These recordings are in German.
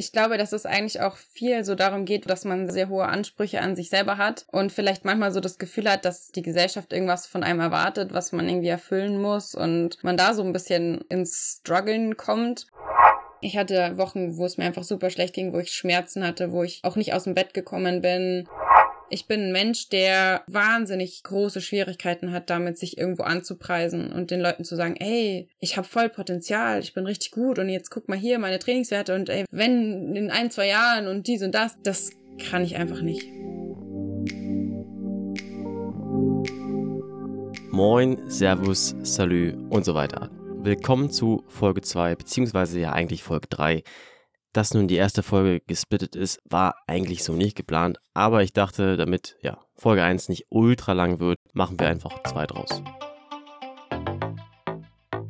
Ich glaube, dass es eigentlich auch viel so darum geht, dass man sehr hohe Ansprüche an sich selber hat und vielleicht manchmal so das Gefühl hat, dass die Gesellschaft irgendwas von einem erwartet, was man irgendwie erfüllen muss und man da so ein bisschen ins Struggeln kommt. Ich hatte Wochen, wo es mir einfach super schlecht ging, wo ich Schmerzen hatte, wo ich auch nicht aus dem Bett gekommen bin. Ich bin ein Mensch, der wahnsinnig große Schwierigkeiten hat, damit sich irgendwo anzupreisen und den Leuten zu sagen, ey, ich habe voll Potenzial, ich bin richtig gut und jetzt guck mal hier meine Trainingswerte und ey, wenn in ein, zwei Jahren und dies und das, das kann ich einfach nicht. Moin, Servus, Salü und so weiter. Willkommen zu Folge 2, beziehungsweise ja eigentlich Folge 3 dass nun die erste Folge gesplittet ist, war eigentlich so nicht geplant, aber ich dachte, damit ja, Folge 1 nicht ultra lang wird, machen wir einfach zwei draus.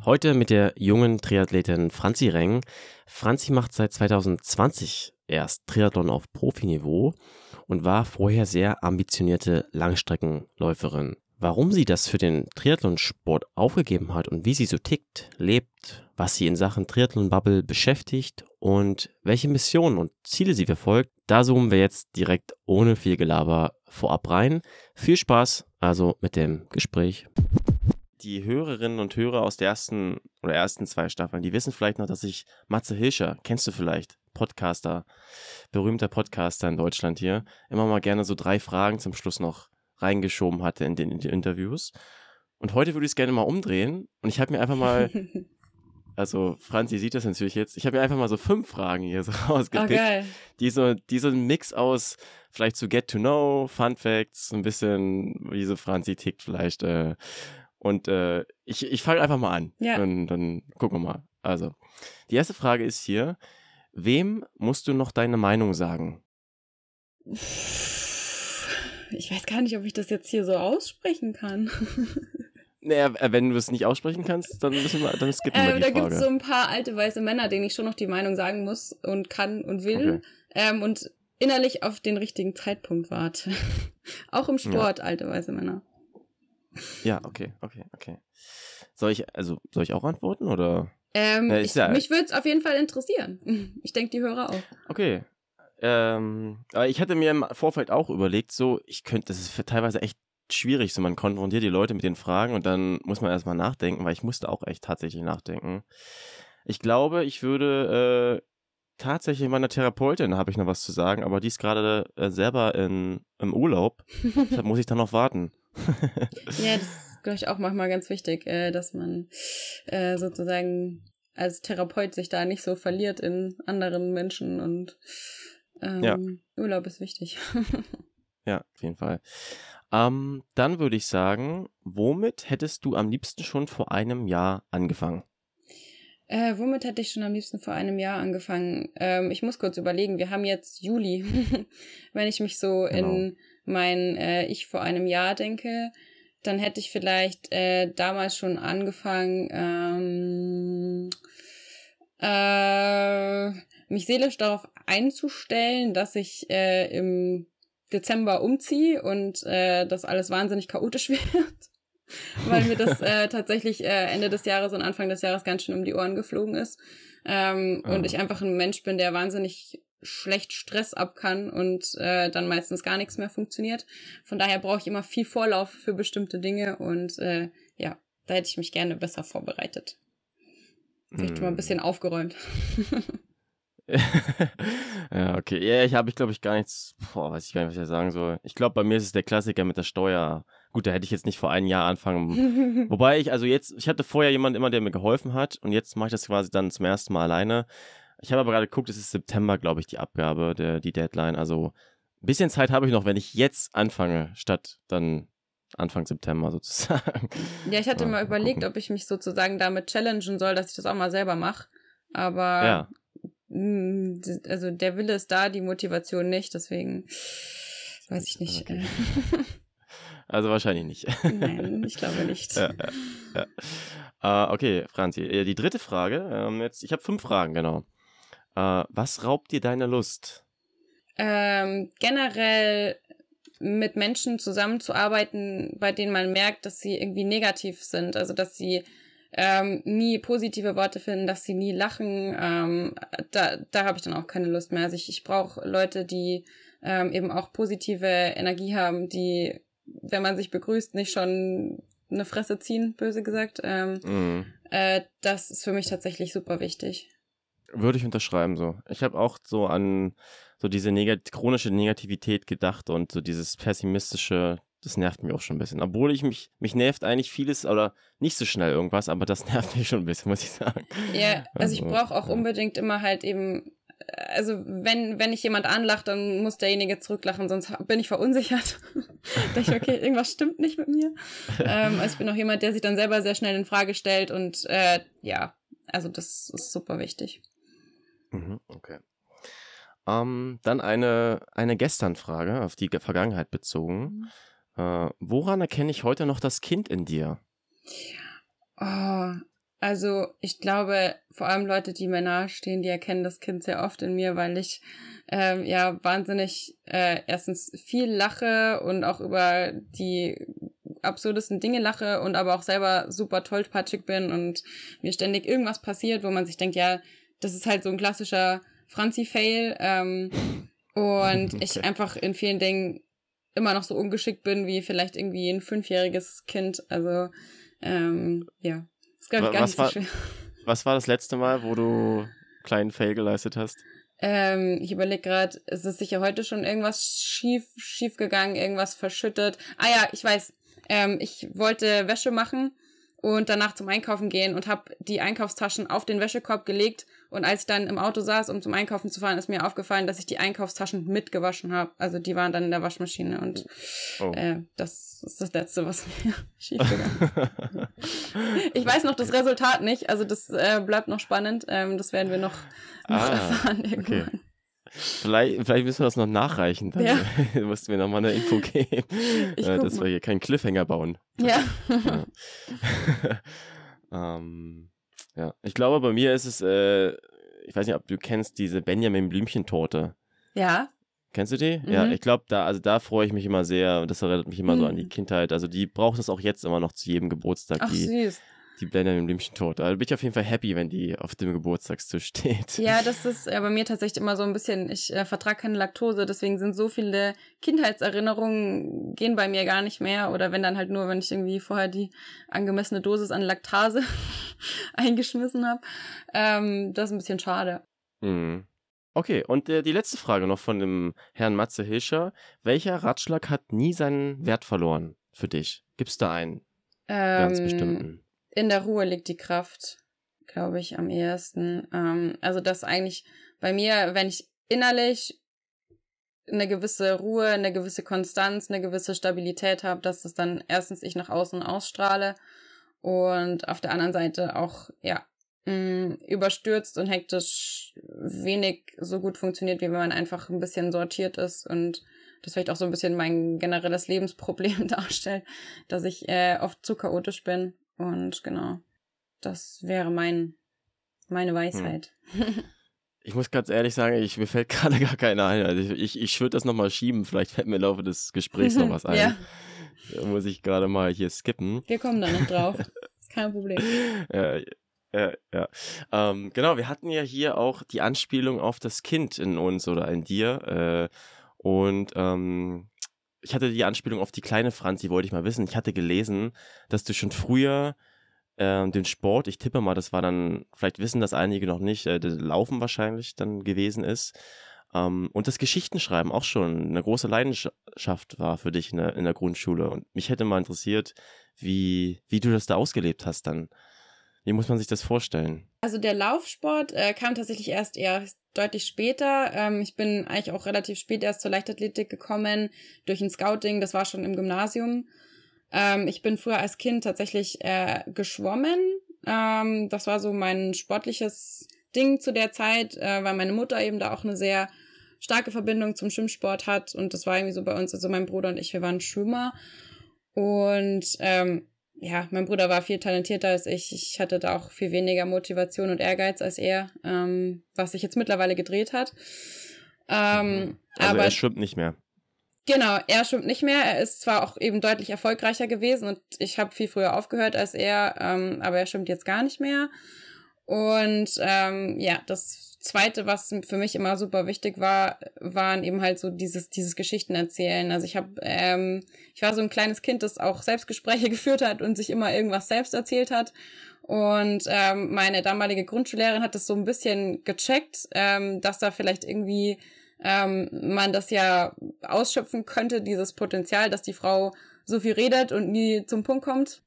Heute mit der jungen Triathletin Franzi Reng. Franzi macht seit 2020 erst Triathlon auf Profiniveau und war vorher sehr ambitionierte Langstreckenläuferin. Warum sie das für den Triathlonsport aufgegeben hat und wie sie so tickt, lebt, was sie in Sachen Triathlon-Bubble beschäftigt und welche Missionen und Ziele sie verfolgt, da zoomen wir jetzt direkt ohne viel Gelaber vorab rein. Viel Spaß also mit dem Gespräch. Die Hörerinnen und Hörer aus der ersten oder ersten zwei Staffeln, die wissen vielleicht noch, dass ich Matze Hilscher, kennst du vielleicht, Podcaster, berühmter Podcaster in Deutschland hier, immer mal gerne so drei Fragen zum Schluss noch reingeschoben hatte in den, in Interviews. Und heute würde ich es gerne mal umdrehen und ich habe mir einfach mal, also Franzi sieht das natürlich jetzt, ich habe mir einfach mal so fünf Fragen hier so rausgepickt, okay. die, so, die so ein Mix aus vielleicht zu Get to Know, Fun Facts, ein bisschen, wie so Franzi tickt vielleicht. Äh, und äh, ich, ich fange einfach mal an. Ja. Dann, dann gucken wir mal. Also, die erste Frage ist hier, wem musst du noch deine Meinung sagen? ich weiß gar nicht, ob ich das jetzt hier so aussprechen kann. Naja, äh, wenn du es nicht aussprechen kannst, dann müssen wir, dann skippen wir ähm, die da gibt es so ein paar alte weiße Männer, denen ich schon noch die Meinung sagen muss und kann und will. Okay. Ähm, und innerlich auf den richtigen Zeitpunkt warte. Auch im Sport, ja. alte weiße Männer. Ja, okay, okay, okay. Soll ich, also, soll ich auch antworten oder? Ähm, Na, ich, ja, mich würde es auf jeden Fall interessieren. Ich denke, die Hörer auch. Okay, ähm, aber ich hatte mir im Vorfeld auch überlegt, so, ich könnte, das ist teilweise echt schwierig, so man konfrontiert die Leute mit den Fragen und dann muss man erstmal nachdenken, weil ich musste auch echt tatsächlich nachdenken. Ich glaube, ich würde äh, tatsächlich meiner Therapeutin habe ich noch was zu sagen, aber die ist gerade äh, selber in, im Urlaub. Deshalb muss ich dann noch warten. ja, das ist, glaube ich, auch manchmal ganz wichtig, äh, dass man äh, sozusagen als Therapeut sich da nicht so verliert in anderen Menschen und ähm, ja. Urlaub ist wichtig. ja, auf jeden Fall. Ähm, dann würde ich sagen, womit hättest du am liebsten schon vor einem Jahr angefangen? Äh, womit hätte ich schon am liebsten vor einem Jahr angefangen? Ähm, ich muss kurz überlegen, wir haben jetzt Juli. Wenn ich mich so genau. in mein äh, Ich vor einem Jahr denke, dann hätte ich vielleicht äh, damals schon angefangen, ähm, äh, mich seelisch darauf einzustellen, dass ich äh, im Dezember umziehe und äh, das alles wahnsinnig chaotisch wird. weil mir das äh, tatsächlich äh, Ende des Jahres und Anfang des Jahres ganz schön um die Ohren geflogen ist. Ähm, oh. Und ich einfach ein Mensch bin, der wahnsinnig schlecht Stress ab kann und äh, dann meistens gar nichts mehr funktioniert. Von daher brauche ich immer viel Vorlauf für bestimmte Dinge und äh, ja, da hätte ich mich gerne besser vorbereitet. Vielleicht hm. mal ein bisschen aufgeräumt. ja, okay. Ja, ich habe ich glaube ich gar nichts, boah, weiß ich gar nicht, was ich sagen soll. Ich glaube, bei mir ist es der Klassiker mit der Steuer. Gut, da hätte ich jetzt nicht vor einem Jahr anfangen. Wobei ich, also jetzt, ich hatte vorher jemanden immer, der mir geholfen hat und jetzt mache ich das quasi dann zum ersten Mal alleine. Ich habe aber gerade geguckt, es ist September, glaube ich, die Abgabe, der, die Deadline. Also ein bisschen Zeit habe ich noch, wenn ich jetzt anfange, statt dann Anfang September sozusagen. Ja, ich hatte mal, mal überlegt, gucken. ob ich mich sozusagen damit challengen soll, dass ich das auch mal selber mache. Aber ja. Mm, also der Wille ist da, die Motivation nicht, deswegen weiß ich nicht. Okay. Also wahrscheinlich nicht. Nein, ich glaube nicht. Ja, ja, ja. Uh, okay, Franzi, äh, die dritte Frage. Ähm, jetzt, ich habe fünf Fragen, genau. Uh, was raubt dir deine Lust? Ähm, generell mit Menschen zusammenzuarbeiten, bei denen man merkt, dass sie irgendwie negativ sind. Also dass sie ähm, nie positive Worte finden, dass sie nie lachen, ähm, da, da habe ich dann auch keine Lust mehr. Also ich, ich brauche Leute, die ähm, eben auch positive Energie haben, die, wenn man sich begrüßt, nicht schon eine Fresse ziehen, böse gesagt. Ähm, mhm. äh, das ist für mich tatsächlich super wichtig. Würde ich unterschreiben so. Ich habe auch so an so diese negat chronische Negativität gedacht und so dieses pessimistische, das nervt mich auch schon ein bisschen. Obwohl ich mich, mich nervt eigentlich vieles oder nicht so schnell irgendwas, aber das nervt mich schon ein bisschen, muss ich sagen. Ja, also, also ich brauche auch ja. unbedingt immer halt eben, also wenn, wenn ich jemand anlacht, dann muss derjenige zurücklachen, sonst bin ich verunsichert. da ich, okay, irgendwas stimmt nicht mit mir. ähm, also ich bin auch jemand, der sich dann selber sehr schnell in Frage stellt und äh, ja, also das ist super wichtig. Mhm, okay. Ähm, dann eine, eine Gestern-Frage, auf die Vergangenheit bezogen. Mhm. Äh, woran erkenne ich heute noch das Kind in dir? Oh, also ich glaube, vor allem Leute, die mir nahestehen, die erkennen das Kind sehr oft in mir, weil ich ähm, ja wahnsinnig äh, erstens viel lache und auch über die absurdesten Dinge lache und aber auch selber super tollpatschig bin und mir ständig irgendwas passiert, wo man sich denkt, ja, das ist halt so ein klassischer Franzi-Fail. Ähm, und okay. ich einfach in vielen Dingen immer noch so ungeschickt bin wie vielleicht irgendwie ein fünfjähriges Kind. Also, ähm, ja. Das ist, glaube ich, gar was nicht so schwer. Was war das letzte Mal, wo du kleinen Fail geleistet hast? Ähm, ich überlege gerade, ist es sicher heute schon irgendwas schief, schief gegangen, irgendwas verschüttet? Ah ja, ich weiß. Ähm, ich wollte Wäsche machen und danach zum Einkaufen gehen und habe die Einkaufstaschen auf den Wäschekorb gelegt und als ich dann im Auto saß, um zum Einkaufen zu fahren, ist mir aufgefallen, dass ich die Einkaufstaschen mitgewaschen habe. Also die waren dann in der Waschmaschine und oh. äh, das ist das Letzte, was mir schiefgegangen ist. ich weiß noch das Resultat nicht, also das äh, bleibt noch spannend. Ähm, das werden wir noch, noch ah, erfahren irgendwann. Okay. Vielleicht, vielleicht müssen wir das noch nachreichen. Dann ja. musst du mir nochmal eine Info geben, äh, dass mal. wir hier keinen Cliffhanger bauen. Ja. ja. ähm, ja. Ich glaube, bei mir ist es, äh, ich weiß nicht, ob du kennst diese Benjamin Blümchen-Torte. Ja. Kennst du die? Mhm. Ja, ich glaube, da, also da freue ich mich immer sehr und das erinnert mich immer mhm. so an die mhm. Kindheit. Also die braucht es auch jetzt immer noch zu jedem Geburtstag. Ach, die, süß die Benjamin Blümchen tot. Da bin ich auf jeden Fall happy, wenn die auf dem Geburtstagstisch steht. Ja, das ist äh, bei mir tatsächlich immer so ein bisschen, ich äh, vertrage keine Laktose, deswegen sind so viele Kindheitserinnerungen gehen bei mir gar nicht mehr. Oder wenn dann halt nur, wenn ich irgendwie vorher die angemessene Dosis an Laktase eingeschmissen habe. Ähm, das ist ein bisschen schade. Mhm. Okay, und äh, die letzte Frage noch von dem Herrn Matze Hilscher. Welcher Ratschlag hat nie seinen Wert verloren für dich? Gibt es da einen ähm, ganz bestimmten? In der Ruhe liegt die Kraft, glaube ich, am ehesten. Ähm, also das eigentlich bei mir, wenn ich innerlich eine gewisse Ruhe, eine gewisse Konstanz, eine gewisse Stabilität habe, dass das dann erstens ich nach außen ausstrahle und auf der anderen Seite auch, ja, mm, überstürzt und hektisch wenig so gut funktioniert, wie wenn man einfach ein bisschen sortiert ist und das vielleicht auch so ein bisschen mein generelles Lebensproblem darstellt, dass ich äh, oft zu chaotisch bin und genau, das wäre mein, meine Weisheit. Hm. Ich muss ganz ehrlich sagen, ich, mir fällt gerade gar keiner ein. Also ich, ich, ich würde das nochmal schieben. Vielleicht fällt mir im Laufe des Gesprächs noch was ein. ja. Da muss ich gerade mal hier skippen. Wir kommen da noch drauf. Kein Problem. ja, ja, ja. Ähm, genau, wir hatten ja hier auch die Anspielung auf das Kind in uns oder in dir. Äh, und ähm, ich hatte die Anspielung auf die kleine Franzi, wollte ich mal wissen. Ich hatte gelesen, dass du schon früher äh, den Sport, ich tippe mal, das war dann, vielleicht wissen das einige noch nicht, äh, Laufen wahrscheinlich dann gewesen ist. Ähm, und das Geschichtenschreiben auch schon eine große Leidenschaft war für dich in der, in der Grundschule. Und mich hätte mal interessiert, wie, wie du das da ausgelebt hast dann. Wie muss man sich das vorstellen? Also der Laufsport äh, kam tatsächlich erst eher deutlich später. Ähm, ich bin eigentlich auch relativ spät erst zur Leichtathletik gekommen durch ein Scouting. Das war schon im Gymnasium. Ähm, ich bin früher als Kind tatsächlich äh, geschwommen. Ähm, das war so mein sportliches Ding zu der Zeit, äh, weil meine Mutter eben da auch eine sehr starke Verbindung zum Schwimmsport hat. Und das war irgendwie so bei uns. Also mein Bruder und ich, wir waren Schwimmer. Und ähm, ja, mein Bruder war viel talentierter als ich. Ich hatte da auch viel weniger Motivation und Ehrgeiz als er, ähm, was sich jetzt mittlerweile gedreht hat. Ähm, also aber er schwimmt nicht mehr. Genau, er schwimmt nicht mehr. Er ist zwar auch eben deutlich erfolgreicher gewesen und ich habe viel früher aufgehört als er, ähm, aber er schwimmt jetzt gar nicht mehr. Und ähm, ja, das Zweite, was für mich immer super wichtig war, waren eben halt so dieses dieses Geschichten erzählen. Also ich habe, ähm, ich war so ein kleines Kind, das auch Selbstgespräche geführt hat und sich immer irgendwas selbst erzählt hat. Und ähm, meine damalige Grundschullehrerin hat das so ein bisschen gecheckt, ähm, dass da vielleicht irgendwie ähm, man das ja ausschöpfen könnte, dieses Potenzial, dass die Frau so viel redet und nie zum Punkt kommt.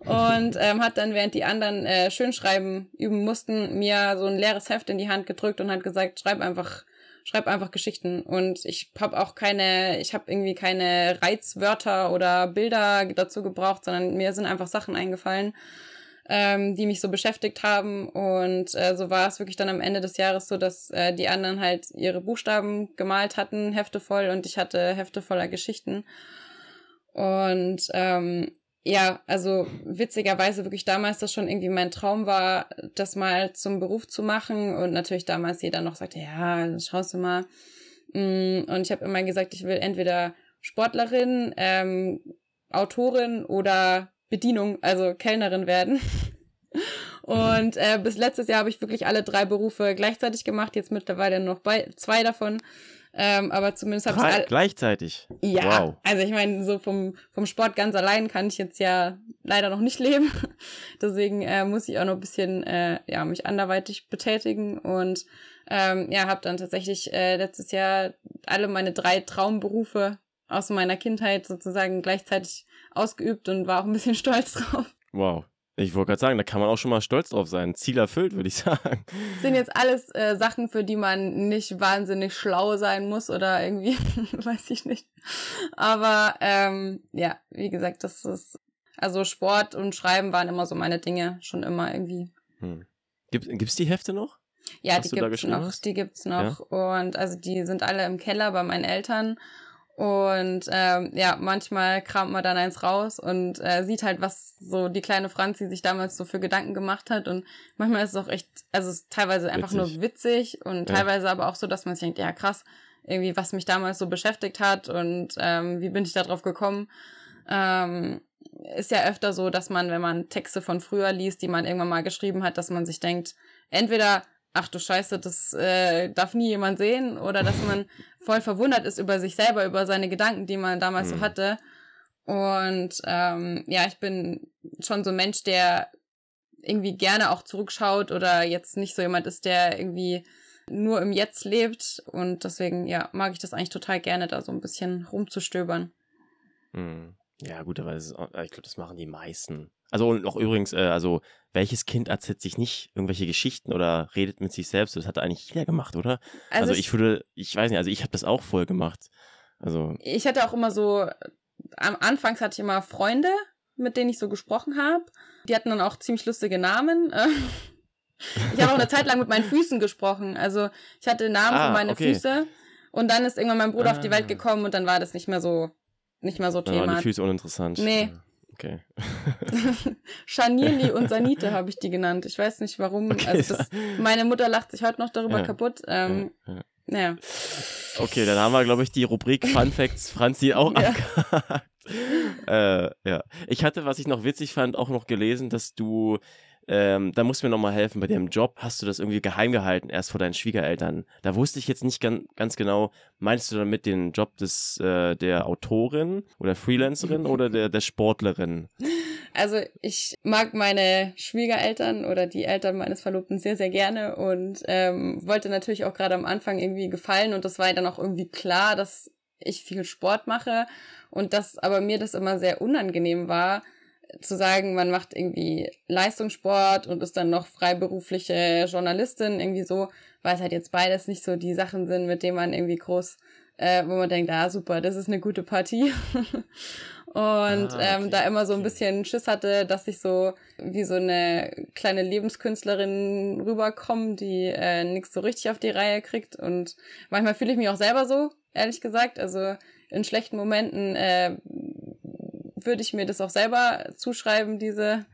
Und ähm, hat dann, während die anderen äh, Schönschreiben üben mussten, mir so ein leeres Heft in die Hand gedrückt und hat gesagt, schreib einfach, schreib einfach Geschichten. Und ich habe auch keine, ich habe irgendwie keine Reizwörter oder Bilder dazu gebraucht, sondern mir sind einfach Sachen eingefallen ähm, die mich so beschäftigt haben. Und äh, so war es wirklich dann am Ende des Jahres so, dass äh, die anderen halt ihre Buchstaben gemalt hatten, Hefte voll, und ich hatte Hefte voller Geschichten. Und ähm, ja, also witzigerweise wirklich damals das schon irgendwie mein Traum war, das mal zum Beruf zu machen. Und natürlich damals jeder noch sagte, ja, schaust du mal. Mm, und ich habe immer gesagt, ich will entweder Sportlerin, ähm, Autorin oder Bedienung, also Kellnerin werden. Und äh, bis letztes Jahr habe ich wirklich alle drei Berufe gleichzeitig gemacht, jetzt mittlerweile noch bei zwei davon. Ähm, aber zumindest habe ich alle gleichzeitig. Ja, wow. also ich meine, so vom vom Sport ganz allein kann ich jetzt ja leider noch nicht leben. Deswegen äh, muss ich auch noch ein bisschen äh, ja mich anderweitig betätigen und ähm, ja, habe dann tatsächlich äh, letztes Jahr alle meine drei Traumberufe aus meiner Kindheit sozusagen gleichzeitig ausgeübt und war auch ein bisschen stolz drauf. Wow. Ich wollte gerade sagen, da kann man auch schon mal stolz drauf sein. Ziel erfüllt, würde ich sagen. Sind jetzt alles äh, Sachen, für die man nicht wahnsinnig schlau sein muss oder irgendwie, weiß ich nicht. Aber ähm, ja, wie gesagt, das ist, also Sport und Schreiben waren immer so meine Dinge, schon immer irgendwie. Hm. Gibt, gibt's die Hefte noch? Ja, die gibt's noch. Die gibt's noch. Ja? Und also die sind alle im Keller bei meinen Eltern. Und ähm, ja, manchmal kramt man dann eins raus und äh, sieht halt, was so die kleine Franzi sich damals so für Gedanken gemacht hat. Und manchmal ist es auch echt, also es ist teilweise einfach witzig. nur witzig und ja. teilweise aber auch so, dass man sich denkt, ja krass, irgendwie, was mich damals so beschäftigt hat und ähm, wie bin ich da drauf gekommen. Ähm, ist ja öfter so, dass man, wenn man Texte von früher liest, die man irgendwann mal geschrieben hat, dass man sich denkt, entweder ach du Scheiße, das äh, darf nie jemand sehen oder dass man voll verwundert ist über sich selber, über seine Gedanken, die man damals mhm. so hatte. Und ähm, ja, ich bin schon so ein Mensch, der irgendwie gerne auch zurückschaut oder jetzt nicht so jemand ist, der irgendwie nur im Jetzt lebt. Und deswegen, ja, mag ich das eigentlich total gerne, da so ein bisschen rumzustöbern. Mhm. Ja, gut, aber ist, ich glaube, das machen die meisten. Also und noch übrigens, äh, also welches Kind erzählt sich nicht irgendwelche Geschichten oder redet mit sich selbst? Das hat eigentlich jeder gemacht, oder? Also, also ich, ich würde, ich weiß nicht, also ich habe das auch voll gemacht. Also ich hatte auch immer so, am Anfangs hatte ich immer Freunde, mit denen ich so gesprochen habe. Die hatten dann auch ziemlich lustige Namen. ich habe auch eine Zeit lang mit meinen Füßen gesprochen. Also ich hatte Namen ah, für meine okay. Füße. Und dann ist irgendwann mein Bruder ah. auf die Welt ah. gekommen und dann war das nicht mehr so, nicht mehr so dann Thema. Waren die Füße uninteressant. Nee. Okay. Scharnierli und Sanite habe ich die genannt. Ich weiß nicht warum. Okay, also das, meine Mutter lacht sich heute noch darüber ja, kaputt. Ähm, ja, ja. Naja. Okay, dann haben wir, glaube ich, die Rubrik Fun Facts Franzi auch ja. abgehakt. äh, ja. Ich hatte, was ich noch witzig fand, auch noch gelesen, dass du ähm, da musst du mir nochmal helfen. Bei dem Job hast du das irgendwie geheim gehalten, erst vor deinen Schwiegereltern. Da wusste ich jetzt nicht ganz, ganz genau, meinst du damit den Job des, äh, der Autorin oder Freelancerin oder der, der Sportlerin? Also ich mag meine Schwiegereltern oder die Eltern meines Verlobten sehr, sehr gerne und ähm, wollte natürlich auch gerade am Anfang irgendwie gefallen und das war dann auch irgendwie klar, dass ich viel Sport mache und dass aber mir das immer sehr unangenehm war, zu sagen, man macht irgendwie Leistungssport und ist dann noch freiberufliche Journalistin, irgendwie so, weil es halt jetzt beides nicht so die Sachen sind, mit denen man irgendwie groß, äh, wo man denkt, ah super, das ist eine gute Partie. und ah, okay. ähm, da immer so ein bisschen Schiss hatte, dass ich so wie so eine kleine Lebenskünstlerin rüberkomme, die äh, nichts so richtig auf die Reihe kriegt. Und manchmal fühle ich mich auch selber so, ehrlich gesagt. Also in schlechten Momenten äh, würde ich mir das auch selber zuschreiben, diese,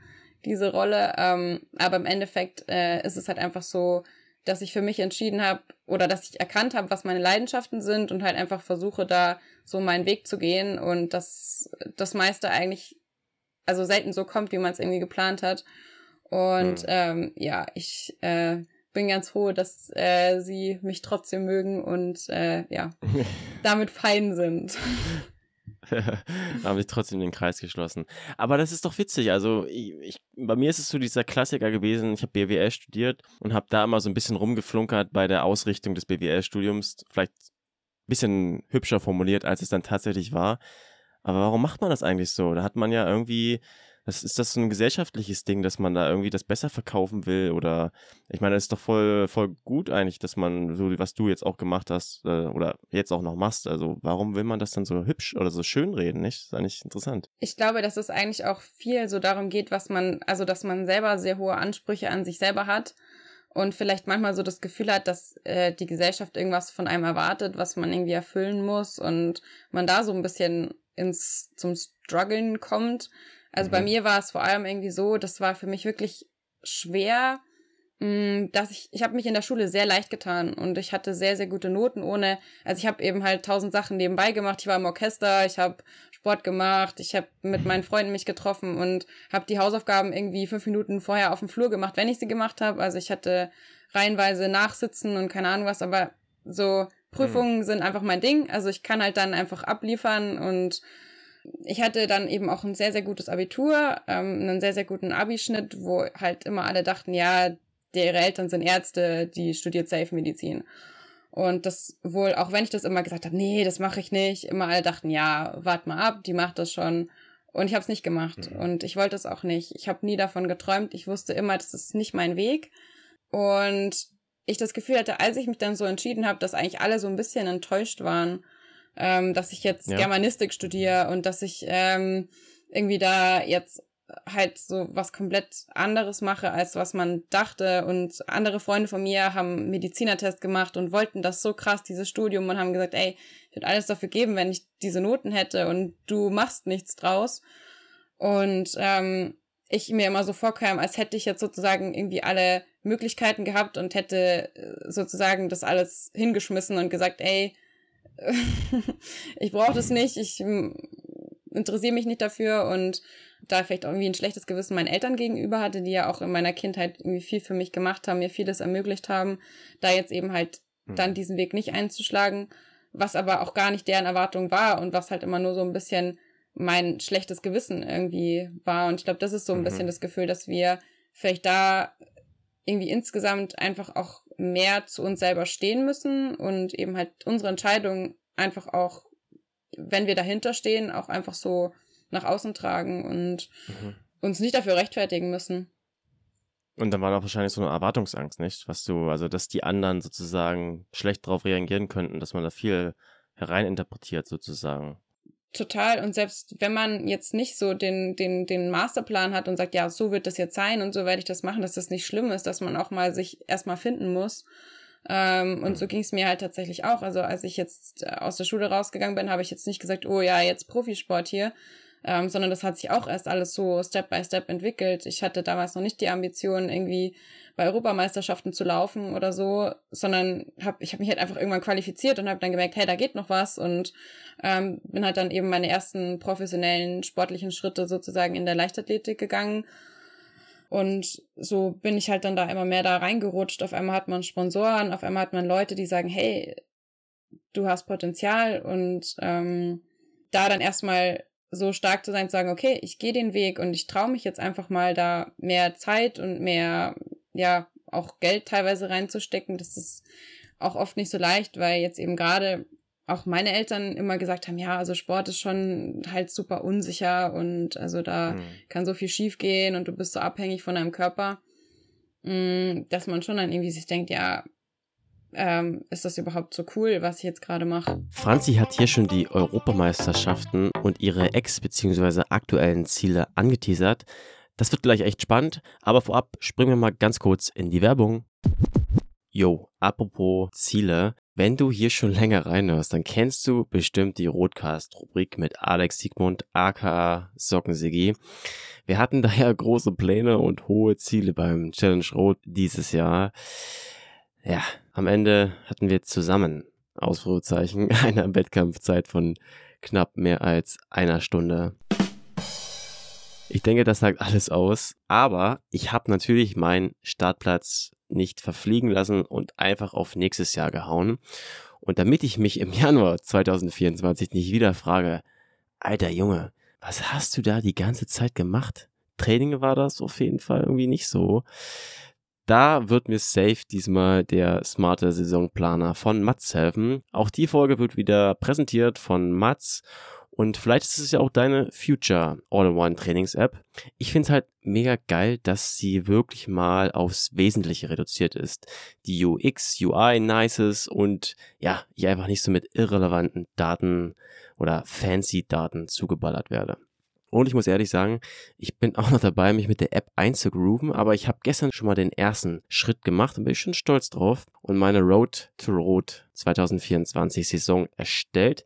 diese Rolle. Ähm, aber im Endeffekt äh, ist es halt einfach so, dass ich für mich entschieden habe, oder dass ich erkannt habe, was meine Leidenschaften sind und halt einfach versuche, da so meinen Weg zu gehen und dass das meiste eigentlich also selten so kommt, wie man es irgendwie geplant hat. Und mhm. ähm, ja, ich äh, bin ganz froh, dass äh, sie mich trotzdem mögen und äh, ja, damit fein sind. habe ich trotzdem den Kreis geschlossen. Aber das ist doch witzig. Also ich, ich, bei mir ist es so dieser Klassiker gewesen. Ich habe BWL studiert und habe da immer so ein bisschen rumgeflunkert bei der Ausrichtung des BWL-Studiums. Vielleicht ein bisschen hübscher formuliert, als es dann tatsächlich war. Aber warum macht man das eigentlich so? Da hat man ja irgendwie, das ist das so ein gesellschaftliches Ding, dass man da irgendwie das besser verkaufen will oder ich meine, das ist doch voll voll gut eigentlich, dass man so was du jetzt auch gemacht hast äh, oder jetzt auch noch machst. Also warum will man das dann so hübsch oder so schön reden, nicht? Das ist eigentlich interessant. Ich glaube, dass es eigentlich auch viel so darum geht, was man also dass man selber sehr hohe Ansprüche an sich selber hat und vielleicht manchmal so das Gefühl hat, dass äh, die Gesellschaft irgendwas von einem erwartet, was man irgendwie erfüllen muss und man da so ein bisschen ins zum Struggeln kommt. Also mhm. bei mir war es vor allem irgendwie so, das war für mich wirklich schwer, mm, dass ich ich habe mich in der Schule sehr leicht getan und ich hatte sehr sehr gute Noten ohne also ich habe eben halt tausend Sachen nebenbei gemacht. Ich war im Orchester, ich habe Sport gemacht, ich habe mit meinen Freunden mich getroffen und habe die Hausaufgaben irgendwie fünf Minuten vorher auf dem Flur gemacht, wenn ich sie gemacht habe. Also ich hatte reihenweise Nachsitzen und keine Ahnung was, aber so Prüfungen mhm. sind einfach mein Ding. Also ich kann halt dann einfach abliefern und ich hatte dann eben auch ein sehr, sehr gutes Abitur, ähm, einen sehr, sehr guten Abischnitt, wo halt immer alle dachten, ja, ihre Eltern sind Ärzte, die studiert Safe Medizin. Und das wohl, auch wenn ich das immer gesagt habe, nee, das mache ich nicht, immer alle dachten, ja, wart mal ab, die macht das schon. Und ich habe es nicht gemacht. Mhm. Und ich wollte es auch nicht. Ich habe nie davon geträumt. Ich wusste immer, das ist nicht mein Weg. Und ich das Gefühl hatte, als ich mich dann so entschieden habe, dass eigentlich alle so ein bisschen enttäuscht waren, ähm, dass ich jetzt ja. Germanistik studiere und dass ich ähm, irgendwie da jetzt halt so was komplett anderes mache, als was man dachte. Und andere Freunde von mir haben Medizinertest gemacht und wollten das so krass, dieses Studium, und haben gesagt, ey, ich würde alles dafür geben, wenn ich diese Noten hätte und du machst nichts draus. Und ähm, ich mir immer so vorkam, als hätte ich jetzt sozusagen irgendwie alle Möglichkeiten gehabt und hätte äh, sozusagen das alles hingeschmissen und gesagt, ey, ich brauche das nicht, ich hm, interessiere mich nicht dafür und da vielleicht irgendwie ein schlechtes Gewissen meinen Eltern gegenüber hatte, die ja auch in meiner Kindheit irgendwie viel für mich gemacht haben, mir vieles ermöglicht haben, da jetzt eben halt hm. dann diesen Weg nicht einzuschlagen, was aber auch gar nicht deren Erwartung war und was halt immer nur so ein bisschen mein schlechtes Gewissen irgendwie war. Und ich glaube, das ist so ein mhm. bisschen das Gefühl, dass wir vielleicht da irgendwie insgesamt einfach auch mehr zu uns selber stehen müssen und eben halt unsere Entscheidungen einfach auch, wenn wir dahinter stehen, auch einfach so nach außen tragen und mhm. uns nicht dafür rechtfertigen müssen. Und dann war doch wahrscheinlich so eine Erwartungsangst, nicht? Was du, also dass die anderen sozusagen schlecht darauf reagieren könnten, dass man da viel hereininterpretiert sozusagen. Total. Und selbst wenn man jetzt nicht so den, den, den Masterplan hat und sagt, ja, so wird das jetzt sein und so werde ich das machen, dass das nicht schlimm ist, dass man auch mal sich erstmal finden muss. Ähm, und so ging es mir halt tatsächlich auch. Also als ich jetzt äh, aus der Schule rausgegangen bin, habe ich jetzt nicht gesagt, oh ja, jetzt Profisport hier, ähm, sondern das hat sich auch erst alles so Step by Step entwickelt. Ich hatte damals noch nicht die Ambition, irgendwie bei Europameisterschaften zu laufen oder so, sondern hab, ich habe mich halt einfach irgendwann qualifiziert und habe dann gemerkt, hey, da geht noch was und ähm, bin halt dann eben meine ersten professionellen sportlichen Schritte sozusagen in der Leichtathletik gegangen. Und so bin ich halt dann da immer mehr da reingerutscht. Auf einmal hat man Sponsoren, auf einmal hat man Leute, die sagen, hey, du hast Potenzial und ähm, da dann erstmal so stark zu sein, zu sagen, okay, ich gehe den Weg und ich traue mich jetzt einfach mal da mehr Zeit und mehr, ja, auch Geld teilweise reinzustecken. Das ist auch oft nicht so leicht, weil jetzt eben gerade auch meine Eltern immer gesagt haben, ja, also Sport ist schon halt super unsicher und also da mhm. kann so viel schiefgehen und du bist so abhängig von deinem Körper, mm, dass man schon dann irgendwie sich denkt, ja, ähm, ist das überhaupt so cool, was ich jetzt gerade mache? Franzi hat hier schon die Europameisterschaften und ihre ex- bzw. aktuellen Ziele angeteasert. Das wird gleich echt spannend, aber vorab springen wir mal ganz kurz in die Werbung. Jo, apropos Ziele. Wenn du hier schon länger reinhörst, dann kennst du bestimmt die Rotcast-Rubrik mit Alex Siegmund, aka Sockensigi. Wir hatten daher große Pläne und hohe Ziele beim Challenge Rot dieses Jahr. Ja, Am Ende hatten wir zusammen, Ausrufezeichen, eine Wettkampfzeit von knapp mehr als einer Stunde. Ich denke, das sagt alles aus. Aber ich habe natürlich meinen Startplatz nicht verfliegen lassen und einfach auf nächstes Jahr gehauen. Und damit ich mich im Januar 2024 nicht wieder frage, alter Junge, was hast du da die ganze Zeit gemacht? Training war das auf jeden Fall irgendwie nicht so. Da wird mir safe diesmal der smarte Saisonplaner von Mats helfen. Auch die Folge wird wieder präsentiert von Mats und vielleicht ist es ja auch deine Future All-in-One Trainings-App. Ich finde es halt mega geil, dass sie wirklich mal aufs Wesentliche reduziert ist. Die UX, UI nice ist und ja, ich einfach nicht so mit irrelevanten Daten oder fancy Daten zugeballert werde. Und ich muss ehrlich sagen, ich bin auch noch dabei, mich mit der App einzugrooven, aber ich habe gestern schon mal den ersten Schritt gemacht und bin schon stolz drauf und meine Road to Road 2024 Saison erstellt.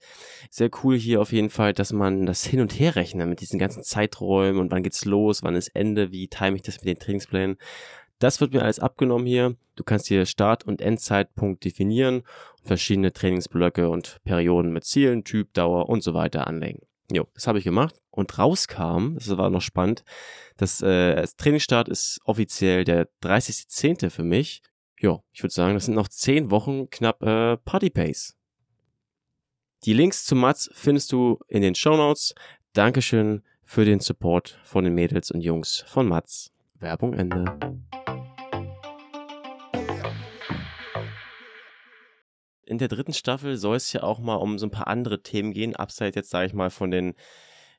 Sehr cool hier auf jeden Fall, dass man das hin und her rechnet mit diesen ganzen Zeiträumen und wann geht's los, wann ist Ende, wie time ich das mit den Trainingsplänen. Das wird mir alles abgenommen hier. Du kannst hier Start- und Endzeitpunkt definieren verschiedene Trainingsblöcke und Perioden mit Zielen, Typ, Dauer und so weiter anlegen. Jo, das habe ich gemacht und rauskam, das war noch spannend, dass äh, das Trainingsstart ist offiziell der 30.10. für mich. Jo, ich würde sagen, das sind noch 10 Wochen knapp äh, Party Pace. Die Links zu Mats findest du in den Show Notes. Dankeschön für den Support von den Mädels und Jungs von Mats. Werbung Ende. in der dritten Staffel soll es ja auch mal um so ein paar andere Themen gehen, abseits jetzt, sage ich mal, von den,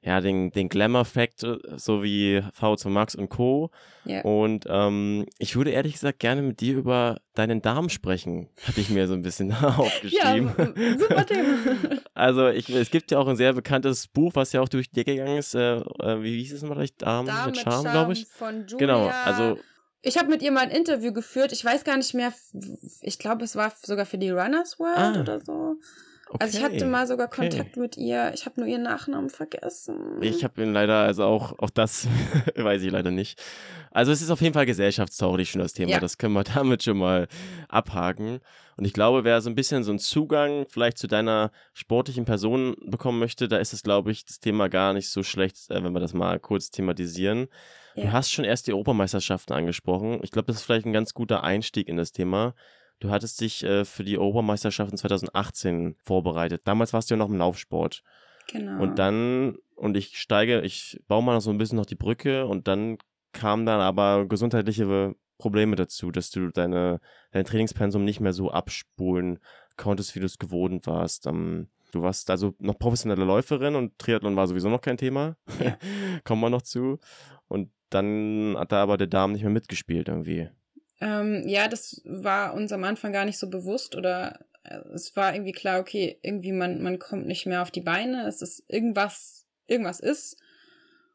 ja, den, den Glamour-Fact, so wie V2 Max und Co. Yeah. Und ähm, ich würde ehrlich gesagt gerne mit dir über deinen Darm sprechen, hatte ich mir so ein bisschen aufgeschrieben. Ja, super Thema. Also ich, es gibt ja auch ein sehr bekanntes Buch, was ja auch durch Decke gegangen ist. Äh, äh wie hieß es mal gleich? Darm, Darm mit Charme, Charme, glaube ich. Von Julia genau, also ich habe mit ihr mal ein Interview geführt. Ich weiß gar nicht mehr. Ich glaube, es war sogar für die Runners World ah, oder so. Okay, also ich hatte mal sogar Kontakt okay. mit ihr. Ich habe nur ihren Nachnamen vergessen. Ich habe ihn leider, also auch, auch das weiß ich leider nicht. Also es ist auf jeden Fall gesellschaftstauglich schon das Thema. Ja. Das können wir damit schon mal abhaken. Und ich glaube, wer so ein bisschen so einen Zugang vielleicht zu deiner sportlichen Person bekommen möchte, da ist es, glaube ich, das Thema gar nicht so schlecht, äh, wenn wir das mal kurz thematisieren. Ja. Du hast schon erst die Europameisterschaften angesprochen. Ich glaube, das ist vielleicht ein ganz guter Einstieg in das Thema. Du hattest dich äh, für die Europameisterschaften 2018 vorbereitet. Damals warst du ja noch im Laufsport. Genau. Und dann, und ich steige, ich baue mal noch so ein bisschen noch die Brücke und dann kamen dann aber gesundheitliche Probleme dazu, dass du deine, dein Trainingspensum nicht mehr so abspulen konntest, wie du es gewohnt warst. Um, du warst also noch professionelle Läuferin und Triathlon war sowieso noch kein Thema. Ja. Kommen wir noch zu. Und dann hat da aber der Darm nicht mehr mitgespielt irgendwie. Ähm, ja, das war uns am Anfang gar nicht so bewusst oder äh, es war irgendwie klar, okay, irgendwie man, man kommt nicht mehr auf die Beine, es ist irgendwas, irgendwas ist.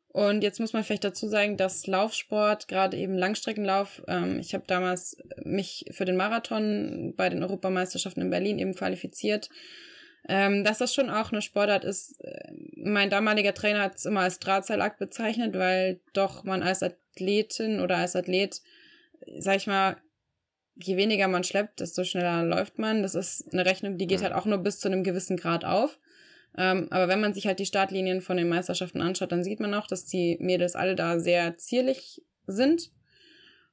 Und jetzt muss man vielleicht dazu sagen, dass Laufsport, gerade eben Langstreckenlauf, ähm, ich habe damals mich für den Marathon bei den Europameisterschaften in Berlin eben qualifiziert ähm, dass das schon auch eine Sportart ist. Äh, mein damaliger Trainer hat es immer als Drahtseilakt bezeichnet, weil doch man als Athletin oder als Athlet, sag ich mal, je weniger man schleppt, desto schneller läuft man. Das ist eine Rechnung, die geht halt auch nur bis zu einem gewissen Grad auf. Ähm, aber wenn man sich halt die Startlinien von den Meisterschaften anschaut, dann sieht man auch, dass die Mädels alle da sehr zierlich sind.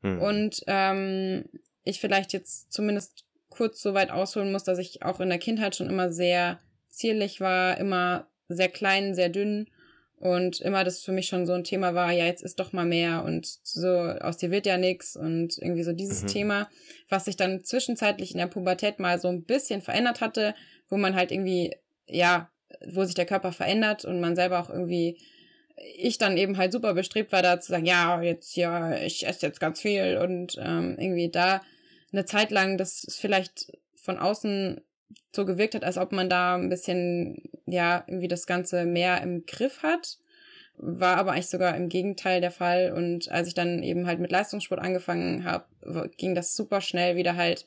Mhm. Und ähm, ich vielleicht jetzt zumindest kurz so weit ausholen muss, dass ich auch in der Kindheit schon immer sehr zierlich war, immer sehr klein, sehr dünn und immer das für mich schon so ein Thema war, ja, jetzt ist doch mal mehr und so aus dir wird ja nix und irgendwie so dieses mhm. Thema, was sich dann zwischenzeitlich in der Pubertät mal so ein bisschen verändert hatte, wo man halt irgendwie, ja, wo sich der Körper verändert und man selber auch irgendwie ich dann eben halt super bestrebt war, da zu sagen, ja, jetzt ja, ich esse jetzt ganz viel und ähm, irgendwie da eine Zeit lang das vielleicht von außen so gewirkt hat, als ob man da ein bisschen, ja, irgendwie das Ganze mehr im Griff hat. War aber eigentlich sogar im Gegenteil der Fall. Und als ich dann eben halt mit Leistungssport angefangen habe, ging das super schnell wieder halt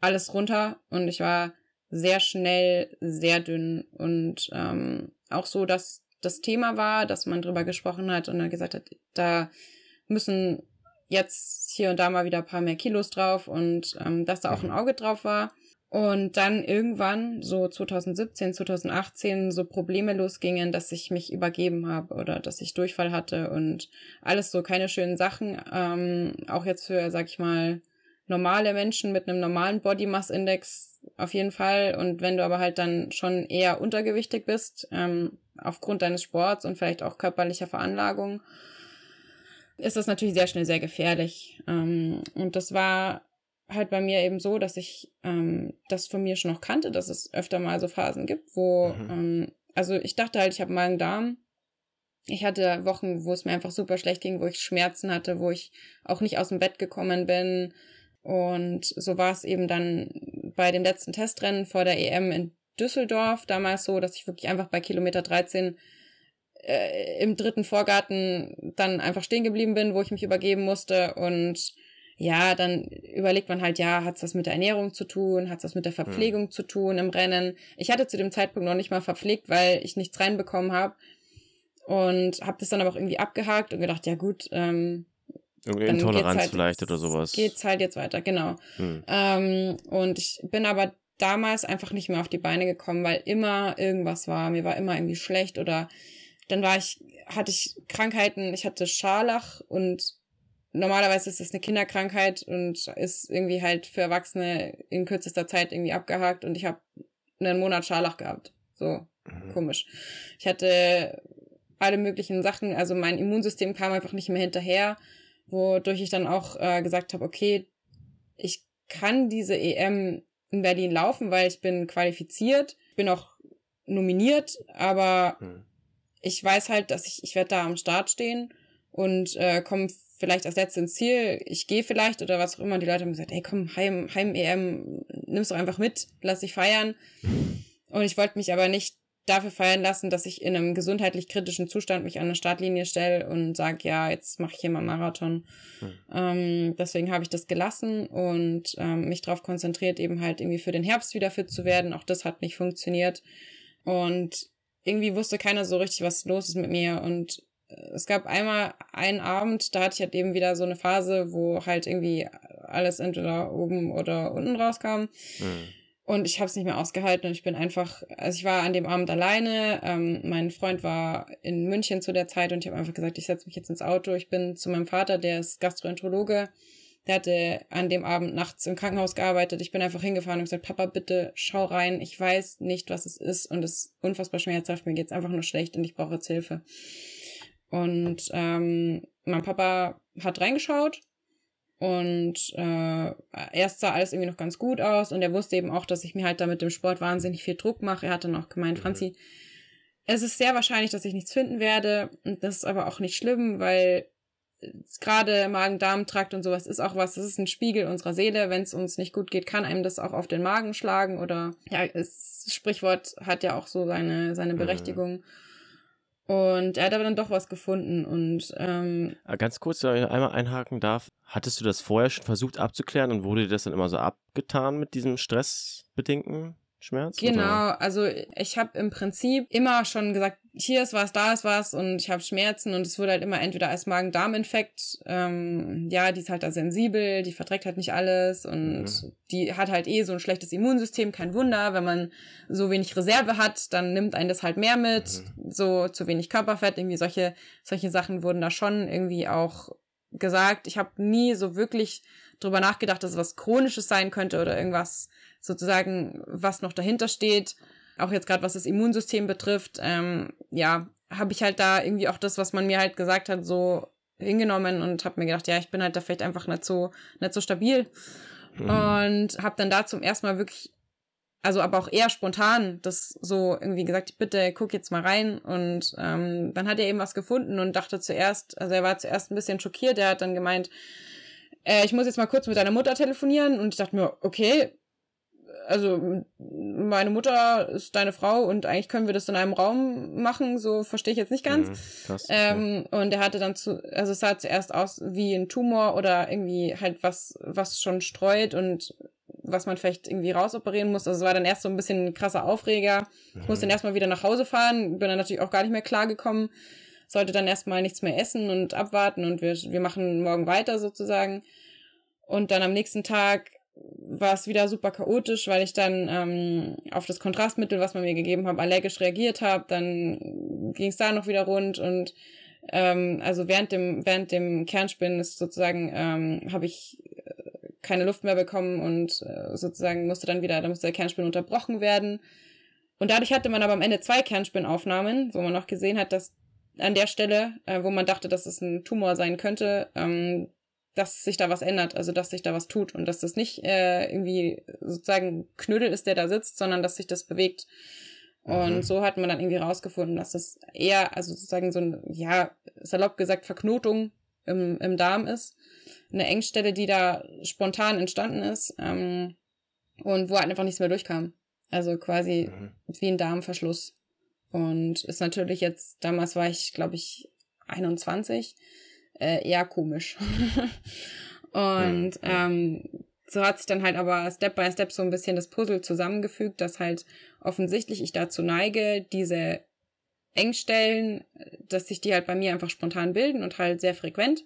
alles runter. Und ich war sehr schnell sehr dünn. Und ähm, auch so, dass das Thema war, dass man drüber gesprochen hat und dann gesagt hat, da müssen jetzt hier und da mal wieder ein paar mehr Kilos drauf und ähm, dass da auch ein mhm. Auge drauf war. Und dann irgendwann, so 2017, 2018, so Probleme losgingen, dass ich mich übergeben habe oder dass ich Durchfall hatte und alles so keine schönen Sachen. Ähm, auch jetzt für, sag ich mal, normale Menschen mit einem normalen Body Mass Index auf jeden Fall. Und wenn du aber halt dann schon eher untergewichtig bist, ähm, aufgrund deines Sports und vielleicht auch körperlicher Veranlagung, ist das natürlich sehr schnell sehr gefährlich. Ähm, und das war halt bei mir eben so, dass ich ähm, das von mir schon noch kannte, dass es öfter mal so Phasen gibt, wo, mhm. ähm, also ich dachte halt, ich habe Magen-Darm. Ich hatte Wochen, wo es mir einfach super schlecht ging, wo ich Schmerzen hatte, wo ich auch nicht aus dem Bett gekommen bin. Und so war es eben dann bei dem letzten Testrennen vor der EM in Düsseldorf damals so, dass ich wirklich einfach bei Kilometer 13 äh, im dritten Vorgarten dann einfach stehen geblieben bin, wo ich mich übergeben musste und ja, dann überlegt man halt, ja, hat's was mit der Ernährung zu tun, hat's was mit der Verpflegung mhm. zu tun im Rennen. Ich hatte zu dem Zeitpunkt noch nicht mal verpflegt, weil ich nichts reinbekommen habe und habe das dann aber auch irgendwie abgehakt und gedacht, ja gut, ähm, Irgendeine Intoleranz halt, vielleicht oder sowas. Geht's halt jetzt weiter, genau. Mhm. Ähm, und ich bin aber damals einfach nicht mehr auf die Beine gekommen, weil immer irgendwas war. Mir war immer irgendwie schlecht oder dann war ich, hatte ich Krankheiten, ich hatte Scharlach und normalerweise ist das eine Kinderkrankheit und ist irgendwie halt für Erwachsene in kürzester Zeit irgendwie abgehakt und ich habe einen Monat Scharlach gehabt. So mhm. komisch. Ich hatte alle möglichen Sachen, also mein Immunsystem kam einfach nicht mehr hinterher, wodurch ich dann auch äh, gesagt habe, okay, ich kann diese EM in Berlin laufen, weil ich bin qualifiziert, bin auch nominiert, aber mhm. ich weiß halt, dass ich ich werde da am Start stehen und äh, komme vielleicht als letztes ins Ziel, ich gehe vielleicht oder was auch immer. Die Leute haben gesagt, ey komm, Heim, Heim-EM, nimm's doch einfach mit, lass dich feiern. Und ich wollte mich aber nicht dafür feiern lassen, dass ich in einem gesundheitlich kritischen Zustand mich an eine Startlinie stelle und sage, ja, jetzt mache ich hier mal Marathon. Hm. Ähm, deswegen habe ich das gelassen und ähm, mich darauf konzentriert, eben halt irgendwie für den Herbst wieder fit zu werden. Auch das hat nicht funktioniert. Und irgendwie wusste keiner so richtig, was los ist mit mir. Und es gab einmal einen Abend, da hatte ich halt eben wieder so eine Phase, wo halt irgendwie alles entweder oben oder unten rauskam. Mhm. Und ich habe es nicht mehr ausgehalten und ich bin einfach, also ich war an dem Abend alleine. Ähm, mein Freund war in München zu der Zeit und ich habe einfach gesagt, ich setze mich jetzt ins Auto. Ich bin zu meinem Vater, der ist Gastroenterologe. Der hatte an dem Abend nachts im Krankenhaus gearbeitet. Ich bin einfach hingefahren und gesagt, Papa, bitte schau rein. Ich weiß nicht, was es ist und es ist unfassbar schmerzhaft. Mir geht's einfach nur schlecht und ich brauche jetzt Hilfe. Und ähm, mein Papa hat reingeschaut und äh, erst sah alles irgendwie noch ganz gut aus und er wusste eben auch, dass ich mir halt da mit dem Sport wahnsinnig viel Druck mache. Er hat dann auch gemeint, mhm. Franzi, es ist sehr wahrscheinlich, dass ich nichts finden werde. Und das ist aber auch nicht schlimm, weil gerade Magen-Darm-Trakt und sowas ist auch was, das ist ein Spiegel unserer Seele. Wenn es uns nicht gut geht, kann einem das auch auf den Magen schlagen oder ja, das Sprichwort hat ja auch so seine, seine mhm. Berechtigung. Mhm. Und er hat aber dann doch was gefunden und ähm, ah, ganz kurz, wenn ich einmal einhaken darf, hattest du das vorher schon versucht abzuklären und wurde dir das dann immer so abgetan mit diesem stressbedingten Schmerz? Genau, oder? also ich habe im Prinzip immer schon gesagt, hier ist was, da ist was und ich habe Schmerzen und es wurde halt immer entweder als Magen-Darm-Infekt, ähm, ja, die ist halt da sensibel, die verträgt halt nicht alles und mhm. die hat halt eh so ein schlechtes Immunsystem, kein Wunder, wenn man so wenig Reserve hat, dann nimmt einen das halt mehr mit, mhm. so zu wenig Körperfett, irgendwie solche, solche Sachen wurden da schon irgendwie auch gesagt. Ich habe nie so wirklich drüber nachgedacht, dass es was Chronisches sein könnte oder irgendwas sozusagen, was noch dahinter steht. Auch jetzt gerade was das Immunsystem betrifft, ähm, ja, habe ich halt da irgendwie auch das, was man mir halt gesagt hat, so hingenommen und habe mir gedacht, ja, ich bin halt da vielleicht einfach nicht so nicht so stabil. Mhm. und habe dann da zum ersten Mal wirklich also aber auch eher spontan das so irgendwie gesagt, bitte guck jetzt mal rein. Und ähm, dann hat er eben was gefunden und dachte zuerst, also er war zuerst ein bisschen schockiert, er hat dann gemeint, äh, ich muss jetzt mal kurz mit deiner Mutter telefonieren. Und ich dachte mir, okay, also meine Mutter ist deine Frau und eigentlich können wir das in einem Raum machen, so verstehe ich jetzt nicht ganz. Mhm, krass, ähm, ja. Und er hatte dann zu, also es sah zuerst aus wie ein Tumor oder irgendwie halt was, was schon streut und was man vielleicht irgendwie rausoperieren muss. Also es war dann erst so ein bisschen ein krasser Aufreger. Ich musste dann mhm. erstmal wieder nach Hause fahren, bin dann natürlich auch gar nicht mehr klargekommen. sollte dann erstmal nichts mehr essen und abwarten und wir, wir machen morgen weiter sozusagen. Und dann am nächsten Tag war es wieder super chaotisch, weil ich dann ähm, auf das Kontrastmittel, was man mir gegeben hat, allergisch reagiert habe. Dann ging es da noch wieder rund und ähm, also während dem während dem Kernspinnen ist sozusagen ähm, habe ich äh, keine Luft mehr bekommen und äh, sozusagen musste dann wieder, da musste der Kernspin unterbrochen werden. Und dadurch hatte man aber am Ende zwei Kernspinnaufnahmen, wo man noch gesehen hat, dass an der Stelle, äh, wo man dachte, dass es ein Tumor sein könnte, ähm, dass sich da was ändert, also dass sich da was tut und dass das nicht äh, irgendwie sozusagen Knödel ist, der da sitzt, sondern dass sich das bewegt. Und mhm. so hat man dann irgendwie rausgefunden, dass das eher, also sozusagen so ein, ja, salopp gesagt, Verknotung im, im Darm ist. Eine Engstelle, die da spontan entstanden ist ähm, und wo halt einfach nichts mehr durchkam. Also quasi mhm. wie ein Darmverschluss. Und ist natürlich jetzt, damals war ich, glaube ich, 21, äh, eher komisch. und ähm, so hat sich dann halt aber Step by Step so ein bisschen das Puzzle zusammengefügt, dass halt offensichtlich ich dazu neige, diese Engstellen, dass sich die halt bei mir einfach spontan bilden und halt sehr frequent.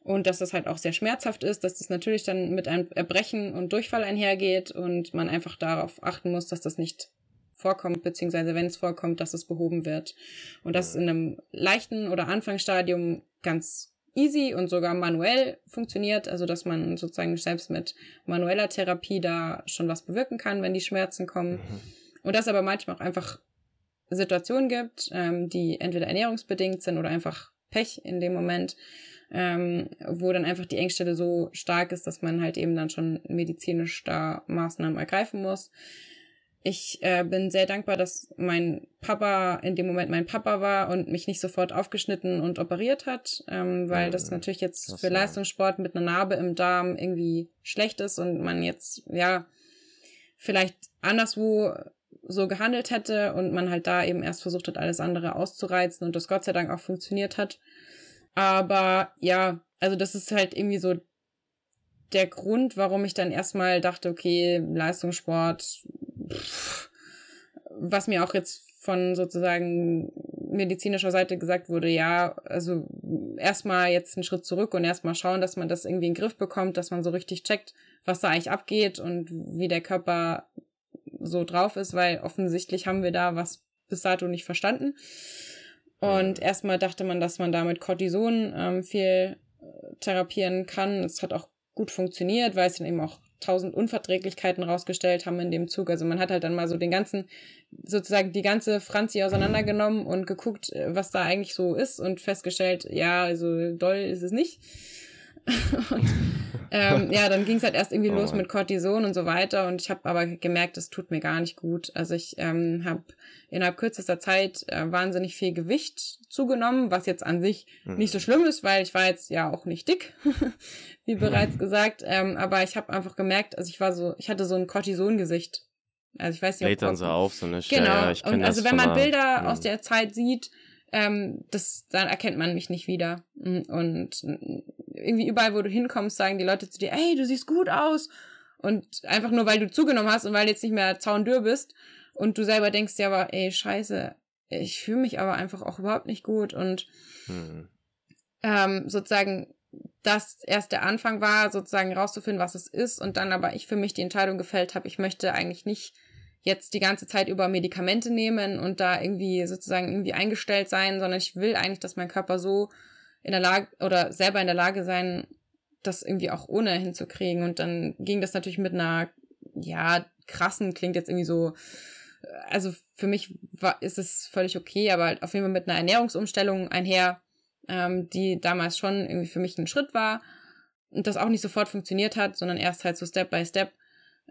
Und dass das halt auch sehr schmerzhaft ist, dass das natürlich dann mit einem Erbrechen und Durchfall einhergeht und man einfach darauf achten muss, dass das nicht vorkommt, beziehungsweise wenn es vorkommt, dass es behoben wird. Und das in einem leichten oder Anfangsstadium ganz easy und sogar manuell funktioniert, also dass man sozusagen selbst mit manueller Therapie da schon was bewirken kann, wenn die Schmerzen kommen. Mhm. Und dass aber manchmal auch einfach Situationen gibt, ähm, die entweder ernährungsbedingt sind oder einfach Pech in dem Moment, ähm, wo dann einfach die Engstelle so stark ist, dass man halt eben dann schon medizinisch da Maßnahmen ergreifen muss. Ich äh, bin sehr dankbar, dass mein Papa in dem Moment mein Papa war und mich nicht sofort aufgeschnitten und operiert hat, ähm, weil das natürlich jetzt das für Leistungssport mit einer Narbe im Darm irgendwie schlecht ist und man jetzt, ja, vielleicht anderswo so gehandelt hätte und man halt da eben erst versucht hat, alles andere auszureizen und das Gott sei Dank auch funktioniert hat. Aber ja, also das ist halt irgendwie so der Grund, warum ich dann erstmal dachte, okay, Leistungssport was mir auch jetzt von sozusagen medizinischer Seite gesagt wurde, ja, also erstmal jetzt einen Schritt zurück und erstmal schauen, dass man das irgendwie in den Griff bekommt, dass man so richtig checkt, was da eigentlich abgeht und wie der Körper so drauf ist, weil offensichtlich haben wir da was bis dato nicht verstanden. Und erstmal dachte man, dass man da mit Cortison ähm, viel äh, therapieren kann. Es hat auch gut funktioniert, weil es dann eben auch tausend Unverträglichkeiten rausgestellt haben in dem Zug. Also man hat halt dann mal so den ganzen, sozusagen die ganze Franzi auseinandergenommen und geguckt, äh, was da eigentlich so ist und festgestellt, ja, also doll ist es nicht. und ähm, ja, dann ging es halt erst irgendwie oh los mit Cortison und so weiter und ich habe aber gemerkt, es tut mir gar nicht gut. Also ich ähm, habe innerhalb kürzester Zeit äh, wahnsinnig viel Gewicht zugenommen, was jetzt an sich mhm. nicht so schlimm ist, weil ich war jetzt ja auch nicht dick, wie bereits mhm. gesagt. Ähm, aber ich habe einfach gemerkt, also ich war so, ich hatte so ein Cortison-Gesicht. Also ich weiß nicht, Lädt dann so auf, so eine Genau. Ja, ja, und also wenn man Bilder mhm. aus der Zeit sieht, ähm, das, dann erkennt man mich nicht wieder. Und irgendwie überall, wo du hinkommst, sagen die Leute zu dir, ey, du siehst gut aus. Und einfach nur, weil du zugenommen hast und weil du jetzt nicht mehr zaundürr bist und du selber denkst ja aber, ey, scheiße, ich fühle mich aber einfach auch überhaupt nicht gut. Und hm. ähm, sozusagen das erst der Anfang war, sozusagen rauszufinden, was es ist und dann aber ich für mich die Entscheidung gefällt habe, ich möchte eigentlich nicht jetzt die ganze Zeit über Medikamente nehmen und da irgendwie sozusagen irgendwie eingestellt sein, sondern ich will eigentlich, dass mein Körper so in der Lage oder selber in der Lage sein, das irgendwie auch ohne hinzukriegen. Und dann ging das natürlich mit einer, ja, krassen, klingt jetzt irgendwie so, also für mich war, ist es völlig okay, aber halt auf jeden Fall mit einer Ernährungsumstellung einher, ähm, die damals schon irgendwie für mich ein Schritt war und das auch nicht sofort funktioniert hat, sondern erst halt so Step by Step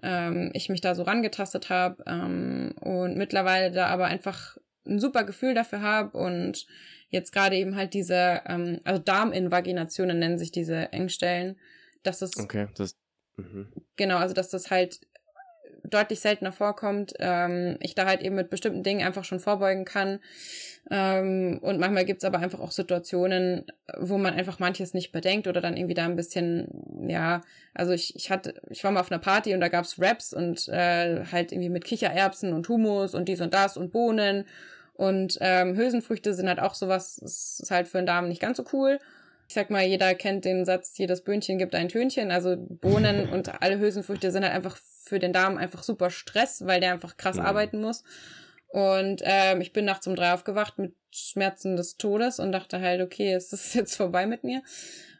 ähm, ich mich da so rangetastet habe ähm, und mittlerweile da aber einfach ein super Gefühl dafür habe und jetzt gerade eben halt diese, ähm, also Darminvaginationen nennen sich diese Engstellen, dass das okay, das mh. genau, also dass das halt deutlich seltener vorkommt, ähm, ich da halt eben mit bestimmten Dingen einfach schon vorbeugen kann. Ähm, und manchmal gibt's aber einfach auch Situationen, wo man einfach manches nicht bedenkt oder dann irgendwie da ein bisschen, ja, also ich, ich hatte, ich war mal auf einer Party und da gab's Raps und äh, halt irgendwie mit Kichererbsen und Hummus und dies und das und Bohnen. Und ähm, Hülsenfrüchte sind halt auch sowas, ist halt für einen Darm nicht ganz so cool. Ich sag mal, jeder kennt den Satz, jedes Böhnchen gibt ein Tönchen. Also Bohnen und alle Hülsenfrüchte sind halt einfach für den Darm einfach super Stress, weil der einfach krass mhm. arbeiten muss. Und ähm, ich bin nachts um drei aufgewacht mit Schmerzen des Todes und dachte halt, okay, es ist jetzt vorbei mit mir.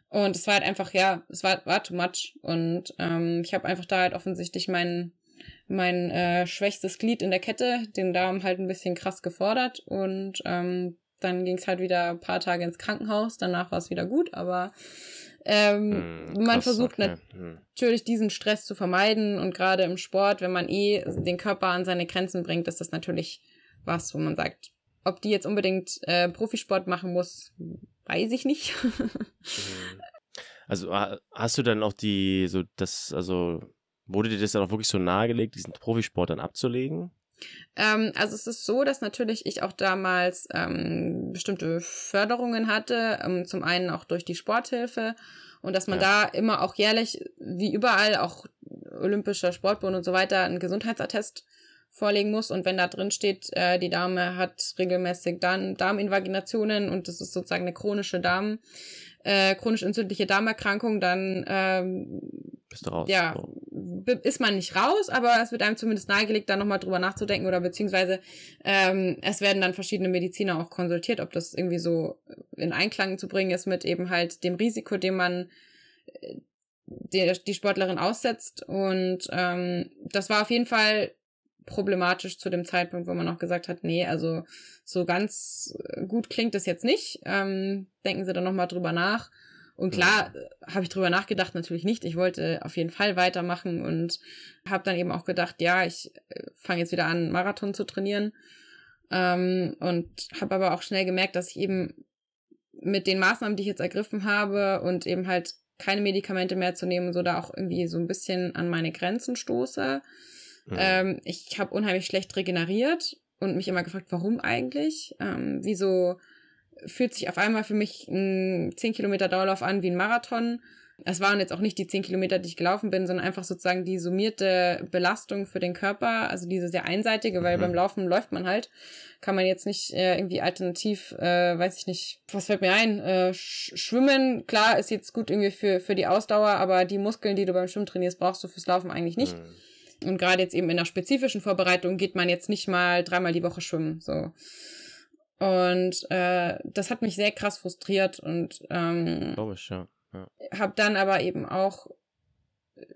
Und es war halt einfach, ja, es war, war too much. Und ähm, ich habe einfach da halt offensichtlich mein, mein äh, schwächstes Glied in der Kette, den Darm halt ein bisschen krass gefordert. Und ähm, dann ging es halt wieder ein paar Tage ins Krankenhaus. Danach war es wieder gut, aber ähm, hm, man versucht okay. Hm. natürlich diesen Stress zu vermeiden und gerade im Sport, wenn man eh den Körper an seine Grenzen bringt, ist das natürlich was, wo man sagt, ob die jetzt unbedingt äh, Profisport machen muss, weiß ich nicht. Hm. also hast du dann auch die, so das, also wurde dir das dann auch wirklich so nahegelegt, diesen Profisport dann abzulegen? Ähm, also es ist so, dass natürlich ich auch damals ähm, bestimmte Förderungen hatte, ähm, zum einen auch durch die Sporthilfe und dass man ja. da immer auch jährlich, wie überall, auch Olympischer Sportbund und so weiter, einen Gesundheitsattest vorlegen muss und wenn da drin steht, äh, die Dame hat regelmäßig Darm Darminvaginationen und das ist sozusagen eine chronische Darm, äh, chronisch entzündliche Darmerkrankung, dann ähm, bist du raus. Ja, ist man nicht raus, aber es wird einem zumindest nahegelegt, da nochmal drüber nachzudenken oder beziehungsweise ähm, es werden dann verschiedene Mediziner auch konsultiert, ob das irgendwie so in Einklang zu bringen ist mit eben halt dem Risiko, dem man äh, die, die Sportlerin aussetzt. Und ähm, das war auf jeden Fall problematisch zu dem Zeitpunkt, wo man auch gesagt hat, nee, also so ganz gut klingt das jetzt nicht. Ähm, denken Sie da nochmal drüber nach. Und klar äh, habe ich drüber nachgedacht, natürlich nicht. Ich wollte auf jeden Fall weitermachen und habe dann eben auch gedacht, ja, ich äh, fange jetzt wieder an, Marathon zu trainieren. Ähm, und habe aber auch schnell gemerkt, dass ich eben mit den Maßnahmen, die ich jetzt ergriffen habe und eben halt keine Medikamente mehr zu nehmen, so da auch irgendwie so ein bisschen an meine Grenzen stoße. Mhm. Ähm, ich habe unheimlich schlecht regeneriert und mich immer gefragt, warum eigentlich? Ähm, wieso fühlt sich auf einmal für mich ein 10 Kilometer Dauerlauf an wie ein Marathon. Es waren jetzt auch nicht die 10 Kilometer, die ich gelaufen bin, sondern einfach sozusagen die summierte Belastung für den Körper, also diese sehr einseitige, weil mhm. beim Laufen läuft man halt. Kann man jetzt nicht äh, irgendwie alternativ, äh, weiß ich nicht, was fällt mir ein, äh, sch schwimmen, klar, ist jetzt gut irgendwie für, für die Ausdauer, aber die Muskeln, die du beim Schwimmen trainierst, brauchst du fürs Laufen eigentlich nicht. Mhm. Und gerade jetzt eben in der spezifischen Vorbereitung geht man jetzt nicht mal dreimal die Woche schwimmen. So. Und äh, das hat mich sehr krass frustriert und ähm, Logisch, ja. ja. habe dann aber eben auch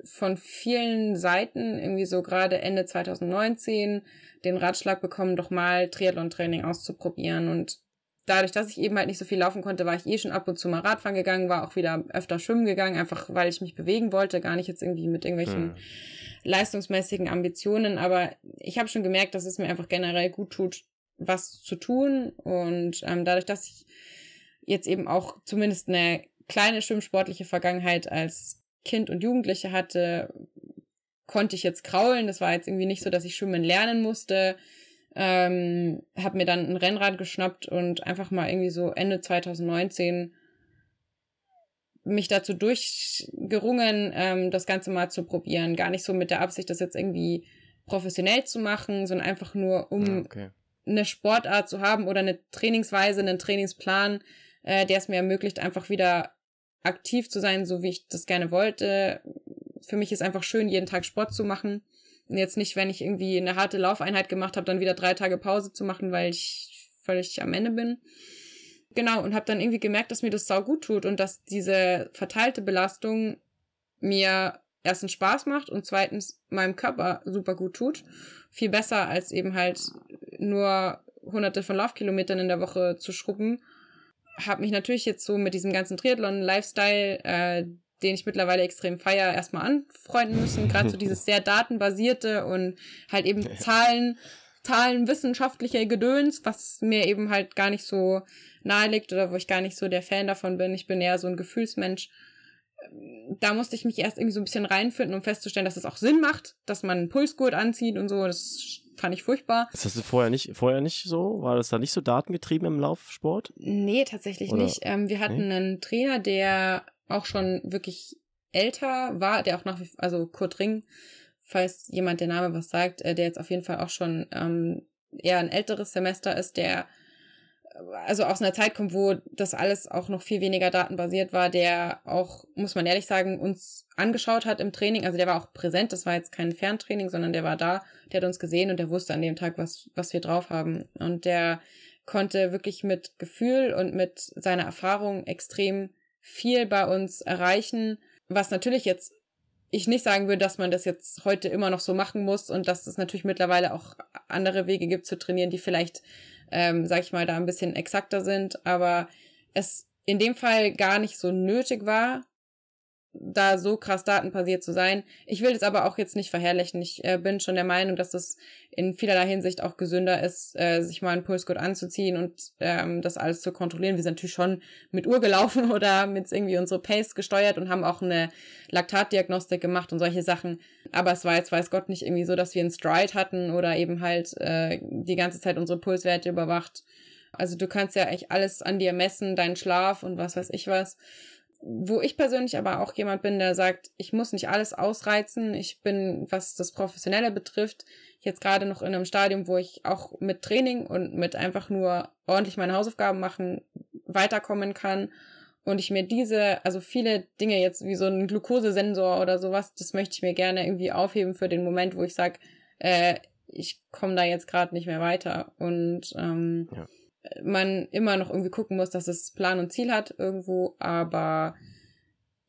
von vielen Seiten irgendwie so gerade Ende 2019 den Ratschlag bekommen, doch mal Triathlon-Training auszuprobieren und dadurch, dass ich eben halt nicht so viel laufen konnte, war ich eh schon ab und zu mal Radfahren gegangen, war auch wieder öfter schwimmen gegangen, einfach weil ich mich bewegen wollte, gar nicht jetzt irgendwie mit irgendwelchen hm. Leistungsmäßigen Ambitionen, aber ich habe schon gemerkt, dass es mir einfach generell gut tut, was zu tun. Und ähm, dadurch, dass ich jetzt eben auch zumindest eine kleine schwimmsportliche Vergangenheit als Kind und Jugendliche hatte, konnte ich jetzt kraulen. Das war jetzt irgendwie nicht so, dass ich schwimmen lernen musste. Ähm, habe mir dann ein Rennrad geschnappt und einfach mal irgendwie so Ende 2019 mich dazu durchgerungen, ähm, das Ganze mal zu probieren. Gar nicht so mit der Absicht, das jetzt irgendwie professionell zu machen, sondern einfach nur, um okay eine Sportart zu haben oder eine Trainingsweise, einen Trainingsplan, äh, der es mir ermöglicht, einfach wieder aktiv zu sein, so wie ich das gerne wollte. Für mich ist einfach schön, jeden Tag Sport zu machen. Und jetzt nicht, wenn ich irgendwie eine harte Laufeinheit gemacht habe, dann wieder drei Tage Pause zu machen, weil ich völlig am Ende bin. Genau, und habe dann irgendwie gemerkt, dass mir das sau gut tut und dass diese verteilte Belastung mir erstens Spaß macht und zweitens meinem Körper super gut tut. Viel besser als eben halt nur hunderte von Laufkilometern in der Woche zu schrubben. Habe mich natürlich jetzt so mit diesem ganzen Triathlon-Lifestyle, äh, den ich mittlerweile extrem feier, erstmal anfreunden müssen. Gerade so dieses sehr datenbasierte und halt eben Zahlen, Zahlenwissenschaftliche Gedöns, was mir eben halt gar nicht so nahe liegt oder wo ich gar nicht so der Fan davon bin. Ich bin eher so ein Gefühlsmensch da musste ich mich erst irgendwie so ein bisschen reinfinden, um festzustellen, dass es auch Sinn macht, dass man einen Pulsgurt anzieht und so. Das fand ich furchtbar. Ist das vorher nicht, vorher nicht so? War das da nicht so datengetrieben im Laufsport? Nee, tatsächlich Oder? nicht. Ähm, wir hatten nee? einen Trainer, der auch schon wirklich älter war, der auch nach wie also Kurt Ring, falls jemand der Name was sagt, äh, der jetzt auf jeden Fall auch schon ähm, eher ein älteres Semester ist, der also aus einer Zeit kommt, wo das alles auch noch viel weniger datenbasiert war, der auch, muss man ehrlich sagen, uns angeschaut hat im Training. Also der war auch präsent, das war jetzt kein Ferntraining, sondern der war da, der hat uns gesehen und der wusste an dem Tag, was, was wir drauf haben. Und der konnte wirklich mit Gefühl und mit seiner Erfahrung extrem viel bei uns erreichen, was natürlich jetzt ich nicht sagen würde, dass man das jetzt heute immer noch so machen muss und dass es natürlich mittlerweile auch andere Wege gibt zu trainieren, die vielleicht ähm, sag ich mal, da ein bisschen exakter sind, aber es in dem Fall gar nicht so nötig war, da so krass datenbasiert zu sein. Ich will das aber auch jetzt nicht verherrlichen. Ich äh, bin schon der Meinung, dass es in vielerlei Hinsicht auch gesünder ist, äh, sich mal einen Pulsgurt anzuziehen und ähm, das alles zu kontrollieren. Wir sind natürlich schon mit Uhr gelaufen oder jetzt irgendwie unsere Pace gesteuert und haben auch eine Laktatdiagnostik gemacht und solche Sachen. Aber es war jetzt, weiß Gott, nicht irgendwie so, dass wir einen Stride hatten oder eben halt äh, die ganze Zeit unsere Pulswerte überwacht. Also du kannst ja echt alles an dir messen, deinen Schlaf und was weiß ich was wo ich persönlich aber auch jemand bin, der sagt, ich muss nicht alles ausreizen. Ich bin, was das Professionelle betrifft, jetzt gerade noch in einem Stadium, wo ich auch mit Training und mit einfach nur ordentlich meine Hausaufgaben machen weiterkommen kann. Und ich mir diese, also viele Dinge jetzt wie so ein Glukosesensor oder sowas, das möchte ich mir gerne irgendwie aufheben für den Moment, wo ich sage, äh, ich komme da jetzt gerade nicht mehr weiter. Und ähm, ja man immer noch irgendwie gucken muss, dass es Plan und Ziel hat irgendwo, aber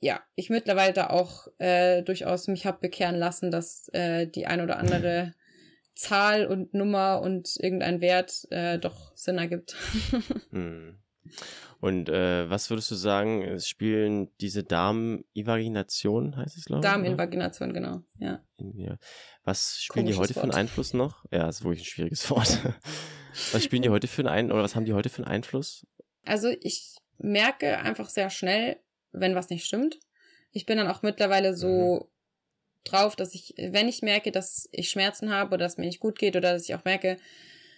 ja, ich mittlerweile da auch äh, durchaus mich hab bekehren lassen, dass äh, die ein oder andere Zahl und Nummer und irgendein Wert äh, doch Sinn ergibt. hm. Und äh, was würdest du sagen, es spielen diese Darminvagination, heißt es, glaube ich? Darminvagination, genau, ja. Was spielen Komisches die heute Wort. für einen Einfluss noch? Ja, ist wirklich ein schwieriges Wort. Was spielen die heute für einen Ein oder was haben die heute für einen Einfluss? Also ich merke einfach sehr schnell, wenn was nicht stimmt. Ich bin dann auch mittlerweile so mhm. drauf, dass ich, wenn ich merke, dass ich Schmerzen habe oder dass mir nicht gut geht oder dass ich auch merke,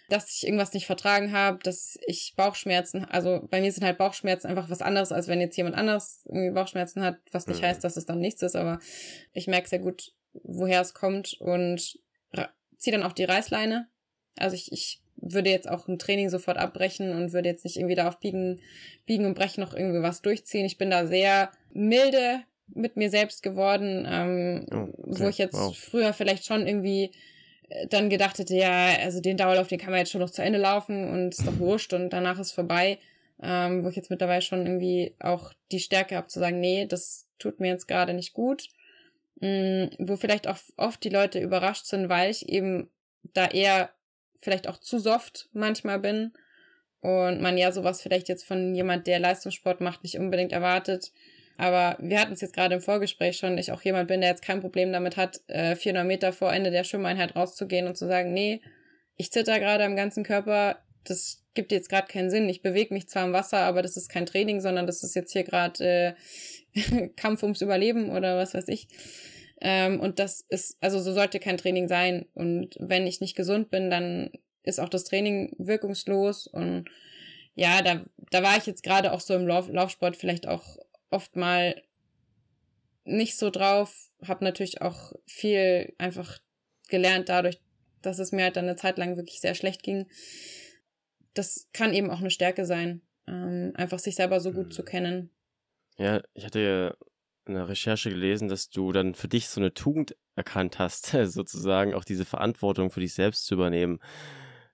dass ich irgendwas nicht vertragen habe, dass ich Bauchschmerzen, also bei mir sind halt Bauchschmerzen einfach was anderes, als wenn jetzt jemand anderes irgendwie Bauchschmerzen hat, was nicht mhm. heißt, dass es dann nichts ist, aber ich merke sehr gut, woher es kommt und ziehe dann auch die Reißleine. Also ich, ich würde jetzt auch ein Training sofort abbrechen und würde jetzt nicht irgendwie da auf Biegen, Biegen und Brechen noch irgendwie was durchziehen. Ich bin da sehr milde mit mir selbst geworden, ähm, oh, okay. wo ich jetzt wow. früher vielleicht schon irgendwie äh, dann gedacht hätte, ja, also den Dauerlauf, den kann man jetzt schon noch zu Ende laufen und ist doch wurscht und danach ist vorbei. Ähm, wo ich jetzt mittlerweile schon irgendwie auch die Stärke habe zu sagen, nee, das tut mir jetzt gerade nicht gut. Mhm, wo vielleicht auch oft die Leute überrascht sind, weil ich eben da eher vielleicht auch zu soft manchmal bin und man ja sowas vielleicht jetzt von jemand, der Leistungssport macht, nicht unbedingt erwartet. Aber wir hatten es jetzt gerade im Vorgespräch schon, ich auch jemand bin, der jetzt kein Problem damit hat, 400 äh, Meter vor Ende der Schwimmeinheit rauszugehen und zu sagen, nee, ich zitter gerade am ganzen Körper, das gibt jetzt gerade keinen Sinn. Ich bewege mich zwar im Wasser, aber das ist kein Training, sondern das ist jetzt hier gerade äh, Kampf ums Überleben oder was weiß ich. Ähm, und das ist, also so sollte kein Training sein. Und wenn ich nicht gesund bin, dann ist auch das Training wirkungslos. Und ja, da, da war ich jetzt gerade auch so im Lauf, Laufsport vielleicht auch oft mal nicht so drauf. Hab natürlich auch viel einfach gelernt dadurch, dass es mir halt dann eine Zeit lang wirklich sehr schlecht ging. Das kann eben auch eine Stärke sein, ähm, einfach sich selber so gut zu mhm. kennen. Ja, ich hatte ja in der Recherche gelesen, dass du dann für dich so eine Tugend erkannt hast, sozusagen auch diese Verantwortung für dich selbst zu übernehmen.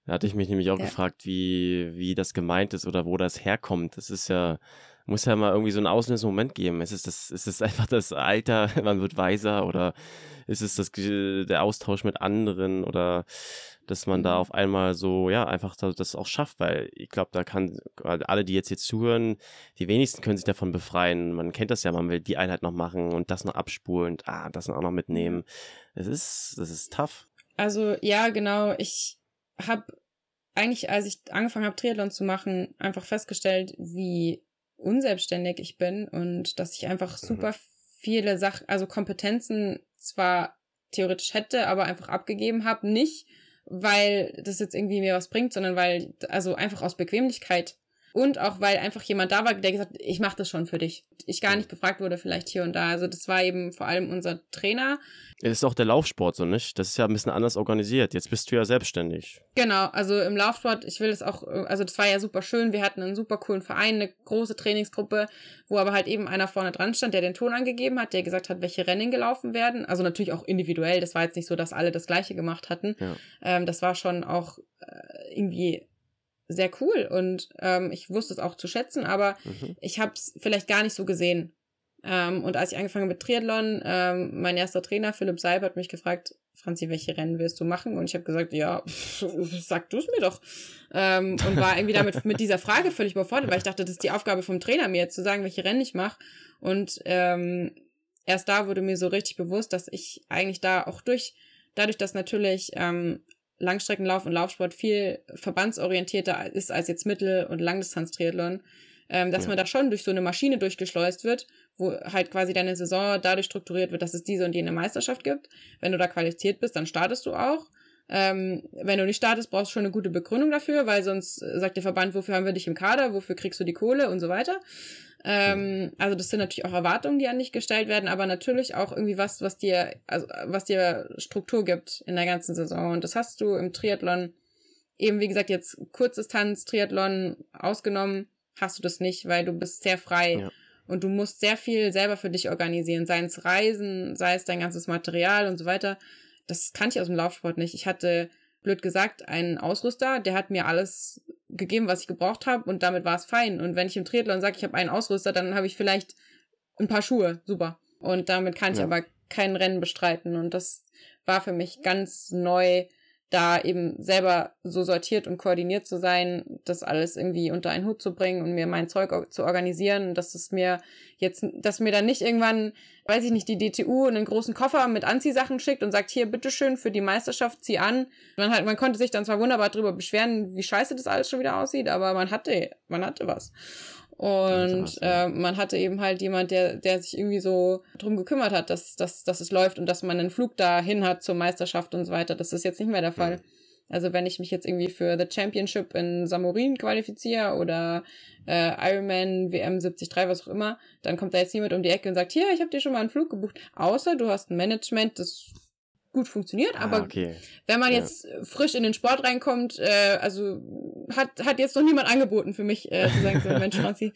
Da hatte ich mich nämlich auch ja. gefragt, wie, wie das gemeint ist oder wo das herkommt. Das ist ja, muss ja mal irgendwie so einen auslösenden Moment geben. Ist es, das, ist es einfach das Alter, man wird weiser oder ist es das, der Austausch mit anderen oder dass man da mhm. auf einmal so, ja, einfach das auch schafft, weil ich glaube, da kann, alle, die jetzt hier zuhören, die wenigsten können sich davon befreien. Man kennt das ja, man will die Einheit noch machen und das noch abspulen und ah, das auch noch mitnehmen. Es ist, das ist tough. Also, ja, genau. Ich habe eigentlich, als ich angefangen habe, Triathlon zu machen, einfach festgestellt, wie unselbstständig ich bin und dass ich einfach mhm. super viele Sachen, also Kompetenzen zwar theoretisch hätte, aber einfach abgegeben habe, nicht weil das jetzt irgendwie mir was bringt, sondern weil, also einfach aus Bequemlichkeit und auch weil einfach jemand da war, der gesagt hat, ich mache das schon für dich. Ich gar nicht gefragt wurde vielleicht hier und da. Also das war eben vor allem unser Trainer. Es ist auch der Laufsport so, nicht? Das ist ja ein bisschen anders organisiert. Jetzt bist du ja selbstständig. Genau, also im Laufsport, ich will es auch, also das war ja super schön. Wir hatten einen super coolen Verein, eine große Trainingsgruppe, wo aber halt eben einer vorne dran stand, der den Ton angegeben hat, der gesagt hat, welche Rennen gelaufen werden. Also natürlich auch individuell. Das war jetzt nicht so, dass alle das Gleiche gemacht hatten. Ja. Ähm, das war schon auch äh, irgendwie sehr cool und ähm, ich wusste es auch zu schätzen, aber mhm. ich habe es vielleicht gar nicht so gesehen. Ähm, und als ich angefangen habe mit Triathlon, ähm, mein erster Trainer, Philipp Seib, hat mich gefragt, Franzi, welche Rennen willst du machen? Und ich habe gesagt, ja, pff, sag du es mir doch. Ähm, und war irgendwie damit mit dieser Frage völlig überfordert, weil ich dachte, das ist die Aufgabe vom Trainer, mir jetzt zu sagen, welche Rennen ich mache. Und ähm, erst da wurde mir so richtig bewusst, dass ich eigentlich da auch durch, dadurch, dass natürlich ähm, Langstreckenlauf und Laufsport viel verbandsorientierter ist als jetzt Mittel- und Langdistanz-Triathlon, ähm, dass ja. man da schon durch so eine Maschine durchgeschleust wird, wo halt quasi deine Saison dadurch strukturiert wird, dass es diese und jene Meisterschaft gibt. Wenn du da qualifiziert bist, dann startest du auch. Ähm, wenn du nicht startest, brauchst du schon eine gute Begründung dafür, weil sonst sagt der Verband, wofür haben wir dich im Kader, wofür kriegst du die Kohle und so weiter. Ähm, also das sind natürlich auch Erwartungen, die an dich gestellt werden, aber natürlich auch irgendwie was, was dir, also was dir Struktur gibt in der ganzen Saison. Und das hast du im Triathlon eben, wie gesagt, jetzt Kurzdistanz, Triathlon ausgenommen, hast du das nicht, weil du bist sehr frei. Ja. Und du musst sehr viel selber für dich organisieren, sei es Reisen, sei es dein ganzes Material und so weiter. Das kann ich aus dem Laufsport nicht. Ich hatte blöd gesagt, einen Ausrüster, der hat mir alles gegeben, was ich gebraucht habe und damit war es fein. Und wenn ich im Triathlon sage, ich habe einen Ausrüster, dann habe ich vielleicht ein paar Schuhe, super. Und damit kann ich ja. aber kein Rennen bestreiten. Und das war für mich ganz neu, da eben selber so sortiert und koordiniert zu sein, das alles irgendwie unter einen Hut zu bringen und mir mein Zeug zu organisieren, dass es mir jetzt, dass mir dann nicht irgendwann, weiß ich nicht, die DTU einen großen Koffer mit Anziehsachen schickt und sagt, hier, bitteschön, für die Meisterschaft zieh an. Man halt, man konnte sich dann zwar wunderbar darüber beschweren, wie scheiße das alles schon wieder aussieht, aber man hatte, man hatte was. Und äh, man hatte eben halt jemand, der, der sich irgendwie so drum gekümmert hat, dass, dass, dass es läuft und dass man einen Flug dahin hat zur Meisterschaft und so weiter. Das ist jetzt nicht mehr der Fall. Mhm. Also wenn ich mich jetzt irgendwie für The Championship in Samorin qualifiziere oder äh, Ironman, WM 73, was auch immer, dann kommt da jetzt niemand um die Ecke und sagt, hier, ich habe dir schon mal einen Flug gebucht. Außer du hast ein Management, das gut funktioniert. Ah, aber okay. wenn man ja. jetzt frisch in den Sport reinkommt, äh, also hat, hat jetzt noch niemand angeboten für mich, äh, zu sagen, so Mensch, Franzi.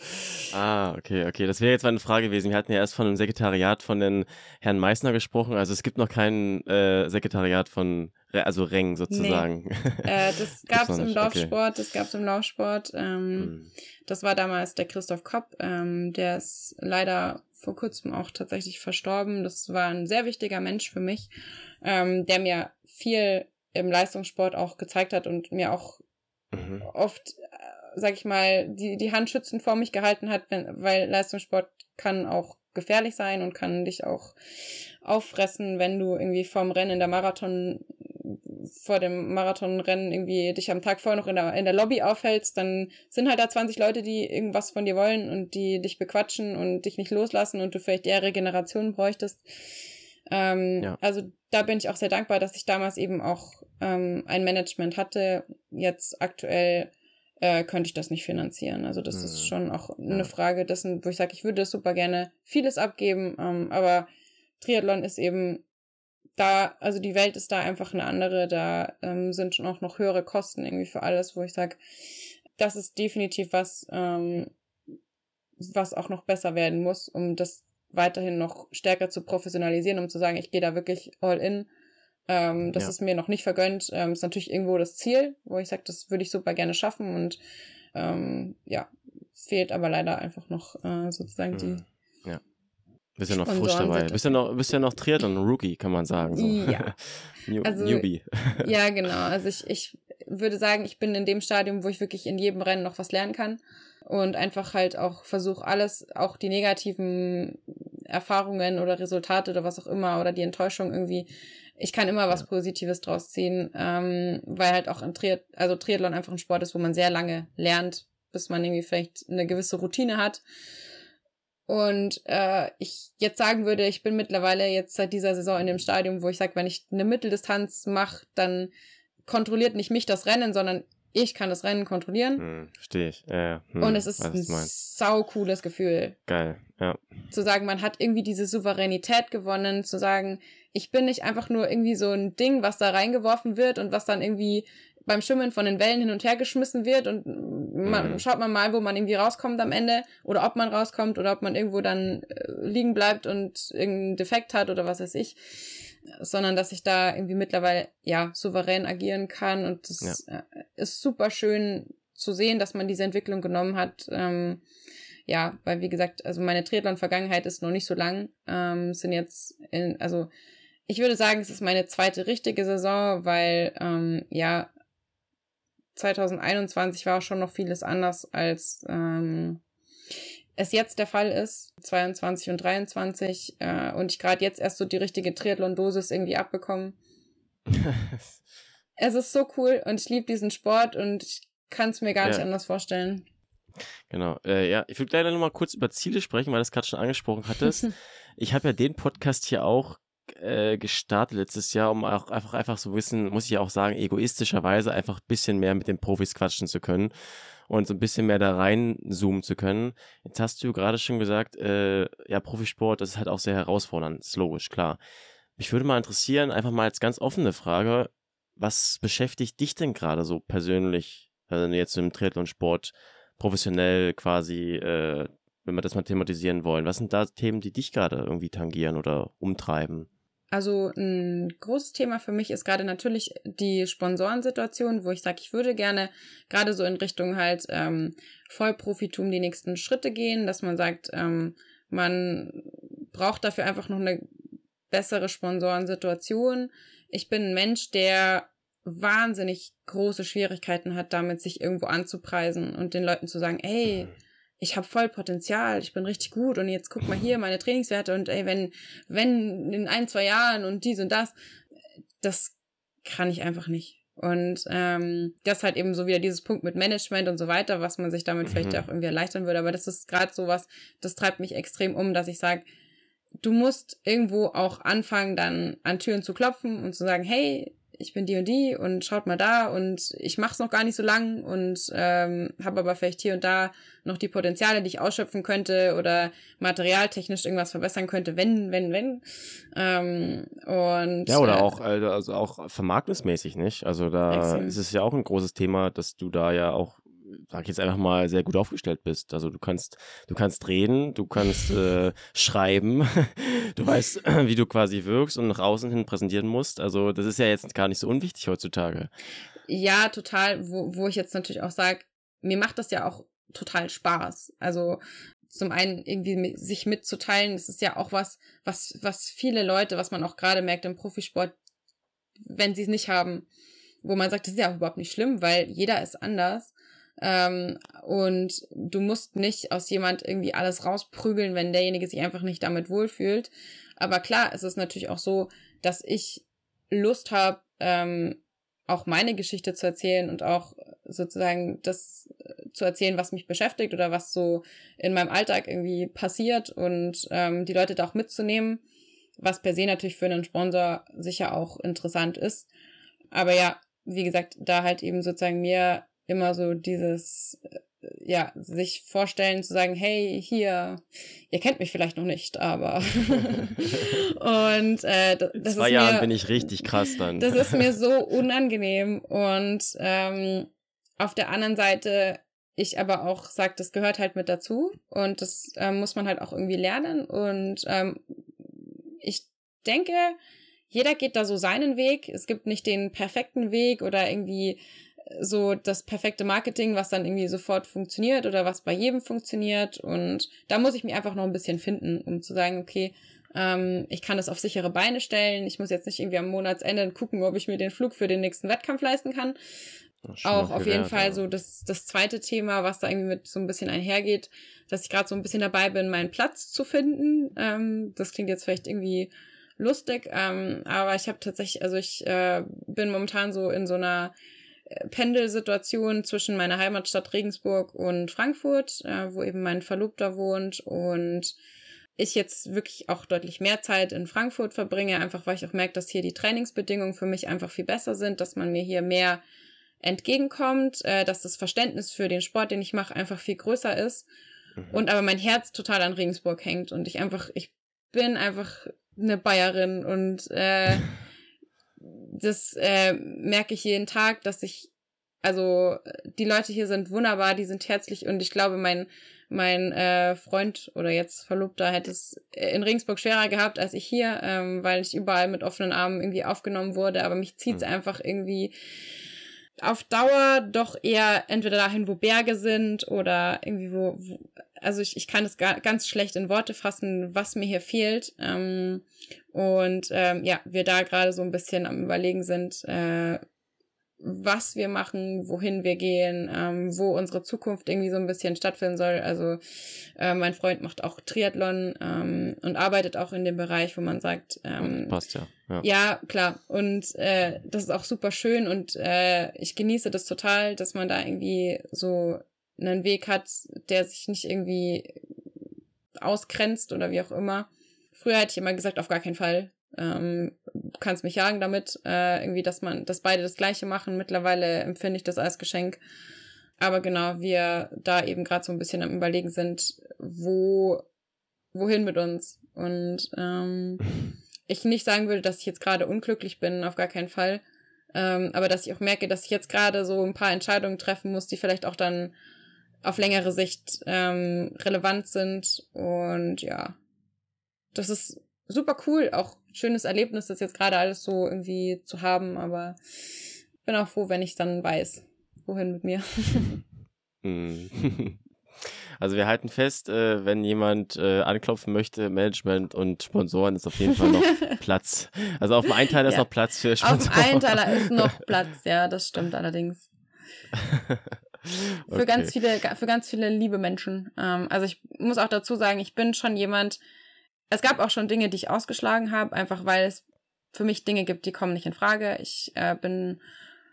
ah, okay, okay. Das wäre jetzt mal eine Frage gewesen. Wir hatten ja erst von einem Sekretariat von den Herrn Meissner gesprochen. Also es gibt noch kein äh, Sekretariat von also Reng sozusagen. Nee. Äh, das gab es im Laufsport, okay. das gab es im Laufsport. Ähm, hm. Das war damals der Christoph Kopp, ähm, der ist leider vor kurzem auch tatsächlich verstorben. Das war ein sehr wichtiger Mensch für mich ähm, der mir viel im Leistungssport auch gezeigt hat und mir auch mhm. oft, äh, sag ich mal, die, die Hand schützend vor mich gehalten hat, wenn, weil Leistungssport kann auch gefährlich sein und kann dich auch auffressen, wenn du irgendwie vorm Rennen in der Marathon vor dem Marathonrennen irgendwie dich am Tag vorher noch in der, in der Lobby aufhältst, dann sind halt da 20 Leute, die irgendwas von dir wollen und die dich bequatschen und dich nicht loslassen und du vielleicht eher Regeneration bräuchtest. Ähm, ja. Also da bin ich auch sehr dankbar, dass ich damals eben auch ähm, ein Management hatte. Jetzt aktuell äh, könnte ich das nicht finanzieren. Also das hm. ist schon auch eine ja. Frage dessen, wo ich sage, ich würde super gerne vieles abgeben, ähm, aber Triathlon ist eben da, also die Welt ist da einfach eine andere, da ähm, sind schon auch noch höhere Kosten irgendwie für alles, wo ich sage, das ist definitiv was, ähm, was auch noch besser werden muss, um das weiterhin noch stärker zu professionalisieren, um zu sagen, ich gehe da wirklich all in. Ähm, das ja. ist mir noch nicht vergönnt. Ähm, ist natürlich irgendwo das Ziel, wo ich sage, das würde ich super gerne schaffen und ähm, ja, fehlt aber leider einfach noch äh, sozusagen die. Hm. Ja. Bist ja noch frisch dabei. Bist ja noch, bist ja noch Triathlon-Rookie, kann man sagen. So. Ja. New, also, Newbie. ja, genau. Also ich, ich würde sagen, ich bin in dem Stadium, wo ich wirklich in jedem Rennen noch was lernen kann und einfach halt auch versuche alles, auch die negativen Erfahrungen oder Resultate oder was auch immer oder die Enttäuschung irgendwie, ich kann immer was Positives draus ziehen, ähm, weil halt auch ein Triath also Triathlon einfach ein Sport ist, wo man sehr lange lernt, bis man irgendwie vielleicht eine gewisse Routine hat. Und äh, ich jetzt sagen würde, ich bin mittlerweile jetzt seit dieser Saison in dem Stadium, wo ich sage, wenn ich eine Mitteldistanz mache, dann kontrolliert nicht mich das Rennen, sondern ich kann das Rennen kontrollieren. Hm, verstehe ich. Ja, hm, und es ist ein sau cooles Gefühl. Geil, ja. Zu sagen, man hat irgendwie diese Souveränität gewonnen, zu sagen, ich bin nicht einfach nur irgendwie so ein Ding, was da reingeworfen wird und was dann irgendwie beim Schwimmen von den Wellen hin und her geschmissen wird und man, mhm. schaut man mal, wo man irgendwie rauskommt am Ende oder ob man rauskommt oder ob man irgendwo dann äh, liegen bleibt und irgendeinen Defekt hat oder was weiß ich sondern dass ich da irgendwie mittlerweile ja souverän agieren kann und das ja. Äh, ist super schön zu sehen, dass man diese Entwicklung genommen hat. Ähm, ja, weil wie gesagt, also meine Triathlon-Vergangenheit ist noch nicht so lang, ähm, sind jetzt in, also ich würde sagen, es ist meine zweite richtige Saison, weil ähm, ja 2021 war schon noch vieles anders als ähm, es jetzt der Fall ist, 22 und 23, äh, und ich gerade jetzt erst so die richtige Triathlon-Dosis irgendwie abbekomme. es ist so cool und ich liebe diesen Sport und ich kann es mir gar ja. nicht anders vorstellen. Genau. Äh, ja, ich würde leider noch mal kurz über Ziele sprechen, weil du es gerade schon angesprochen hattest. ich habe ja den Podcast hier auch äh, gestartet letztes Jahr, um auch einfach, einfach so wissen, muss ich auch sagen, egoistischerweise einfach ein bisschen mehr mit den Profis quatschen zu können und so ein bisschen mehr da reinzoomen zu können. Jetzt hast du gerade schon gesagt, äh, ja, Profisport, das ist halt auch sehr herausfordernd, ist logisch, klar. Mich würde mal interessieren, einfach mal als ganz offene Frage, was beschäftigt dich denn gerade so persönlich, also wenn du jetzt im Triathlon-Sport professionell quasi, äh, wenn wir das mal thematisieren wollen, was sind da Themen, die dich gerade irgendwie tangieren oder umtreiben? Also ein großes Thema für mich ist gerade natürlich die Sponsorensituation, wo ich sage, ich würde gerne gerade so in Richtung halt ähm, Vollprofitum die nächsten Schritte gehen, dass man sagt, ähm, man braucht dafür einfach noch eine bessere Sponsorensituation. Ich bin ein Mensch, der wahnsinnig große Schwierigkeiten hat, damit sich irgendwo anzupreisen und den Leuten zu sagen, ey, mhm ich habe voll Potenzial, ich bin richtig gut und jetzt guck mal hier meine Trainingswerte und ey, wenn, wenn in ein, zwei Jahren und dies und das, das kann ich einfach nicht. Und ähm, das halt eben so wieder dieses Punkt mit Management und so weiter, was man sich damit mhm. vielleicht auch irgendwie erleichtern würde. Aber das ist gerade so was, das treibt mich extrem um, dass ich sage, du musst irgendwo auch anfangen, dann an Türen zu klopfen und zu sagen, hey, ich bin die und die und schaut mal da und ich mache es noch gar nicht so lang und ähm, habe aber vielleicht hier und da noch die Potenziale, die ich ausschöpfen könnte oder materialtechnisch irgendwas verbessern könnte, wenn, wenn, wenn. Ähm, und ja, oder äh, auch also auch vermarktungsmäßig nicht. Also da ist es ja auch ein großes Thema, dass du da ja auch sag ich jetzt einfach mal, sehr gut aufgestellt bist. Also du kannst, du kannst reden, du kannst äh, schreiben, du weißt, wie du quasi wirkst und nach außen hin präsentieren musst. Also das ist ja jetzt gar nicht so unwichtig heutzutage. Ja, total, wo, wo ich jetzt natürlich auch sage, mir macht das ja auch total Spaß. Also zum einen irgendwie sich mitzuteilen, das ist ja auch was, was, was viele Leute, was man auch gerade merkt im Profisport, wenn sie es nicht haben, wo man sagt, das ist ja auch überhaupt nicht schlimm, weil jeder ist anders. Ähm, und du musst nicht aus jemand irgendwie alles rausprügeln, wenn derjenige sich einfach nicht damit wohlfühlt. Aber klar, es ist natürlich auch so, dass ich Lust habe, ähm, auch meine Geschichte zu erzählen und auch sozusagen das äh, zu erzählen, was mich beschäftigt oder was so in meinem Alltag irgendwie passiert und ähm, die Leute da auch mitzunehmen, was per se natürlich für einen Sponsor sicher auch interessant ist. Aber ja, wie gesagt, da halt eben sozusagen mir immer so dieses, äh, ja, sich vorstellen zu sagen, hey, hier, ihr kennt mich vielleicht noch nicht, aber und äh, das, In zwei ist Jahren mir, bin ich richtig krass dann. Das ist mir so unangenehm und ähm, auf der anderen Seite ich aber auch sage, das gehört halt mit dazu und das ähm, muss man halt auch irgendwie lernen und ähm, ich denke, jeder geht da so seinen Weg. Es gibt nicht den perfekten Weg oder irgendwie so das perfekte Marketing, was dann irgendwie sofort funktioniert oder was bei jedem funktioniert. Und da muss ich mich einfach noch ein bisschen finden, um zu sagen, okay, ähm, ich kann das auf sichere Beine stellen. Ich muss jetzt nicht irgendwie am Monatsende gucken, ob ich mir den Flug für den nächsten Wettkampf leisten kann. Auch auf jeden Fall ja. so das, das zweite Thema, was da irgendwie mit so ein bisschen einhergeht, dass ich gerade so ein bisschen dabei bin, meinen Platz zu finden. Ähm, das klingt jetzt vielleicht irgendwie lustig, ähm, aber ich habe tatsächlich, also ich äh, bin momentan so in so einer Pendelsituation zwischen meiner Heimatstadt Regensburg und Frankfurt, äh, wo eben mein Verlobter wohnt und ich jetzt wirklich auch deutlich mehr Zeit in Frankfurt verbringe, einfach weil ich auch merke, dass hier die Trainingsbedingungen für mich einfach viel besser sind, dass man mir hier mehr entgegenkommt, äh, dass das Verständnis für den Sport, den ich mache, einfach viel größer ist. Mhm. Und aber mein Herz total an Regensburg hängt und ich einfach, ich bin einfach eine Bayerin und äh, das äh, merke ich jeden Tag, dass ich, also die Leute hier sind wunderbar, die sind herzlich und ich glaube, mein mein äh, Freund oder jetzt Verlobter hätte es in Regensburg schwerer gehabt als ich hier, ähm, weil ich überall mit offenen Armen irgendwie aufgenommen wurde, aber mich zieht's mhm. einfach irgendwie auf Dauer doch eher entweder dahin, wo Berge sind oder irgendwie wo, wo also ich, ich kann es ganz schlecht in Worte fassen, was mir hier fehlt. Ähm, und ähm, ja, wir da gerade so ein bisschen am Überlegen sind, äh, was wir machen, wohin wir gehen, ähm, wo unsere Zukunft irgendwie so ein bisschen stattfinden soll. Also äh, mein Freund macht auch Triathlon ähm, und arbeitet auch in dem Bereich, wo man sagt, ähm, passt ja. Ja, ja klar. Und äh, das ist auch super schön und äh, ich genieße das total, dass man da irgendwie so einen Weg hat, der sich nicht irgendwie ausgrenzt oder wie auch immer. Früher hätte ich immer gesagt, auf gar keinen Fall. Ähm, kannst mich jagen damit, äh, irgendwie, dass man, dass beide das Gleiche machen. Mittlerweile empfinde ich das als Geschenk. Aber genau, wir da eben gerade so ein bisschen am Überlegen sind, wo, wohin mit uns. Und ähm, ich nicht sagen würde, dass ich jetzt gerade unglücklich bin, auf gar keinen Fall. Ähm, aber dass ich auch merke, dass ich jetzt gerade so ein paar Entscheidungen treffen muss, die vielleicht auch dann auf längere Sicht ähm, relevant sind. Und ja, das ist super cool, auch schönes Erlebnis, das jetzt gerade alles so irgendwie zu haben, aber bin auch froh, wenn ich dann weiß, wohin mit mir. Hm. Also wir halten fest, äh, wenn jemand äh, anklopfen möchte, Management und Sponsoren, ist auf jeden Fall noch Platz. Also auf dem Einteiler ja. ist noch Platz für Sponsoren. Auf dem Einteiler ist noch Platz, ja, das stimmt allerdings. für ganz viele, für ganz viele liebe Menschen. Ähm, also ich muss auch dazu sagen, ich bin schon jemand, es gab auch schon Dinge, die ich ausgeschlagen habe, einfach weil es für mich Dinge gibt, die kommen nicht in Frage. Ich äh, bin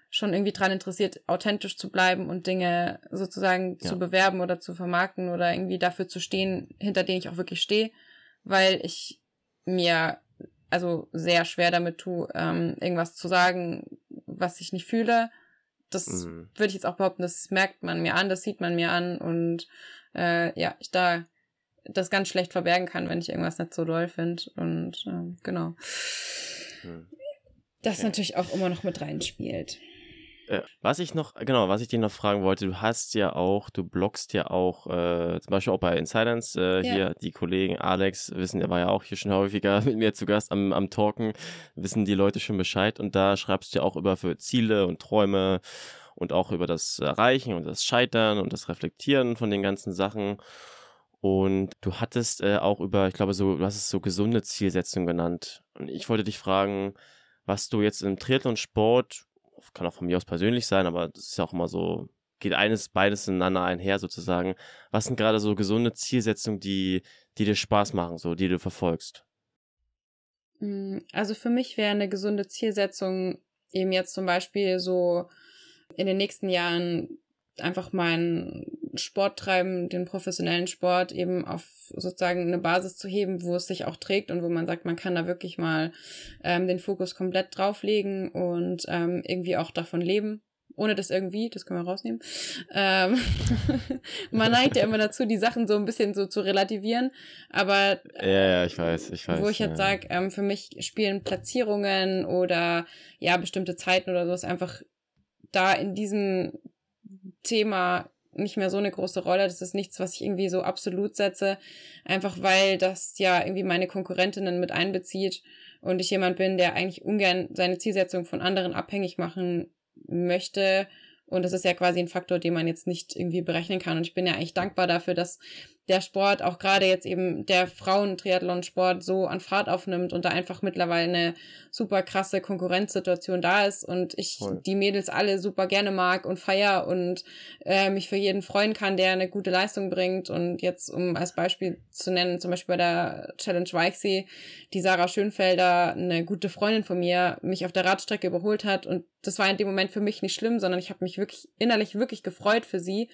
schon irgendwie dran interessiert, authentisch zu bleiben und Dinge sozusagen ja. zu bewerben oder zu vermarkten oder irgendwie dafür zu stehen, hinter denen ich auch wirklich stehe, weil ich mir also sehr schwer damit tue, ähm, irgendwas zu sagen, was ich nicht fühle. Das mhm. würde ich jetzt auch behaupten, das merkt man mir an, das sieht man mir an und äh, ja, ich da das ganz schlecht verbergen kann, wenn ich irgendwas nicht so doll finde. Und äh, genau. Hm. Das natürlich auch immer noch mit reinspielt. Äh, was ich noch, genau, was ich dir noch fragen wollte, du hast ja auch, du bloggst ja auch, äh, zum Beispiel auch bei Insiders, äh, ja. hier die Kollegen Alex, wissen, der war ja auch hier schon häufiger mit mir zu Gast am, am Talken, wissen die Leute schon Bescheid und da schreibst du ja auch über für Ziele und Träume und auch über das Erreichen und das Scheitern und das Reflektieren von den ganzen Sachen. Und du hattest äh, auch über, ich glaube, so, du hast es so gesunde Zielsetzung genannt. Und ich wollte dich fragen, was du jetzt im Triathlon-Sport, kann auch von mir aus persönlich sein, aber das ist ja auch immer so, geht eines, beides ineinander einher sozusagen. Was sind gerade so gesunde Zielsetzungen, die, die dir Spaß machen, so, die du verfolgst? Hm, also für mich wäre eine gesunde Zielsetzung eben jetzt zum Beispiel so in den nächsten Jahren einfach meinen Sport treiben, den professionellen Sport eben auf sozusagen eine Basis zu heben, wo es sich auch trägt und wo man sagt, man kann da wirklich mal ähm, den Fokus komplett drauflegen und ähm, irgendwie auch davon leben. Ohne das irgendwie, das können wir rausnehmen. Ähm, man neigt ja immer dazu, die Sachen so ein bisschen so zu relativieren. Aber ja, ja, ich weiß, ich weiß. Wo ich jetzt ja. sage, ähm, für mich spielen Platzierungen oder ja, bestimmte Zeiten oder so ist einfach da in diesem Thema nicht mehr so eine große Rolle. Das ist nichts, was ich irgendwie so absolut setze, einfach weil das ja irgendwie meine Konkurrentinnen mit einbezieht und ich jemand bin, der eigentlich ungern seine Zielsetzung von anderen abhängig machen möchte. Und das ist ja quasi ein Faktor, den man jetzt nicht irgendwie berechnen kann. Und ich bin ja eigentlich dankbar dafür, dass der Sport, auch gerade jetzt eben der Frauen-Triathlon-Sport so an Fahrt aufnimmt und da einfach mittlerweile eine super krasse Konkurrenzsituation da ist und ich Voll. die Mädels alle super gerne mag und feier und äh, mich für jeden freuen kann, der eine gute Leistung bringt. Und jetzt, um als Beispiel zu nennen, zum Beispiel bei der Challenge Weichsee, die Sarah Schönfelder, eine gute Freundin von mir, mich auf der Radstrecke überholt hat und das war in dem Moment für mich nicht schlimm, sondern ich habe mich wirklich innerlich wirklich gefreut für sie,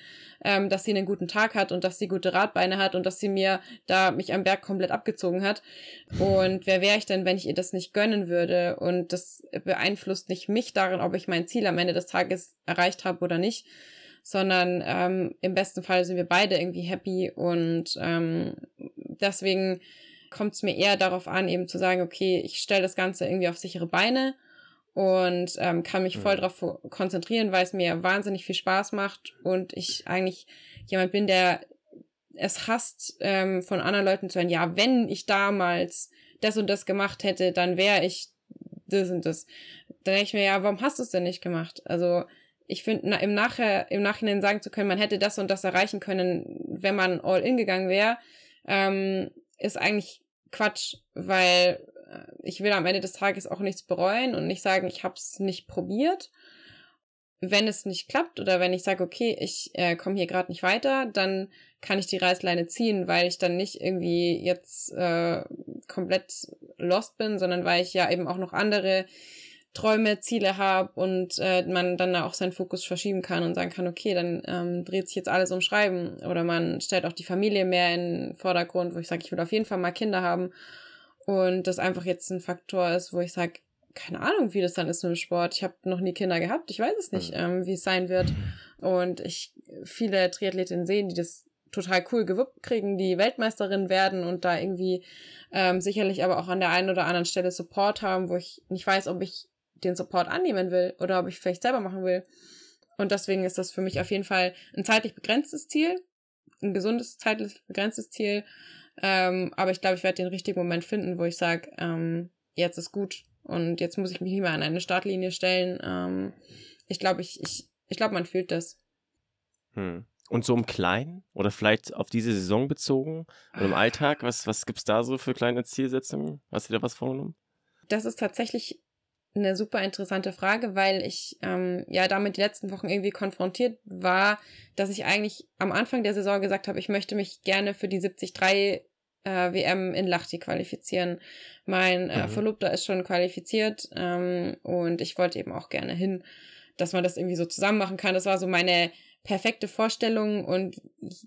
ähm, dass sie einen guten Tag hat und dass sie gute Radbeine Beine hat und dass sie mir da mich am Berg komplett abgezogen hat. Und wer wäre ich denn, wenn ich ihr das nicht gönnen würde? Und das beeinflusst nicht mich darin, ob ich mein Ziel am Ende des Tages erreicht habe oder nicht, sondern ähm, im besten Fall sind wir beide irgendwie happy und ähm, deswegen kommt es mir eher darauf an, eben zu sagen, okay, ich stelle das Ganze irgendwie auf sichere Beine und ähm, kann mich voll mhm. darauf konzentrieren, weil es mir wahnsinnig viel Spaß macht und ich eigentlich jemand bin, der es hasst, ähm, von anderen Leuten zu hören, ja, wenn ich damals das und das gemacht hätte, dann wäre ich das und das. Dann denke ich mir, ja, warum hast du es denn nicht gemacht? Also ich finde, im, Nachher, im Nachhinein sagen zu können, man hätte das und das erreichen können, wenn man all in gegangen wäre, ähm, ist eigentlich Quatsch, weil ich will am Ende des Tages auch nichts bereuen und nicht sagen, ich habe es nicht probiert. Wenn es nicht klappt oder wenn ich sage, okay, ich äh, komme hier gerade nicht weiter, dann kann ich die Reißleine ziehen, weil ich dann nicht irgendwie jetzt äh, komplett lost bin, sondern weil ich ja eben auch noch andere Träume, Ziele habe und äh, man dann auch seinen Fokus verschieben kann und sagen kann, okay, dann ähm, dreht sich jetzt alles um Schreiben oder man stellt auch die Familie mehr in den Vordergrund, wo ich sage, ich will auf jeden Fall mal Kinder haben und das einfach jetzt ein Faktor ist, wo ich sage, keine Ahnung, wie das dann ist mit dem Sport. Ich habe noch nie Kinder gehabt, ich weiß es nicht, mhm. ähm, wie es sein wird. Und ich viele Triathletinnen sehen, die das total cool gewuppt kriegen, die Weltmeisterin werden und da irgendwie ähm, sicherlich aber auch an der einen oder anderen Stelle Support haben, wo ich nicht weiß, ob ich den Support annehmen will oder ob ich vielleicht selber machen will. Und deswegen ist das für mich auf jeden Fall ein zeitlich begrenztes Ziel, ein gesundes zeitlich begrenztes Ziel, ähm, aber ich glaube, ich werde den richtigen Moment finden, wo ich sage, ähm, jetzt ist gut und jetzt muss ich mich nicht mehr an eine Startlinie stellen. Ähm, ich glaube, ich, ich, ich glaube, man fühlt das. Hm. Und so im Kleinen oder vielleicht auf diese Saison bezogen oder im Alltag, was, was gibt es da so für kleine Zielsetzungen? Hast du da was vorgenommen? Das ist tatsächlich eine super interessante Frage, weil ich ähm, ja damit die letzten Wochen irgendwie konfrontiert war, dass ich eigentlich am Anfang der Saison gesagt habe, ich möchte mich gerne für die 73 äh, WM in Lahti qualifizieren. Mein äh, mhm. Verlobter ist schon qualifiziert ähm, und ich wollte eben auch gerne hin, dass man das irgendwie so zusammen machen kann. Das war so meine perfekte Vorstellung und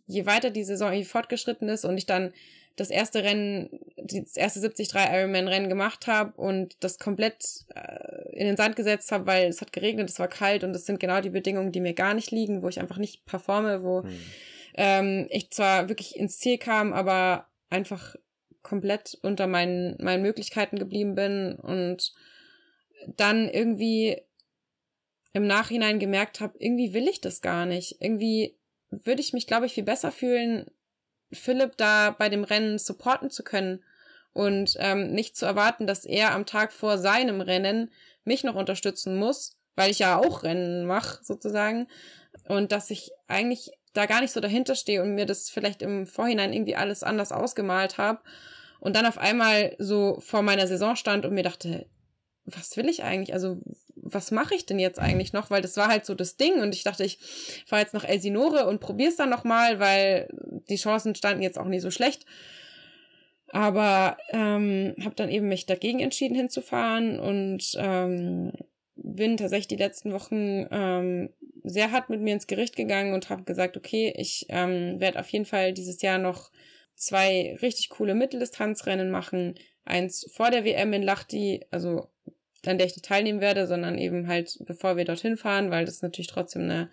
je weiter die Saison irgendwie fortgeschritten ist und ich dann das erste Rennen, das erste 73 Ironman-Rennen gemacht habe und das komplett äh, in den Sand gesetzt habe, weil es hat geregnet, es war kalt und das sind genau die Bedingungen, die mir gar nicht liegen, wo ich einfach nicht performe, wo hm. ähm, ich zwar wirklich ins Ziel kam, aber einfach komplett unter meinen, meinen Möglichkeiten geblieben bin und dann irgendwie im Nachhinein gemerkt habe, irgendwie will ich das gar nicht. Irgendwie würde ich mich, glaube ich, viel besser fühlen, Philipp da bei dem Rennen supporten zu können und ähm, nicht zu erwarten, dass er am Tag vor seinem Rennen mich noch unterstützen muss, weil ich ja auch Rennen mache sozusagen und dass ich eigentlich da gar nicht so dahinter stehe und mir das vielleicht im Vorhinein irgendwie alles anders ausgemalt habe und dann auf einmal so vor meiner Saison stand und mir dachte, was will ich eigentlich? Also, was mache ich denn jetzt eigentlich noch? Weil das war halt so das Ding und ich dachte, ich fahre jetzt nach Elsinore und probier's dann nochmal, weil die Chancen standen jetzt auch nie so schlecht. Aber ähm, habe dann eben mich dagegen entschieden hinzufahren und ähm, bin tatsächlich die letzten Wochen ähm, sehr hart mit mir ins Gericht gegangen und habe gesagt, okay, ich ähm, werde auf jeden Fall dieses Jahr noch zwei richtig coole Mitteldistanzrennen machen. Eins vor der WM in Lahti, also an der ich nicht teilnehmen werde, sondern eben halt, bevor wir dorthin fahren, weil das natürlich trotzdem eine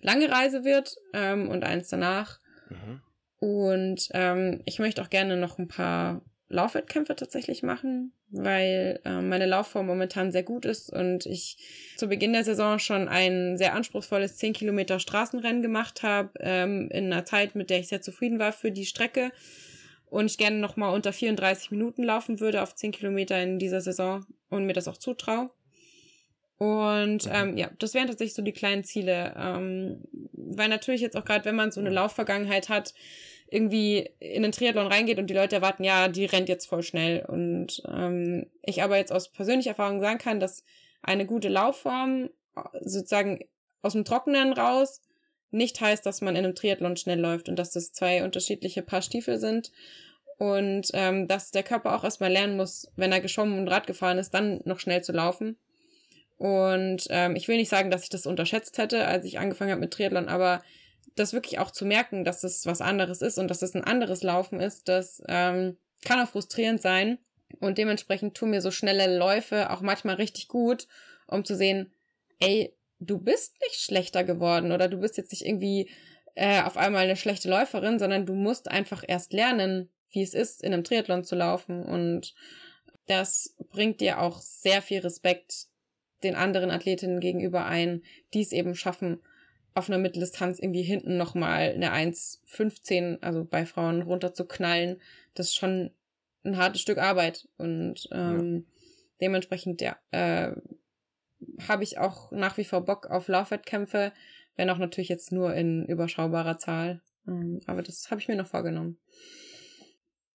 lange Reise wird ähm, und eins danach. Mhm. Und ähm, ich möchte auch gerne noch ein paar Laufwettkämpfe tatsächlich machen, weil äh, meine Laufform momentan sehr gut ist und ich zu Beginn der Saison schon ein sehr anspruchsvolles 10 Kilometer Straßenrennen gemacht habe, ähm, in einer Zeit, mit der ich sehr zufrieden war für die Strecke und ich gerne nochmal unter 34 Minuten laufen würde auf 10 Kilometer in dieser Saison und mir das auch zutraue. Und mhm. ähm, ja, das wären tatsächlich so die kleinen Ziele. Ähm, weil natürlich jetzt auch gerade, wenn man so eine Laufvergangenheit hat, irgendwie in den Triathlon reingeht und die Leute erwarten, ja, die rennt jetzt voll schnell. Und ähm, ich aber jetzt aus persönlicher Erfahrung sagen kann, dass eine gute Laufform sozusagen aus dem Trockenen raus nicht heißt, dass man in einem Triathlon schnell läuft und dass das zwei unterschiedliche Paar Stiefel sind und ähm, dass der Körper auch erstmal lernen muss, wenn er geschwommen und Rad gefahren ist, dann noch schnell zu laufen. Und ähm, ich will nicht sagen, dass ich das unterschätzt hätte, als ich angefangen habe mit Triathlon, aber das wirklich auch zu merken, dass es was anderes ist und dass es ein anderes Laufen ist, das ähm, kann auch frustrierend sein. Und dementsprechend tun mir so schnelle Läufe auch manchmal richtig gut, um zu sehen, ey, du bist nicht schlechter geworden oder du bist jetzt nicht irgendwie äh, auf einmal eine schlechte Läuferin, sondern du musst einfach erst lernen, wie es ist, in einem Triathlon zu laufen. Und das bringt dir auch sehr viel Respekt den anderen Athletinnen gegenüber ein, die es eben schaffen, auf einer Mitteldistanz irgendwie hinten nochmal eine 1,15, also bei Frauen runterzuknallen. Das ist schon ein hartes Stück Arbeit. Und ähm, ja. dementsprechend, ja, äh, habe ich auch nach wie vor Bock auf Laufwettkämpfe, wenn auch natürlich jetzt nur in überschaubarer Zahl. Ähm, aber das habe ich mir noch vorgenommen.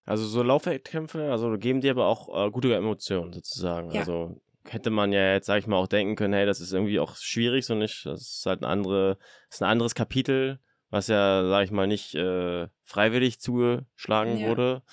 Also so Laufwettkämpfe, also geben dir aber auch äh, gute Emotionen sozusagen. Ja. Also hätte man ja jetzt, sag ich mal, auch denken können, hey, das ist irgendwie auch schwierig, so nicht. Das ist halt ein, andere, ist ein anderes Kapitel, was ja, sag ich mal, nicht äh, freiwillig zugeschlagen ja. wurde.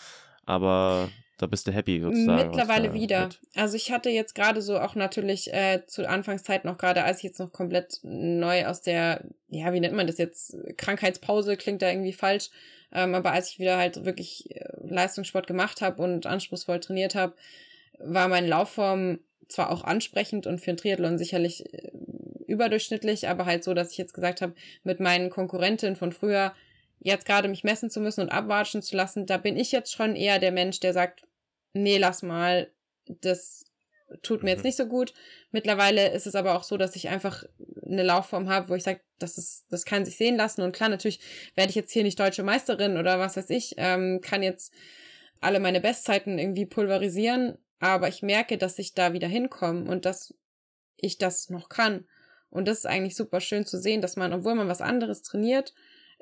Aber da bist du happy sozusagen. Mittlerweile wieder. Mit. Also ich hatte jetzt gerade so auch natürlich äh, zu Anfangszeit noch gerade, als ich jetzt noch komplett neu aus der, ja, wie nennt man das jetzt, Krankheitspause klingt da irgendwie falsch, ähm, aber als ich wieder halt wirklich äh, Leistungssport gemacht habe und anspruchsvoll trainiert habe, war meine Laufform zwar auch ansprechend und für ein Triathlon sicherlich äh, überdurchschnittlich, aber halt so, dass ich jetzt gesagt habe, mit meinen Konkurrentinnen von früher jetzt gerade mich messen zu müssen und abwatschen zu lassen, da bin ich jetzt schon eher der Mensch, der sagt, nee, lass mal, das tut mir mhm. jetzt nicht so gut. Mittlerweile ist es aber auch so, dass ich einfach eine Laufform habe, wo ich sage, das ist, das kann sich sehen lassen. Und klar, natürlich werde ich jetzt hier nicht deutsche Meisterin oder was weiß ich, ähm, kann jetzt alle meine Bestzeiten irgendwie pulverisieren, aber ich merke, dass ich da wieder hinkomme und dass ich das noch kann. Und das ist eigentlich super schön zu sehen, dass man, obwohl man was anderes trainiert,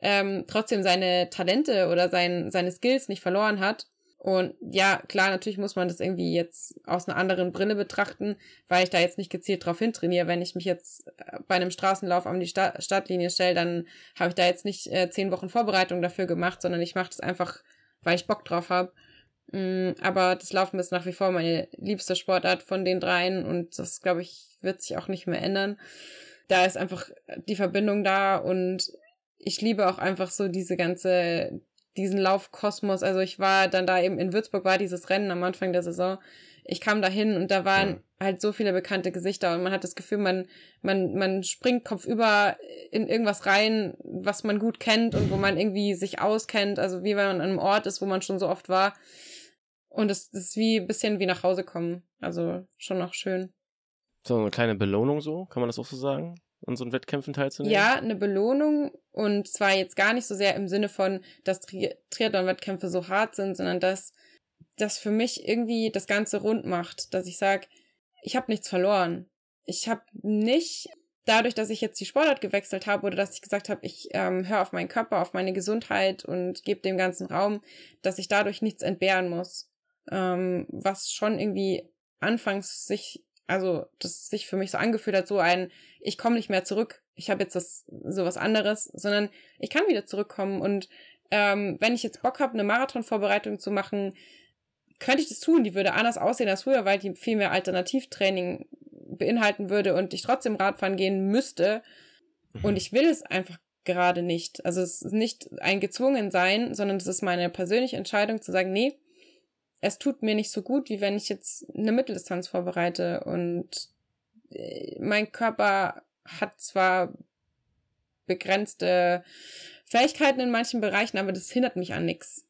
ähm, trotzdem seine Talente oder sein, seine Skills nicht verloren hat und ja, klar, natürlich muss man das irgendwie jetzt aus einer anderen Brille betrachten, weil ich da jetzt nicht gezielt drauf hintrainiere. Wenn ich mich jetzt äh, bei einem Straßenlauf an die Sta Startlinie stelle, dann habe ich da jetzt nicht äh, zehn Wochen Vorbereitung dafür gemacht, sondern ich mache das einfach, weil ich Bock drauf habe. Mm, aber das Laufen ist nach wie vor meine liebste Sportart von den dreien und das, glaube ich, wird sich auch nicht mehr ändern. Da ist einfach die Verbindung da und ich liebe auch einfach so diese ganze diesen Laufkosmos. Also ich war dann da eben in Würzburg, war dieses Rennen am Anfang der Saison. Ich kam da hin und da waren ja. halt so viele bekannte Gesichter und man hat das Gefühl, man, man, man springt kopfüber in irgendwas rein, was man gut kennt und wo man irgendwie sich auskennt. Also wie wenn man an einem Ort ist, wo man schon so oft war. Und es ist wie ein bisschen wie nach Hause kommen. Also schon noch schön. So eine kleine Belohnung so, kann man das auch so sagen? An so Wettkämpfen teilzunehmen? Ja, eine Belohnung und zwar jetzt gar nicht so sehr im Sinne von, dass Tri Triathlon-Wettkämpfe so hart sind, sondern dass das für mich irgendwie das Ganze rund macht, dass ich sage, ich habe nichts verloren. Ich habe nicht dadurch, dass ich jetzt die Sportart gewechselt habe oder dass ich gesagt habe, ich ähm, höre auf meinen Körper, auf meine Gesundheit und gebe dem ganzen Raum, dass ich dadurch nichts entbehren muss. Ähm, was schon irgendwie anfangs sich also das sich für mich so angefühlt hat, so ein, ich komme nicht mehr zurück, ich habe jetzt das so was anderes, sondern ich kann wieder zurückkommen und ähm, wenn ich jetzt Bock habe, eine Marathonvorbereitung zu machen, könnte ich das tun. Die würde anders aussehen als früher, weil die viel mehr Alternativtraining beinhalten würde und ich trotzdem Radfahren gehen müsste. Mhm. Und ich will es einfach gerade nicht. Also es ist nicht ein gezwungen sein, sondern es ist meine persönliche Entscheidung zu sagen, nee, es tut mir nicht so gut, wie wenn ich jetzt eine Mitteldistanz vorbereite. Und äh, mein Körper hat zwar begrenzte Fähigkeiten in manchen Bereichen, aber das hindert mich an nichts.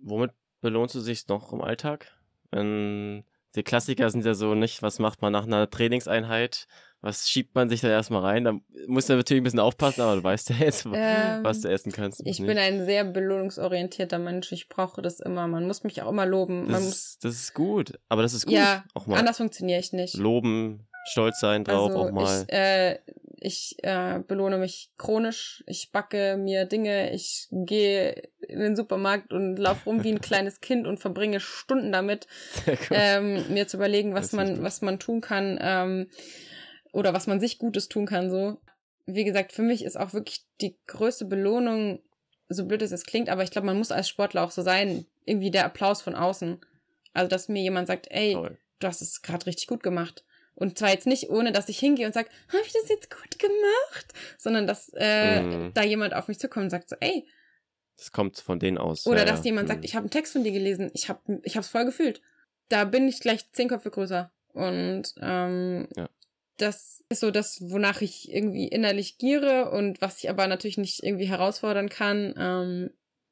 Womit belohnst du dich noch im Alltag? Wenn die Klassiker sind ja so nicht, was macht man nach einer Trainingseinheit? Was schiebt man sich da erstmal rein? Da musst du natürlich ein bisschen aufpassen, aber du weißt ja jetzt, ähm, was du essen kannst. Ich nicht. bin ein sehr belohnungsorientierter Mensch. Ich brauche das immer. Man muss mich auch immer loben. Das, muss, das ist gut. Aber das ist gut. Ja, auch mal anders funktioniere ich nicht. Loben, stolz sein drauf also auch mal. Ich, äh, ich äh, belohne mich chronisch. Ich backe mir Dinge. Ich gehe in den Supermarkt und laufe rum wie ein kleines Kind und verbringe Stunden damit, ähm, mir zu überlegen, was man, was man tun kann. Ähm, oder was man sich Gutes tun kann, so. Wie gesagt, für mich ist auch wirklich die größte Belohnung, so blöd es klingt, aber ich glaube, man muss als Sportler auch so sein, irgendwie der Applaus von außen. Also, dass mir jemand sagt, ey, Toll. du hast es gerade richtig gut gemacht. Und zwar jetzt nicht, ohne dass ich hingehe und sage, habe ich das jetzt gut gemacht? Sondern dass äh, mm. da jemand auf mich zukommt und sagt so, ey. Das kommt von denen aus. Oder ja, dass jemand ja. sagt, mhm. ich habe einen Text von dir gelesen, ich habe ich hab's voll gefühlt. Da bin ich gleich zehn Köpfe größer. Und ähm, ja. Das ist so das, wonach ich irgendwie innerlich giere und was ich aber natürlich nicht irgendwie herausfordern kann. Ähm,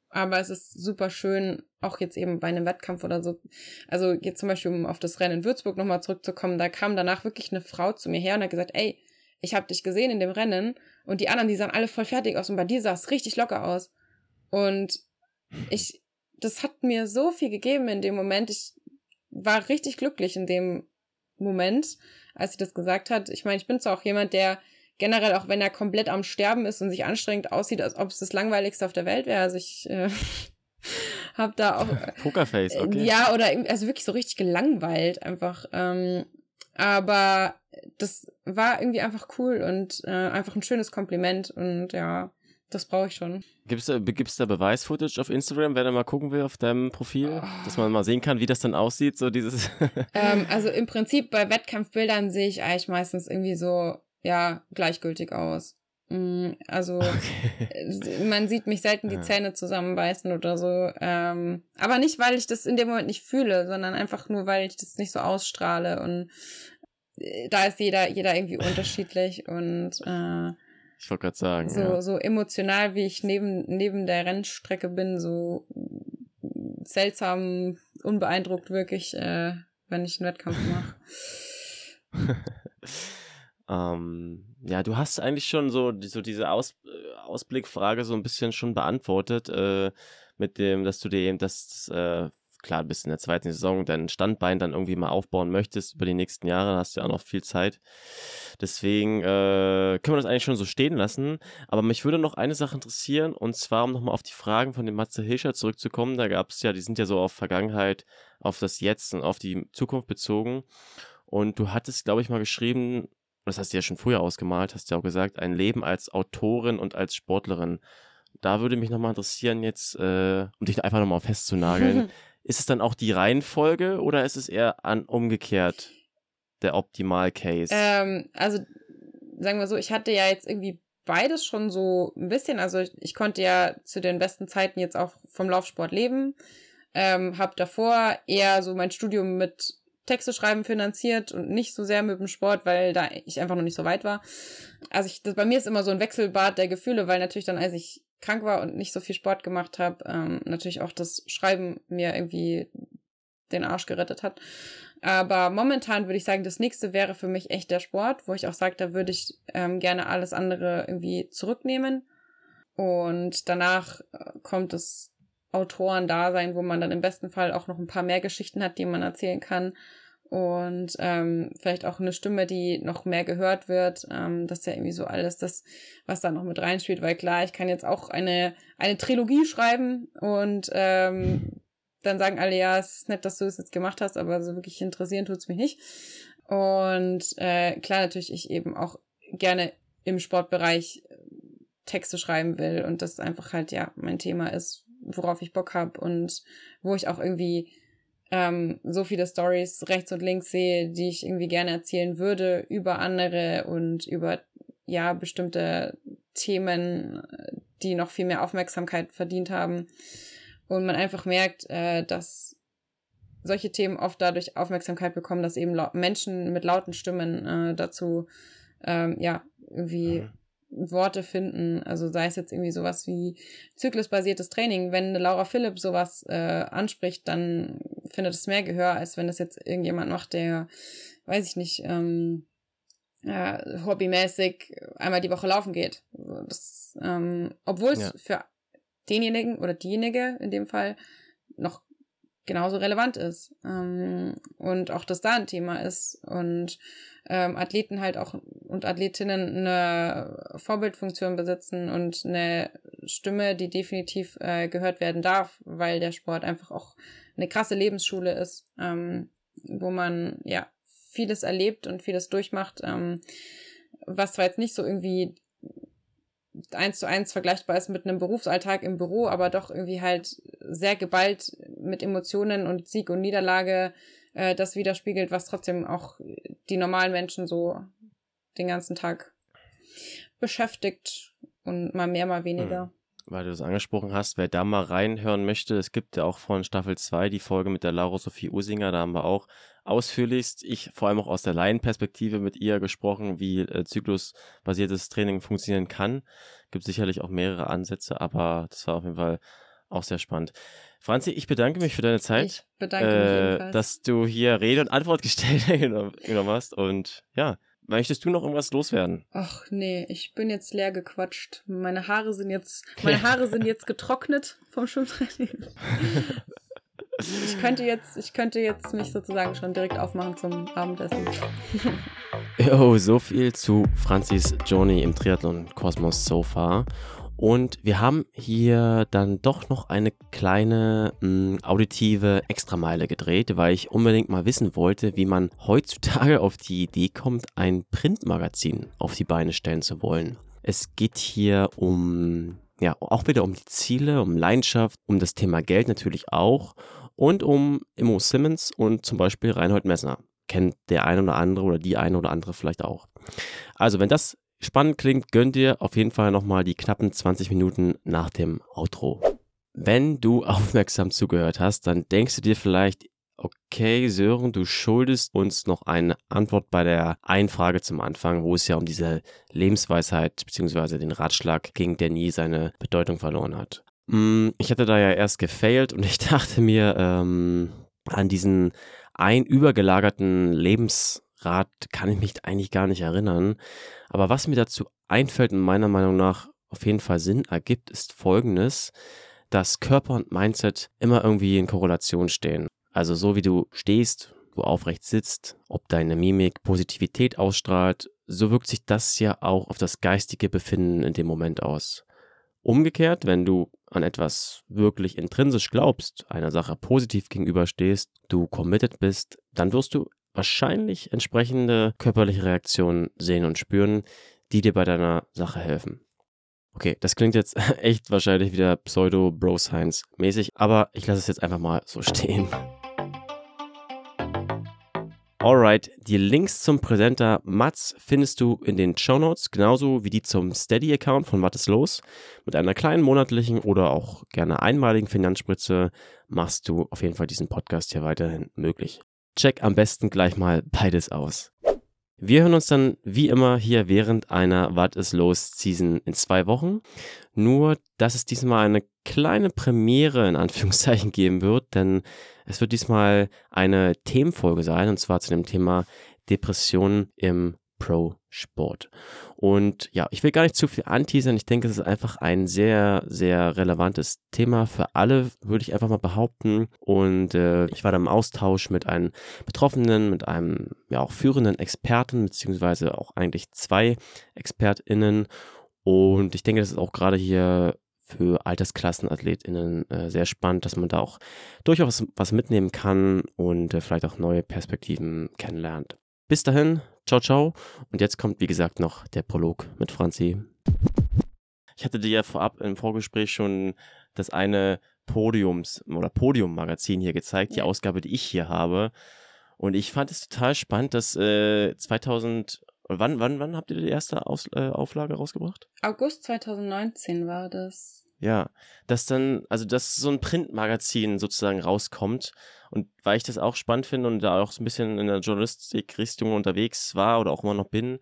aber es ist super schön, auch jetzt eben bei einem Wettkampf oder so. Also jetzt zum Beispiel, um auf das Rennen in Würzburg nochmal zurückzukommen, da kam danach wirklich eine Frau zu mir her und hat gesagt, ey, ich habe dich gesehen in dem Rennen und die anderen, die sahen alle voll fertig aus und bei dir sah es richtig locker aus. Und ich, das hat mir so viel gegeben in dem Moment. Ich war richtig glücklich in dem Moment, als sie das gesagt hat. Ich meine, ich bin zwar auch jemand, der generell, auch wenn er komplett am Sterben ist und sich anstrengend aussieht, als ob es das langweiligste auf der Welt wäre. Also ich äh, habe da auch. Pokerface, okay. Äh, ja, oder also wirklich so richtig gelangweilt einfach. Ähm, aber das war irgendwie einfach cool und äh, einfach ein schönes Kompliment und ja, das brauche ich schon. Gibt's da, gibt's da Beweis-Footage auf Instagram, wenn er mal gucken will auf deinem Profil, oh. dass man mal sehen kann, wie das dann aussieht, so dieses. ähm, also im Prinzip bei Wettkampfbildern sehe ich eigentlich meistens irgendwie so ja, gleichgültig aus. Mm, also okay. man sieht mich selten die Zähne zusammenbeißen oder so. Ähm, aber nicht, weil ich das in dem Moment nicht fühle, sondern einfach nur, weil ich das nicht so ausstrahle. Und äh, da ist jeder, jeder irgendwie unterschiedlich und äh, ich wollte gerade sagen. So, ja. so emotional, wie ich neben, neben der Rennstrecke bin, so seltsam, unbeeindruckt wirklich, äh, wenn ich einen Wettkampf mache. Ähm, ja, du hast eigentlich schon so, so diese Aus, äh, Ausblickfrage so ein bisschen schon beantwortet, äh, mit dem, dass du dir eben das, äh, klar, bist in der zweiten Saison dein Standbein dann irgendwie mal aufbauen möchtest über die nächsten Jahre, hast du ja auch noch viel Zeit. Deswegen äh, können wir das eigentlich schon so stehen lassen. Aber mich würde noch eine Sache interessieren, und zwar, um nochmal auf die Fragen von dem Matze Hilscher zurückzukommen. Da gab es ja, die sind ja so auf Vergangenheit, auf das Jetzt und auf die Zukunft bezogen. Und du hattest, glaube ich, mal geschrieben, das hast du ja schon früher ausgemalt, hast du ja auch gesagt, ein Leben als Autorin und als Sportlerin. Da würde mich nochmal interessieren, jetzt, äh, um dich einfach nochmal festzunageln, ist es dann auch die Reihenfolge oder ist es eher an umgekehrt der Optimal-Case? Ähm, also, sagen wir so, ich hatte ja jetzt irgendwie beides schon so ein bisschen. Also, ich, ich konnte ja zu den besten Zeiten jetzt auch vom Laufsport leben. Ähm, habe davor eher so mein Studium mit Texte schreiben finanziert und nicht so sehr mit dem Sport, weil da ich einfach noch nicht so weit war. Also ich, das, bei mir ist immer so ein Wechselbad der Gefühle, weil natürlich dann, als ich krank war und nicht so viel Sport gemacht habe, ähm, natürlich auch das Schreiben mir irgendwie den Arsch gerettet hat. Aber momentan würde ich sagen, das nächste wäre für mich echt der Sport, wo ich auch sage, da würde ich ähm, gerne alles andere irgendwie zurücknehmen. Und danach äh, kommt das Autoren-Dasein, wo man dann im besten Fall auch noch ein paar mehr Geschichten hat, die man erzählen kann und ähm, vielleicht auch eine Stimme, die noch mehr gehört wird. Ähm, das ist ja irgendwie so alles das, was da noch mit reinspielt, weil klar, ich kann jetzt auch eine, eine Trilogie schreiben und ähm, dann sagen alle, ja, es ist nett, dass du es jetzt gemacht hast, aber so wirklich interessieren tut's mich nicht. Und äh, klar, natürlich, ich eben auch gerne im Sportbereich äh, Texte schreiben will und das einfach halt ja mein Thema ist, worauf ich Bock habe und wo ich auch irgendwie ähm, so viele Stories rechts und links sehe, die ich irgendwie gerne erzählen würde über andere und über ja bestimmte Themen, die noch viel mehr Aufmerksamkeit verdient haben. Und man einfach merkt, äh, dass solche Themen oft dadurch Aufmerksamkeit bekommen, dass eben Menschen mit lauten Stimmen äh, dazu ähm, ja irgendwie mhm. Worte finden. Also sei es jetzt irgendwie sowas wie zyklusbasiertes Training. Wenn Laura Philipp sowas äh, anspricht, dann findet es mehr Gehör, als wenn das jetzt irgendjemand macht, der, weiß ich nicht, ähm, äh, hobbymäßig einmal die Woche laufen geht. Das, ähm, obwohl es ja. für denjenigen oder diejenige in dem Fall noch genauso relevant ist ähm, und auch das da ein Thema ist und ähm, Athleten halt auch und Athletinnen eine Vorbildfunktion besitzen und eine Stimme, die definitiv äh, gehört werden darf, weil der Sport einfach auch eine krasse Lebensschule ist, ähm, wo man ja vieles erlebt und vieles durchmacht, ähm, was zwar jetzt nicht so irgendwie eins zu eins vergleichbar ist mit einem Berufsalltag im Büro, aber doch irgendwie halt sehr geballt mit Emotionen und Sieg und Niederlage äh, das widerspiegelt, was trotzdem auch die normalen Menschen so den ganzen Tag beschäftigt und mal mehr, mal weniger. Hm. Weil du es angesprochen hast, wer da mal reinhören möchte, es gibt ja auch von Staffel 2 die Folge mit der Laura Sophie Usinger, da haben wir auch ausführlichst, ich vor allem auch aus der Laienperspektive mit ihr gesprochen, wie äh, zyklusbasiertes Training funktionieren kann. Gibt sicherlich auch mehrere Ansätze, aber das war auf jeden Fall auch sehr spannend. Franzi, ich bedanke mich für deine Zeit. Ich bedanke mich äh, ebenfalls. Dass du hier Rede und Antwort gestellt genommen hast. Und ja, möchtest du noch irgendwas loswerden? Ach nee, ich bin jetzt leer gequatscht. Meine Haare sind jetzt, meine Haare sind jetzt getrocknet vom Schwimmtraining. ich könnte jetzt, ich könnte jetzt mich sozusagen schon direkt aufmachen zum Abendessen. Oh, so viel zu Franzis Journey im Triathlon Kosmos so far. Und wir haben hier dann doch noch eine kleine mh, hm, auditive Extrameile gedreht, weil ich unbedingt mal wissen wollte, wie man heutzutage auf die Idee kommt, ein Printmagazin auf die Beine stellen zu wollen. Es geht hier um, ja, auch wieder um die Ziele, um Leidenschaft, um das Thema Geld natürlich auch und um Immo Simmons und zum Beispiel Reinhold Messner. Kennt der eine oder andere oder die eine oder andere vielleicht auch. Also, wenn das spannend klingt, gönn dir auf jeden Fall nochmal die knappen 20 Minuten nach dem Outro. Wenn du aufmerksam zugehört hast, dann denkst du dir vielleicht, okay, Sören, du schuldest uns noch eine Antwort bei der einen Frage zum Anfang, wo es ja um diese Lebensweisheit bzw. den Ratschlag ging, der nie seine Bedeutung verloren hat. Mm, ich hatte da ja erst gefailt und ich dachte mir ähm, an diesen ein übergelagerten Lebensrat kann ich mich eigentlich gar nicht erinnern. Aber was mir dazu einfällt und meiner Meinung nach auf jeden Fall Sinn ergibt, ist folgendes, dass Körper und Mindset immer irgendwie in Korrelation stehen. Also so wie du stehst, du aufrecht sitzt, ob deine Mimik Positivität ausstrahlt, so wirkt sich das ja auch auf das geistige Befinden in dem Moment aus. Umgekehrt, wenn du an etwas wirklich intrinsisch glaubst, einer Sache positiv gegenüberstehst, du committed bist, dann wirst du wahrscheinlich entsprechende körperliche Reaktionen sehen und spüren, die dir bei deiner Sache helfen. Okay, das klingt jetzt echt wahrscheinlich wieder Pseudo-Bro-Science-mäßig, aber ich lasse es jetzt einfach mal so stehen. Alright, die Links zum Präsenter Mats findest du in den Show Notes, genauso wie die zum Steady-Account von ist los. Mit einer kleinen monatlichen oder auch gerne einmaligen Finanzspritze machst du auf jeden Fall diesen Podcast hier weiterhin möglich. Check am besten gleich mal beides aus. Wir hören uns dann wie immer hier während einer Was ist los Season in zwei Wochen. Nur, dass es diesmal eine kleine Premiere in Anführungszeichen geben wird, denn es wird diesmal eine Themenfolge sein und zwar zu dem Thema Depressionen im Pro-Sport. Und ja, ich will gar nicht zu viel anteasern. Ich denke, es ist einfach ein sehr, sehr relevantes Thema für alle, würde ich einfach mal behaupten. Und äh, ich war da im Austausch mit einem Betroffenen, mit einem ja auch führenden Experten, beziehungsweise auch eigentlich zwei ExpertInnen. Und ich denke, das ist auch gerade hier für AltersklassenathletInnen äh, sehr spannend, dass man da auch durchaus was mitnehmen kann und äh, vielleicht auch neue Perspektiven kennenlernt. Bis dahin, ciao, ciao. Und jetzt kommt, wie gesagt, noch der Prolog mit Franzi. Ich hatte dir ja vorab im Vorgespräch schon das eine Podiums- oder Podium-Magazin hier gezeigt, die Ausgabe, die ich hier habe. Und ich fand es total spannend, dass äh, 2000, wann, wann, wann habt ihr die erste Aus, äh, Auflage rausgebracht? August 2019 war das. Ja, dass dann, also dass so ein Printmagazin sozusagen rauskommt und weil ich das auch spannend finde und da auch so ein bisschen in der Journalistik-Richtung unterwegs war oder auch immer noch bin,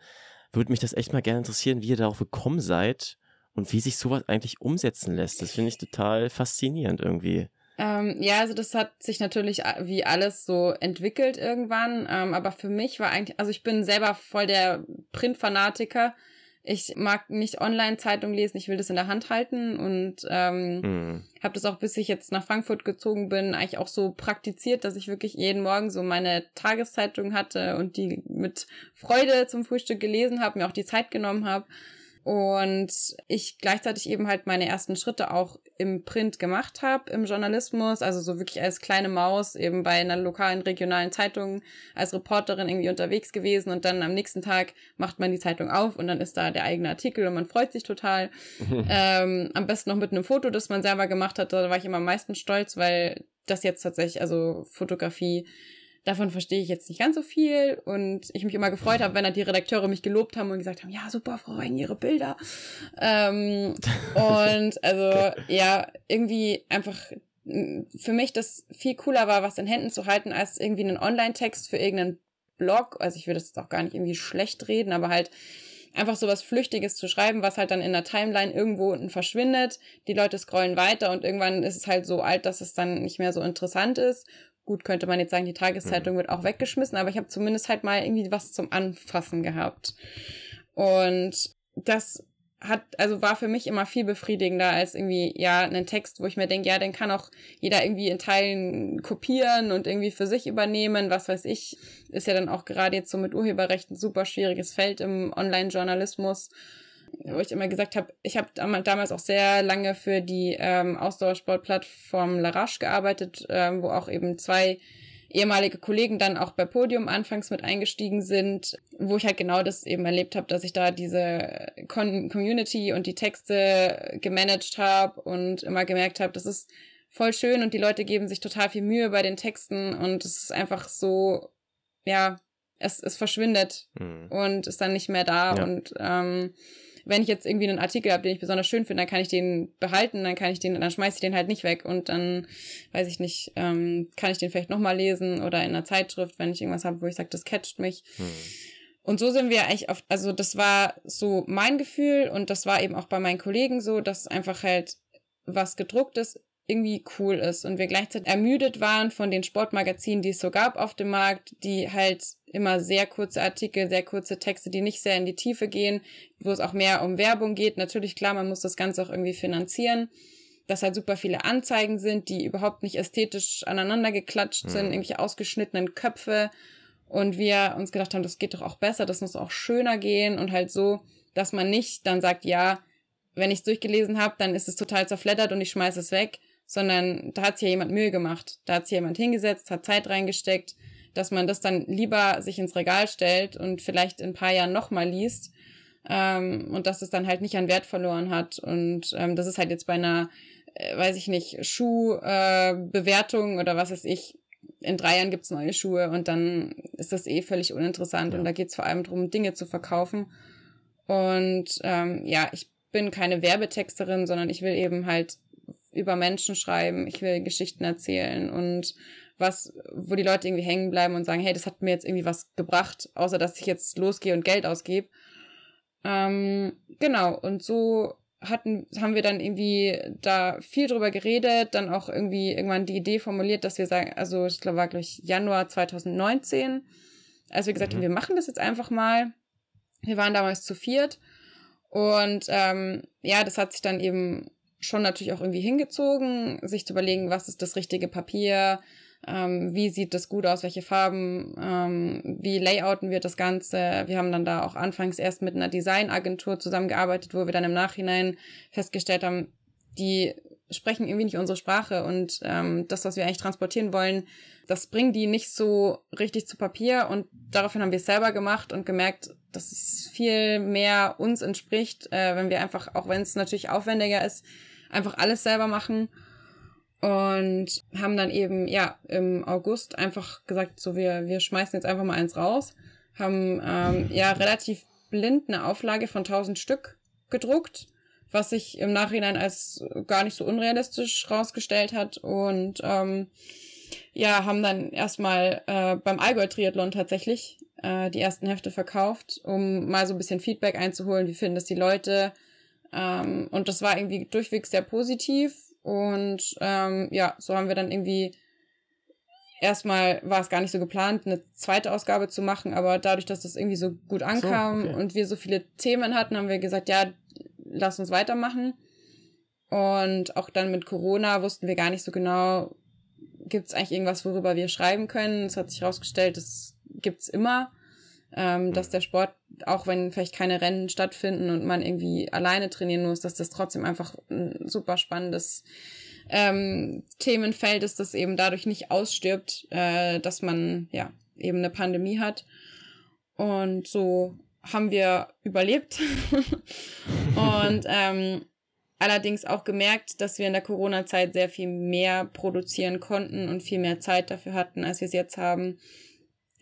würde mich das echt mal gerne interessieren, wie ihr darauf gekommen seid und wie sich sowas eigentlich umsetzen lässt. Das finde ich total faszinierend irgendwie. Ähm, ja, also das hat sich natürlich wie alles so entwickelt irgendwann. Ähm, aber für mich war eigentlich, also ich bin selber voll der Printfanatiker. Ich mag nicht Online-Zeitung lesen, ich will das in der Hand halten und ähm, mhm. habe das auch, bis ich jetzt nach Frankfurt gezogen bin, eigentlich auch so praktiziert, dass ich wirklich jeden Morgen so meine Tageszeitung hatte und die mit Freude zum Frühstück gelesen habe, mir auch die Zeit genommen habe und ich gleichzeitig eben halt meine ersten Schritte auch im Print gemacht habe, im Journalismus, also so wirklich als kleine Maus eben bei einer lokalen, regionalen Zeitung als Reporterin irgendwie unterwegs gewesen. Und dann am nächsten Tag macht man die Zeitung auf und dann ist da der eigene Artikel und man freut sich total. ähm, am besten noch mit einem Foto, das man selber gemacht hat, da war ich immer am meisten stolz, weil das jetzt tatsächlich, also Fotografie davon verstehe ich jetzt nicht ganz so viel und ich mich immer gefreut habe, wenn dann die Redakteure mich gelobt haben und gesagt haben, ja, super, Frau Reng, Ihre Bilder. Ähm, und also, ja, irgendwie einfach für mich das viel cooler war, was in Händen zu halten, als irgendwie einen Online-Text für irgendeinen Blog. Also ich würde das auch gar nicht irgendwie schlecht reden, aber halt einfach so was Flüchtiges zu schreiben, was halt dann in der Timeline irgendwo unten verschwindet. Die Leute scrollen weiter und irgendwann ist es halt so alt, dass es dann nicht mehr so interessant ist. Gut, könnte man jetzt sagen, die Tageszeitung wird auch weggeschmissen, aber ich habe zumindest halt mal irgendwie was zum Anfassen gehabt. Und das hat, also war für mich immer viel befriedigender als irgendwie, ja, einen Text, wo ich mir denke, ja, den kann auch jeder irgendwie in Teilen kopieren und irgendwie für sich übernehmen, was weiß ich, ist ja dann auch gerade jetzt so mit Urheberrechten super schwieriges Feld im Online-Journalismus, wo ich immer gesagt habe, ich habe damals auch sehr lange für die ähm, Ausdauersportplattform Larache gearbeitet, ähm, wo auch eben zwei ehemalige Kollegen dann auch bei Podium anfangs mit eingestiegen sind, wo ich halt genau das eben erlebt habe, dass ich da diese Con Community und die Texte gemanagt habe und immer gemerkt habe, das ist voll schön und die Leute geben sich total viel Mühe bei den Texten und es ist einfach so, ja, es, es verschwindet mhm. und ist dann nicht mehr da ja. und ähm, wenn ich jetzt irgendwie einen Artikel habe, den ich besonders schön finde, dann kann ich den behalten, dann kann ich den, dann schmeiße ich den halt nicht weg und dann, weiß ich nicht, ähm, kann ich den vielleicht nochmal lesen oder in einer Zeitschrift, wenn ich irgendwas habe, wo ich sage, das catcht mich. Hm. Und so sind wir eigentlich auf, also das war so mein Gefühl und das war eben auch bei meinen Kollegen so, dass einfach halt was gedrucktes irgendwie cool ist und wir gleichzeitig ermüdet waren von den Sportmagazinen, die es so gab auf dem Markt, die halt immer sehr kurze Artikel, sehr kurze Texte, die nicht sehr in die Tiefe gehen, wo es auch mehr um Werbung geht. Natürlich, klar, man muss das Ganze auch irgendwie finanzieren, dass halt super viele Anzeigen sind, die überhaupt nicht ästhetisch aneinander geklatscht mhm. sind, irgendwelche ausgeschnittenen Köpfe und wir uns gedacht haben, das geht doch auch besser, das muss auch schöner gehen und halt so, dass man nicht dann sagt, ja, wenn ich es durchgelesen habe, dann ist es total zerfleddert und ich schmeiße es weg, sondern da hat sich ja jemand Mühe gemacht. Da hat sich jemand hingesetzt, hat Zeit reingesteckt, dass man das dann lieber sich ins Regal stellt und vielleicht in ein paar Jahren nochmal liest ähm, und dass es dann halt nicht an Wert verloren hat. Und ähm, das ist halt jetzt bei einer, äh, weiß ich nicht, Schuhbewertung äh, oder was weiß ich, in drei Jahren gibt's neue Schuhe und dann ist das eh völlig uninteressant ja. und da geht's vor allem darum, Dinge zu verkaufen. Und ähm, ja, ich bin keine Werbetexterin, sondern ich will eben halt über Menschen schreiben, ich will Geschichten erzählen und was, wo die Leute irgendwie hängen bleiben und sagen, hey, das hat mir jetzt irgendwie was gebracht, außer dass ich jetzt losgehe und Geld ausgebe. Ähm, genau, und so hatten, haben wir dann irgendwie da viel drüber geredet, dann auch irgendwie irgendwann die Idee formuliert, dass wir sagen, also ich glaube, war gleich Januar 2019, als wir gesagt mhm. haben, wir machen das jetzt einfach mal. Wir waren damals zu viert und ähm, ja, das hat sich dann eben schon natürlich auch irgendwie hingezogen, sich zu überlegen, was ist das richtige Papier, ähm, wie sieht das gut aus, welche Farben, ähm, wie layouten wir das Ganze. Wir haben dann da auch anfangs erst mit einer Designagentur zusammengearbeitet, wo wir dann im Nachhinein festgestellt haben, die sprechen irgendwie nicht unsere Sprache und ähm, das, was wir eigentlich transportieren wollen, das bringen die nicht so richtig zu Papier und daraufhin haben wir es selber gemacht und gemerkt, dass es viel mehr uns entspricht, äh, wenn wir einfach, auch wenn es natürlich aufwendiger ist, einfach alles selber machen. Und haben dann eben, ja, im August einfach gesagt, so wir, wir schmeißen jetzt einfach mal eins raus. Haben ähm, ja relativ blind eine Auflage von 1000 Stück gedruckt, was sich im Nachhinein als gar nicht so unrealistisch rausgestellt hat. Und ähm, ja, haben dann erstmal äh, beim Allgäu-Triathlon tatsächlich äh, die ersten Hefte verkauft, um mal so ein bisschen Feedback einzuholen, wie finden das die Leute, ähm, und das war irgendwie durchweg sehr positiv. Und ähm, ja, so haben wir dann irgendwie erstmal war es gar nicht so geplant, eine zweite Ausgabe zu machen, aber dadurch, dass das irgendwie so gut ankam so, okay. und wir so viele Themen hatten, haben wir gesagt, ja, lass uns weitermachen. Und auch dann mit Corona wussten wir gar nicht so genau, gibt es eigentlich irgendwas, worüber wir schreiben können. Es hat sich herausgestellt, das gibt's immer ähm, dass der Sport, auch wenn vielleicht keine Rennen stattfinden und man irgendwie alleine trainieren muss, dass das trotzdem einfach ein super spannendes ähm, Themenfeld ist, das eben dadurch nicht ausstirbt, äh, dass man ja eben eine Pandemie hat. Und so haben wir überlebt. und ähm, allerdings auch gemerkt, dass wir in der Corona-Zeit sehr viel mehr produzieren konnten und viel mehr Zeit dafür hatten, als wir es jetzt haben.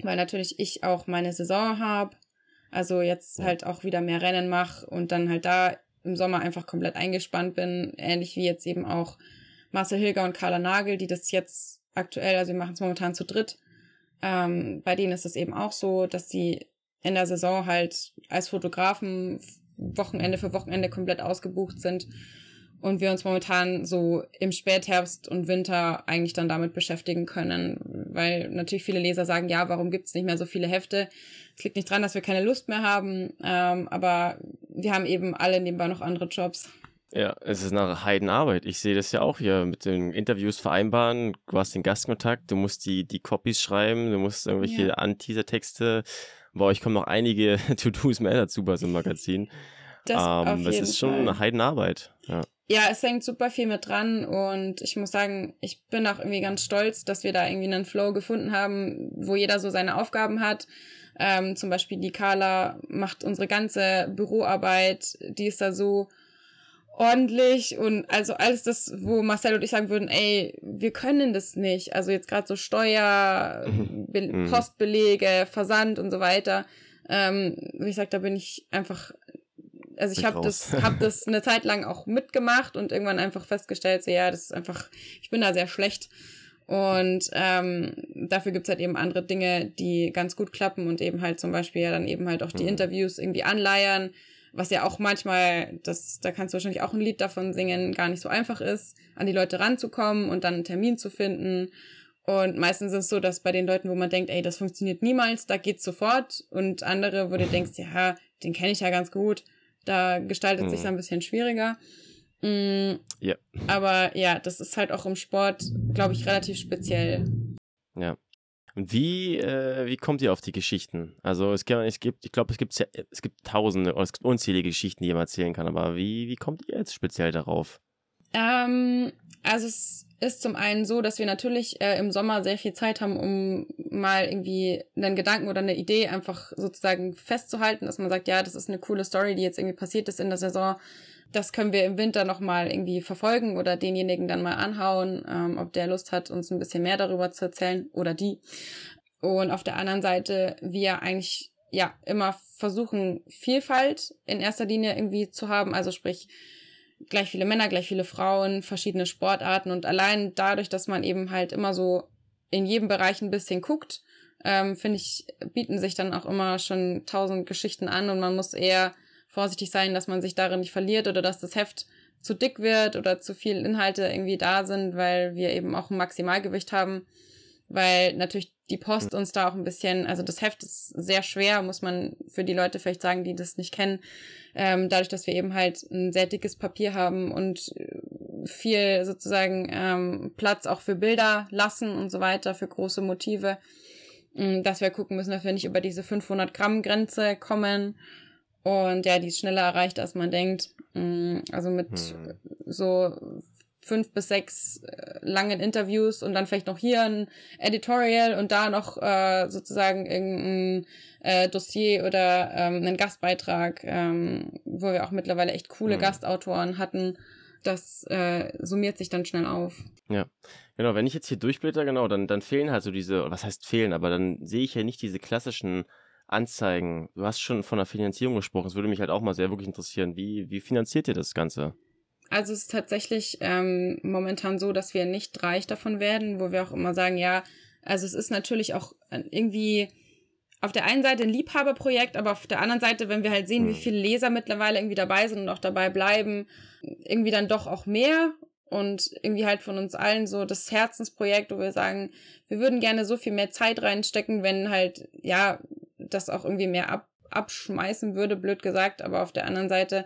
Weil natürlich ich auch meine Saison habe, also jetzt halt auch wieder mehr Rennen mache und dann halt da im Sommer einfach komplett eingespannt bin, ähnlich wie jetzt eben auch Marcel Hilger und Carla Nagel, die das jetzt aktuell, also wir machen es momentan zu dritt, ähm, bei denen ist es eben auch so, dass sie in der Saison halt als Fotografen Wochenende für Wochenende komplett ausgebucht sind und wir uns momentan so im Spätherbst und Winter eigentlich dann damit beschäftigen können, weil natürlich viele Leser sagen, ja, warum gibt's nicht mehr so viele Hefte? Es liegt nicht dran, dass wir keine Lust mehr haben, ähm, aber wir haben eben alle nebenbei noch andere Jobs. Ja, es ist eine Heidenarbeit. Ich sehe das ja auch hier mit den Interviews vereinbaren. Du hast den Gastkontakt, du musst die, die Copies schreiben, du musst irgendwelche ja. Anteaser-Texte bei euch kommen noch einige To-Dos mehr dazu bei so einem Magazin. Das, ähm, das ist schon Fall. eine Heidenarbeit. Ja. Ja, es hängt super viel mit dran und ich muss sagen, ich bin auch irgendwie ganz stolz, dass wir da irgendwie einen Flow gefunden haben, wo jeder so seine Aufgaben hat. Ähm, zum Beispiel die Carla macht unsere ganze Büroarbeit, die ist da so ordentlich und also alles das, wo Marcel und ich sagen würden, ey, wir können das nicht. Also jetzt gerade so Steuer, mhm. Be mhm. Postbelege, Versand und so weiter. Ähm, wie gesagt, da bin ich einfach, also ich habe das, hab das eine Zeit lang auch mitgemacht und irgendwann einfach festgestellt, so ja, das ist einfach, ich bin da sehr schlecht. Und ähm, dafür gibt's halt eben andere Dinge, die ganz gut klappen und eben halt zum Beispiel ja dann eben halt auch die mhm. Interviews irgendwie anleiern was ja auch manchmal, das, da kannst du wahrscheinlich auch ein Lied davon singen, gar nicht so einfach ist, an die Leute ranzukommen und dann einen Termin zu finden. Und meistens ist es so, dass bei den Leuten, wo man denkt, ey, das funktioniert niemals, da geht's sofort. Und andere, wo du denkst, ja, den kenne ich ja ganz gut, da gestaltet mhm. sich ein bisschen schwieriger. Mhm. Ja. Aber ja, das ist halt auch im Sport, glaube ich, relativ speziell. Ja. Und wie, äh, wie kommt ihr auf die Geschichten? Also es gibt, es gibt ich glaube, es gibt es gibt tausende oder es gibt unzählige Geschichten, die man erzählen kann, aber wie, wie kommt ihr jetzt speziell darauf? Ähm, also es ist zum einen so, dass wir natürlich äh, im Sommer sehr viel Zeit haben, um mal irgendwie einen Gedanken oder eine Idee einfach sozusagen festzuhalten, dass man sagt, ja, das ist eine coole Story, die jetzt irgendwie passiert ist in der Saison das können wir im Winter nochmal irgendwie verfolgen oder denjenigen dann mal anhauen, ähm, ob der Lust hat, uns ein bisschen mehr darüber zu erzählen oder die. Und auf der anderen Seite, wir eigentlich ja immer versuchen, Vielfalt in erster Linie irgendwie zu haben, also sprich gleich viele Männer, gleich viele Frauen, verschiedene Sportarten. Und allein dadurch, dass man eben halt immer so in jedem Bereich ein bisschen guckt, ähm, finde ich, bieten sich dann auch immer schon tausend Geschichten an. Und man muss eher vorsichtig sein, dass man sich darin nicht verliert oder dass das Heft zu dick wird oder zu viel Inhalte irgendwie da sind, weil wir eben auch ein Maximalgewicht haben, weil natürlich die Post uns da auch ein bisschen, also das Heft ist sehr schwer, muss man für die Leute vielleicht sagen, die das nicht kennen, ähm, dadurch, dass wir eben halt ein sehr dickes Papier haben und viel sozusagen ähm, Platz auch für Bilder lassen und so weiter, für große Motive, mm, dass wir gucken müssen, dass wir nicht über diese 500 Gramm Grenze kommen und ja, die ist schneller erreicht, als man denkt. Mm, also mit hm. so fünf bis sechs äh, langen Interviews und dann vielleicht noch hier ein Editorial und da noch äh, sozusagen irgendein äh, Dossier oder ähm, einen Gastbeitrag, ähm, wo wir auch mittlerweile echt coole hm. Gastautoren hatten. Das äh, summiert sich dann schnell auf. Ja, genau. Wenn ich jetzt hier durchblätter, genau, dann, dann fehlen halt so diese, was heißt fehlen, aber dann sehe ich ja nicht diese klassischen Anzeigen. Du hast schon von der Finanzierung gesprochen. Das würde mich halt auch mal sehr wirklich interessieren. Wie, wie finanziert ihr das Ganze? Also es ist tatsächlich ähm, momentan so, dass wir nicht reich davon werden, wo wir auch immer sagen, ja, also es ist natürlich auch äh, irgendwie auf der einen Seite ein Liebhaberprojekt, aber auf der anderen Seite, wenn wir halt sehen, wie viele Leser mittlerweile irgendwie dabei sind und auch dabei bleiben, irgendwie dann doch auch mehr und irgendwie halt von uns allen so das Herzensprojekt, wo wir sagen, wir würden gerne so viel mehr Zeit reinstecken, wenn halt, ja, das auch irgendwie mehr ab, abschmeißen würde, blöd gesagt, aber auf der anderen Seite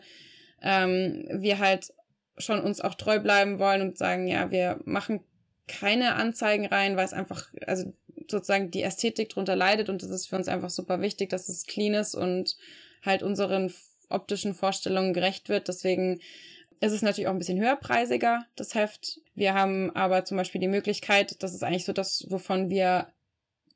ähm, wir halt schon uns auch treu bleiben wollen und sagen, ja, wir machen keine Anzeigen rein, weil es einfach, also sozusagen die Ästhetik drunter leidet und das ist für uns einfach super wichtig, dass es clean ist und halt unseren optischen Vorstellungen gerecht wird. Deswegen ist es natürlich auch ein bisschen höherpreisiger, das Heft. Wir haben aber zum Beispiel die Möglichkeit, das ist eigentlich so das, wovon wir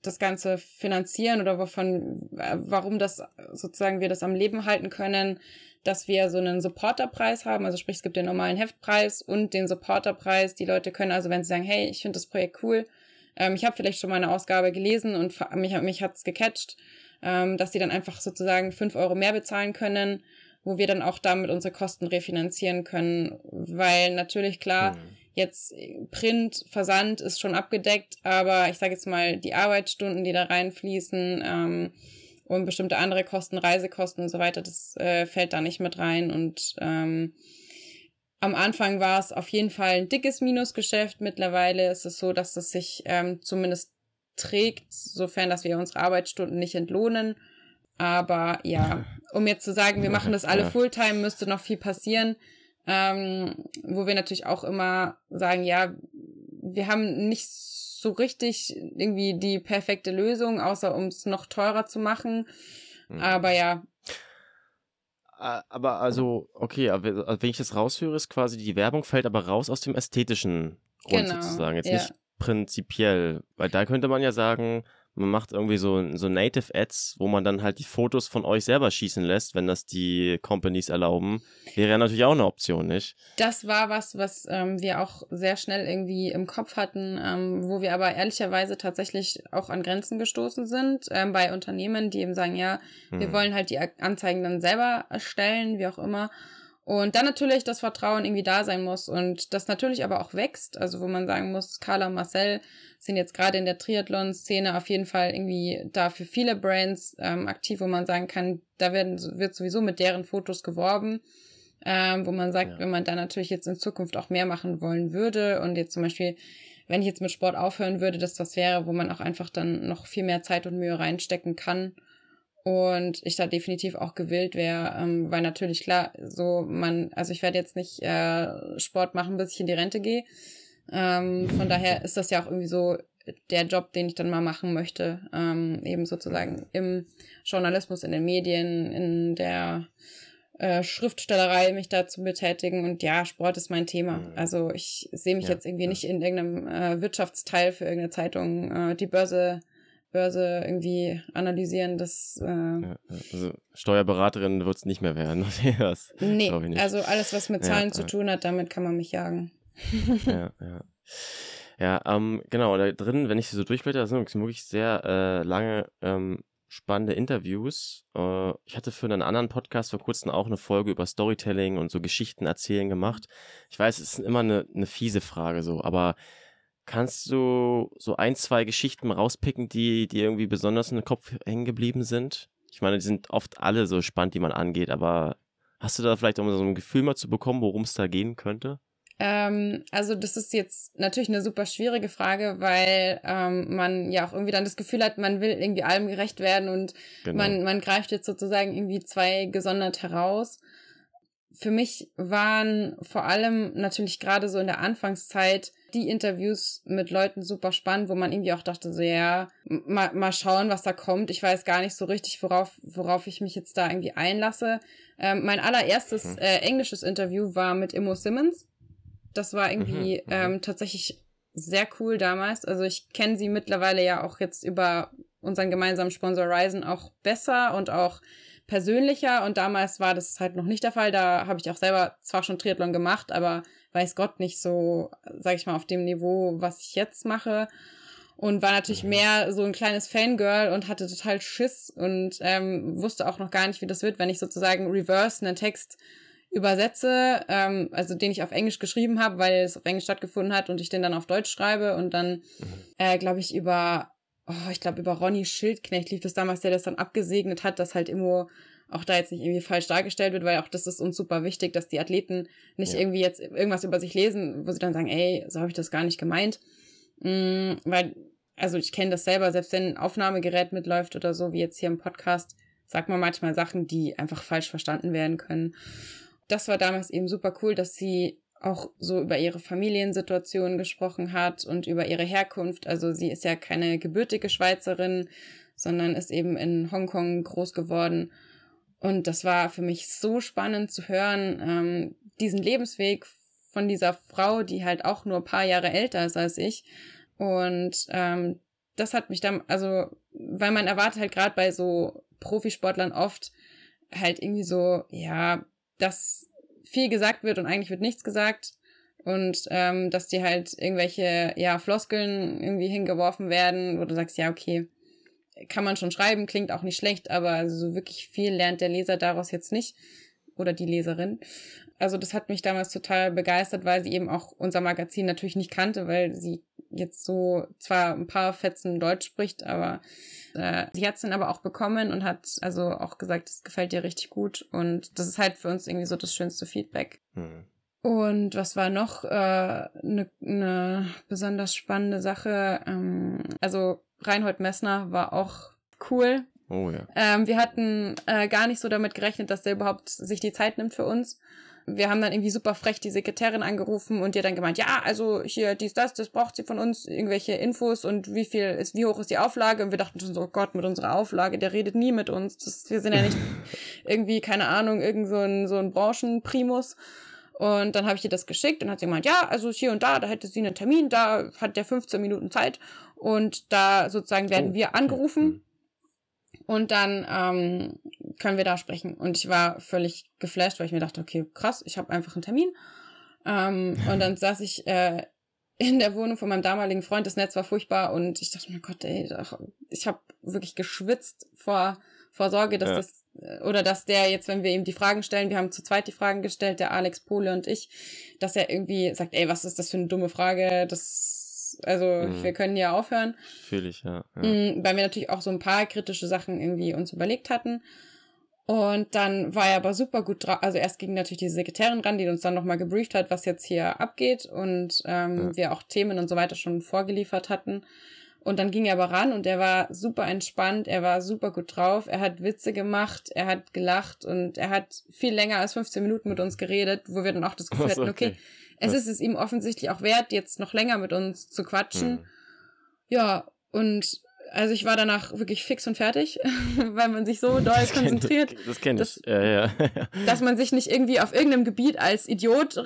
das Ganze finanzieren oder wovon, äh, warum das sozusagen wir das am Leben halten können, dass wir so einen Supporterpreis haben. Also sprich, es gibt den normalen Heftpreis und den Supporterpreis. Die Leute können also, wenn sie sagen, hey, ich finde das Projekt cool, ähm, ich habe vielleicht schon mal eine Ausgabe gelesen und mich, mich hat's gecatcht, ähm, dass sie dann einfach sozusagen fünf Euro mehr bezahlen können, wo wir dann auch damit unsere Kosten refinanzieren können. Weil natürlich klar, mhm. Jetzt Print, Versand ist schon abgedeckt, aber ich sage jetzt mal, die Arbeitsstunden, die da reinfließen, ähm, und bestimmte andere Kosten, Reisekosten und so weiter, das äh, fällt da nicht mit rein. Und ähm, am Anfang war es auf jeden Fall ein dickes Minusgeschäft. Mittlerweile ist es so, dass es sich ähm, zumindest trägt, sofern dass wir unsere Arbeitsstunden nicht entlohnen. Aber ja, um jetzt zu sagen, wir machen das alle. Fulltime, müsste noch viel passieren. Ähm, wo wir natürlich auch immer sagen, ja, wir haben nicht so richtig irgendwie die perfekte Lösung, außer um es noch teurer zu machen. Mhm. Aber ja. Aber also, okay, aber wenn ich das raushöre, ist quasi die Werbung fällt aber raus aus dem ästhetischen Grund genau, sozusagen. Jetzt ja. nicht prinzipiell, weil da könnte man ja sagen, man macht irgendwie so, so Native Ads, wo man dann halt die Fotos von euch selber schießen lässt, wenn das die Companies erlauben. Wäre ja natürlich auch eine Option, nicht? Das war was, was ähm, wir auch sehr schnell irgendwie im Kopf hatten, ähm, wo wir aber ehrlicherweise tatsächlich auch an Grenzen gestoßen sind ähm, bei Unternehmen, die eben sagen, ja, wir hm. wollen halt die Anzeigen dann selber erstellen, wie auch immer. Und dann natürlich das Vertrauen irgendwie da sein muss und das natürlich aber auch wächst. Also wo man sagen muss, Carla und Marcel sind jetzt gerade in der Triathlon-Szene auf jeden Fall irgendwie da für viele Brands ähm, aktiv, wo man sagen kann, da werden, wird sowieso mit deren Fotos geworben. Ähm, wo man sagt, ja. wenn man da natürlich jetzt in Zukunft auch mehr machen wollen würde und jetzt zum Beispiel, wenn ich jetzt mit Sport aufhören würde, dass das wäre, wo man auch einfach dann noch viel mehr Zeit und Mühe reinstecken kann und ich da definitiv auch gewillt wäre, ähm, weil natürlich klar, so man, also ich werde jetzt nicht äh, Sport machen, bis ich in die Rente gehe. Ähm, von daher ist das ja auch irgendwie so der Job, den ich dann mal machen möchte, ähm, eben sozusagen im Journalismus, in den Medien, in der äh, Schriftstellerei mich da zu betätigen. Und ja, Sport ist mein Thema. Mhm. Also ich sehe mich ja, jetzt irgendwie ja. nicht in irgendeinem äh, Wirtschaftsteil für irgendeine Zeitung äh, die Börse Börse irgendwie analysieren, das. Äh, ja, also Steuerberaterin wird es nicht mehr werden. das nee, also alles, was mit Zahlen ja, zu tun hat, damit kann man mich jagen. ja, ja. Ja, ähm, genau, da drin, wenn ich sie so durchblätter, das sind wirklich sehr äh, lange, ähm, spannende Interviews. Äh, ich hatte für einen anderen Podcast vor kurzem auch eine Folge über Storytelling und so Geschichten erzählen gemacht. Ich weiß, es ist immer eine, eine fiese Frage so, aber Kannst du so ein, zwei Geschichten rauspicken, die, die irgendwie besonders in den Kopf hängen geblieben sind? Ich meine, die sind oft alle so spannend, die man angeht, aber hast du da vielleicht um so ein Gefühl mal zu bekommen, worum es da gehen könnte? Ähm, also das ist jetzt natürlich eine super schwierige Frage, weil ähm, man ja auch irgendwie dann das Gefühl hat, man will irgendwie allem gerecht werden und genau. man, man greift jetzt sozusagen irgendwie zwei gesondert heraus. Für mich waren vor allem natürlich gerade so in der Anfangszeit die Interviews mit Leuten super spannend, wo man irgendwie auch dachte, so ja, mal, mal schauen, was da kommt. Ich weiß gar nicht so richtig, worauf, worauf ich mich jetzt da irgendwie einlasse. Ähm, mein allererstes mhm. äh, englisches Interview war mit Immo Simmons. Das war irgendwie mhm. mhm. ähm, tatsächlich sehr cool damals. Also ich kenne sie mittlerweile ja auch jetzt über unseren gemeinsamen Sponsor Ryzen auch besser und auch persönlicher und damals war das halt noch nicht der Fall. Da habe ich auch selber zwar schon Triathlon gemacht, aber weiß Gott nicht so, sag ich mal, auf dem Niveau, was ich jetzt mache. Und war natürlich mhm. mehr so ein kleines Fangirl und hatte total Schiss und ähm, wusste auch noch gar nicht, wie das wird, wenn ich sozusagen reverse einen Text übersetze, ähm, also den ich auf Englisch geschrieben habe, weil es auf Englisch stattgefunden hat und ich den dann auf Deutsch schreibe und dann, mhm. äh, glaube ich, über, oh, ich glaube, über Ronny Schildknecht lief das damals, der das dann abgesegnet hat, dass halt immer auch da jetzt nicht irgendwie falsch dargestellt wird, weil auch das ist uns super wichtig, dass die Athleten nicht ja. irgendwie jetzt irgendwas über sich lesen, wo sie dann sagen, ey, so habe ich das gar nicht gemeint. Mhm, weil, also ich kenne das selber, selbst wenn ein Aufnahmegerät mitläuft oder so, wie jetzt hier im Podcast, sagt man manchmal Sachen, die einfach falsch verstanden werden können. Das war damals eben super cool, dass sie auch so über ihre Familiensituation gesprochen hat und über ihre Herkunft. Also sie ist ja keine gebürtige Schweizerin, sondern ist eben in Hongkong groß geworden und das war für mich so spannend zu hören, ähm, diesen Lebensweg von dieser Frau, die halt auch nur ein paar Jahre älter ist als ich. Und ähm, das hat mich dann, also, weil man erwartet halt gerade bei so Profisportlern oft halt irgendwie so, ja, dass viel gesagt wird und eigentlich wird nichts gesagt. Und ähm, dass die halt irgendwelche ja Floskeln irgendwie hingeworfen werden, wo du sagst, ja okay, kann man schon schreiben, klingt auch nicht schlecht, aber so wirklich viel lernt der Leser daraus jetzt nicht oder die Leserin. Also das hat mich damals total begeistert, weil sie eben auch unser Magazin natürlich nicht kannte, weil sie jetzt so zwar ein paar Fetzen Deutsch spricht, aber äh, sie hat es dann aber auch bekommen und hat also auch gesagt, es gefällt ihr richtig gut und das ist halt für uns irgendwie so das schönste Feedback. Mhm. Und was war noch eine äh, ne, ne besonders spannende Sache? Ähm, also Reinhold Messner war auch cool. Oh ja. Ähm, wir hatten äh, gar nicht so damit gerechnet, dass der überhaupt sich die Zeit nimmt für uns. Wir haben dann irgendwie super frech die Sekretärin angerufen und ihr dann gemeint, ja, also hier dies, das, das braucht sie von uns, irgendwelche Infos und wie viel ist, wie hoch ist die Auflage? Und wir dachten schon so, oh Gott, mit unserer Auflage, der redet nie mit uns. Das, wir sind ja nicht irgendwie, keine Ahnung, irgend so ein, so ein Branchenprimus. Und dann habe ich ihr das geschickt und hat sie gemeint, ja, also hier und da, da hätte sie einen Termin, da hat der 15 Minuten Zeit und da sozusagen werden oh, wir angerufen. Mhm. Und dann ähm, können wir da sprechen. Und ich war völlig geflasht, weil ich mir dachte, okay, krass, ich habe einfach einen Termin. Ähm, und dann saß ich äh, in der Wohnung von meinem damaligen Freund, das Netz war furchtbar und ich dachte mir, Gott, ey, ich habe wirklich geschwitzt vor, vor Sorge, dass ja. das oder dass der jetzt, wenn wir ihm die Fragen stellen, wir haben zu zweit die Fragen gestellt, der Alex Pole und ich, dass er irgendwie sagt, ey, was ist das für eine dumme Frage? Das, also mhm. wir können ja aufhören. Fühle ich, ja. ja. Mhm, weil wir natürlich auch so ein paar kritische Sachen irgendwie uns überlegt hatten. Und dann war er aber super gut drauf. Also erst ging natürlich die Sekretärin ran, die uns dann nochmal gebrieft hat, was jetzt hier abgeht und ähm, ja. wir auch Themen und so weiter schon vorgeliefert hatten. Und dann ging er aber ran und er war super entspannt, er war super gut drauf, er hat Witze gemacht, er hat gelacht und er hat viel länger als 15 Minuten mit uns geredet, wo wir dann auch das Gefühl hatten, okay, okay es ist es ihm offensichtlich auch wert, jetzt noch länger mit uns zu quatschen. Hm. Ja, und also ich war danach wirklich fix und fertig, weil man sich so doll das konzentriert. Kenn, das kenne ich. Ja, ja. dass man sich nicht irgendwie auf irgendeinem Gebiet als Idiot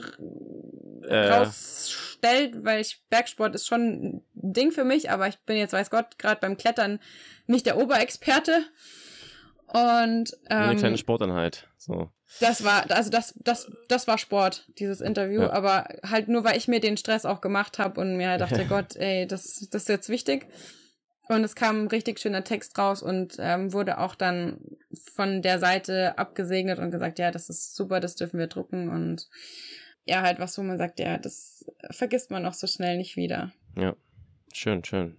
äh, rausstellt, weil ich, Bergsport ist schon ein Ding für mich, aber ich bin jetzt, weiß Gott, gerade beim Klettern nicht der Oberexperte. Und ähm, eine kleine Sporteinheit. So. Das war, also das, das, das war Sport, dieses Interview, ja. aber halt nur, weil ich mir den Stress auch gemacht habe und mir halt dachte, Gott, ey, das, das ist jetzt wichtig. Und es kam ein richtig schöner Text raus und ähm, wurde auch dann von der Seite abgesegnet und gesagt, ja, das ist super, das dürfen wir drucken und ja, halt was, wo man sagt, ja, das vergisst man auch so schnell nicht wieder. Ja, schön, schön.